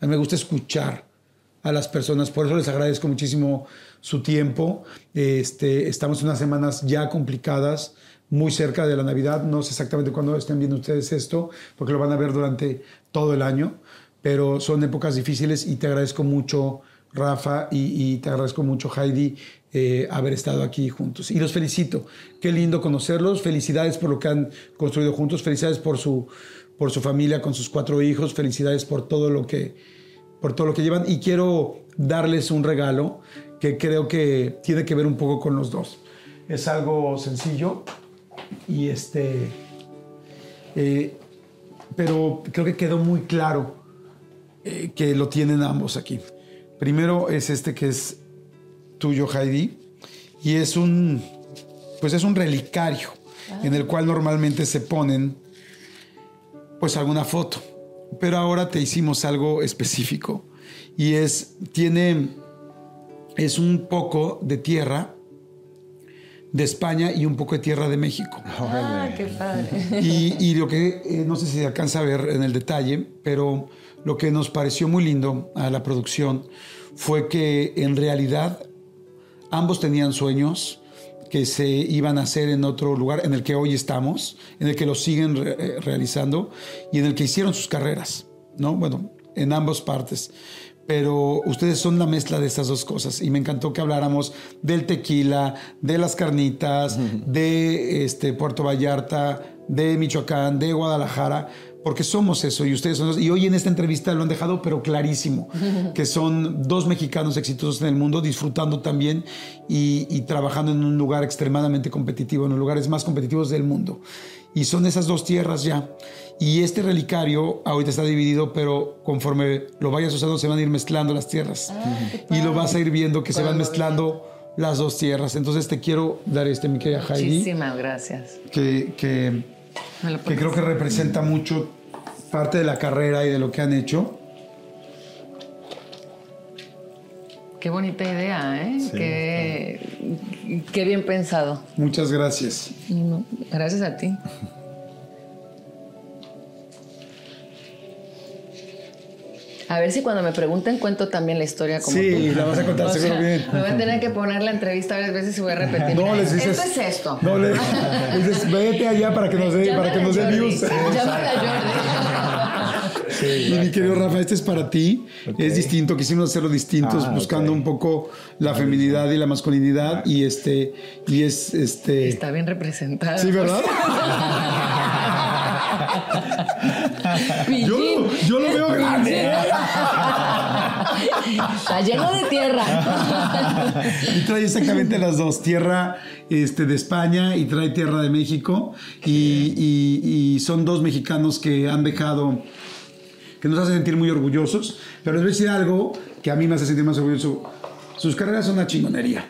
A mí me gusta escuchar a las personas, por eso les agradezco muchísimo su tiempo. Este, estamos en unas semanas ya complicadas muy cerca de la Navidad. No sé exactamente cuándo estén viendo ustedes esto, porque lo van a ver durante todo el año, pero son épocas difíciles y te agradezco mucho, Rafa, y, te agradezco mucho, Heidi, eh, haber estado aquí juntos. Y los felicito. Qué lindo conocerlos. Felicidades por lo que han construido juntos. Felicidades por su, por su familia con sus cuatro hijos. Felicidades por todo lo que, por todo lo que llevan. Y quiero darles un regalo que creo que tiene que ver un poco con los dos. Es algo sencillo y este, eh, pero creo que quedó muy claro eh, que lo tienen ambos aquí. Primero es este que es tuyo, Heidi, y es un, pues es un relicario en el cual normalmente se ponen, pues alguna foto. Pero ahora te hicimos algo específico y es, tiene, es un poco de tierra de España y un poco de tierra de México. Ah, qué padre. Y, y lo que, eh, no sé si se alcanza a ver en el detalle, pero lo que nos pareció muy lindo a la producción fue que en realidad ambos tenían sueños que se iban a hacer en otro lugar en el que hoy estamos, en el que lo siguen re- eh, realizando y en el que hicieron sus carreras, ¿no? Bueno, en ambas partes. Pero ustedes son la mezcla de estas dos cosas y me encantó que habláramos del tequila, de las carnitas, de este, Puerto Vallarta, de Michoacán, de Guadalajara, porque somos eso y ustedes son eso. Y hoy en esta entrevista lo han dejado, pero clarísimo, que son dos mexicanos exitosos en el mundo, disfrutando también y, y trabajando en un lugar extremadamente competitivo, en los lugares más competitivos del mundo. Y son esas dos tierras ya. Y este relicario ahorita está dividido, pero conforme lo vayas usando se van a ir mezclando las tierras. y lo vas a ir viendo que se van mezclando las dos tierras. Entonces te quiero dar este, mi querida Heidi, Muchísimas gracias. que, que, que creo que representa mucho parte de la carrera y de lo que han hecho. Qué bonita idea, ¿eh? qué, qué bien pensado. Muchas gracias. No, Gracias a ti. A ver si cuando me pregunten cuento también la historia como Sí, tú. la vas a contar O seguro sea, bien. Me voy a tener que poner la entrevista varias veces y voy a repetir. No les dices. Esto es esto. No le dices, vete allá para que nos dé, para que nos dé views. Llámale a Jordi. Y mi querido Rafa, este es para ti. Es distinto, quisimos hacerlo distintos, Ah, buscando un poco la feminidad y la masculinidad. Y este, y es este. Está bien representada. Sí, ¿verdad? Yo lo veo grande. Está lleno de tierra. Y trae exactamente las dos, tierra este, de España y trae tierra de México. Y, y- y son dos mexicanos que han dejado, que nos hacen sentir muy orgullosos. Pero les voy a decir algo que a mí me hace sentir más orgulloso. Sus carreras son una chingonería.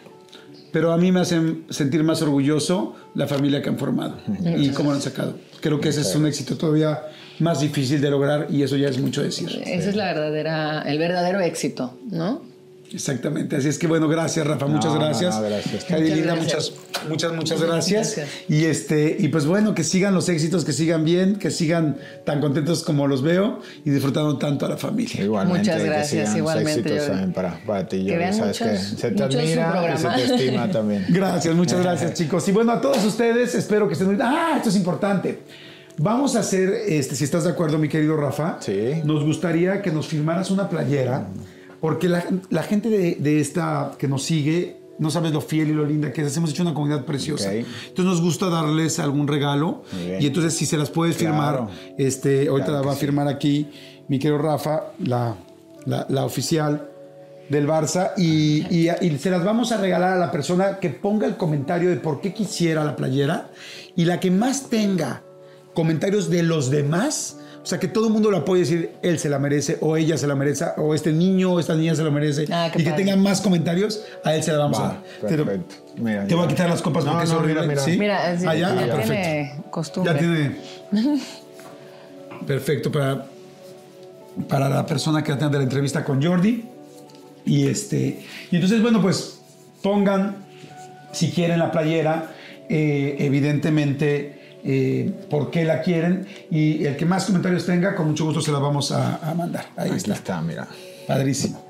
Pero a mí me hacen sentir más orgulloso la familia que han formado y cómo lo han sacado. Creo que ese es un éxito todavía más difícil de lograr y eso ya es mucho decir. Ese es la verdadera, el verdadero éxito, ¿no? Exactamente, así es que bueno, gracias Rafa, muchas gracias. no, gracias. Muchas muchas, muchas, gracias. Gracias. Y este, y pues bueno, que sigan los éxitos, que sigan bien, que sigan tan contentos como los veo y disfrutando tanto a la familia. Igualmente, Muchas que gracias, los igualmente, éxitos también para, para ti, Que Jordi. vean Sabes muchos- que se te admira y se te estima también. Gracias, muchas gracias chicos. Y bueno, a todos ustedes, espero que estén muy... Ah, esto es importante. Vamos a hacer, este, si estás de acuerdo, mi querido Rafa, Sí. nos gustaría que nos firmaras una playera, porque la, la gente de, de esta que nos sigue, no sabes lo fiel y lo linda que es, hemos hecho una comunidad preciosa. Entonces nos gusta darles algún regalo y entonces si se las puedes Claro. firmar, este, ahorita Claro la va a sí. firmar aquí mi querido Rafa, la, la, la oficial del Barça y, y- y se las vamos a regalar a la persona que ponga el comentario de por qué quisiera la playera y la que más tenga comentarios de los demás, o sea, que todo el mundo lo apoye y decir, él se la merece, o ella se la merece, o este niño o esta niña se lo merece, Ah, y que padre. tenga más comentarios, a él se la vamos a Va, dar. Te lo- perfecto. Mira, te voy a quitar las copas No, porque es no, horrible. mira, mira. ¿sí? Mira, es- Ah, ya, ya Ah, perfecto. tiene costumbre. Ya tiene. Perfecto para, para la persona que atiende la entrevista con Jordi. Y este. Y entonces, bueno, pues pongan, si quieren, la playera, eh, evidentemente. Eh, por qué la quieren y el que más comentarios tenga con mucho gusto se la vamos a, a mandar ahí Aquí está está, mira. padrísimo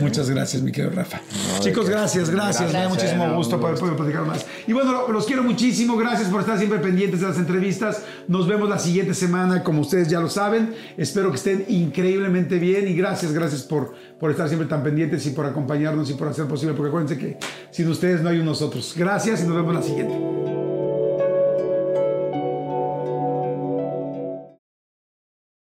Muchas gracias, mi querido Rafa. Chicos, gracias, gracias. Me da muchísimo gusto poder, poder platicar más. Y bueno, lo- los quiero muchísimo. Gracias por estar siempre pendientes de las entrevistas. Nos vemos la siguiente semana, como ustedes ya lo saben. Espero que estén increíblemente bien. Y gracias, gracias por, por estar siempre tan pendientes y por acompañarnos y por hacer posible. Porque acuérdense que sin ustedes no hay un nosotros. Gracias y nos vemos la siguiente.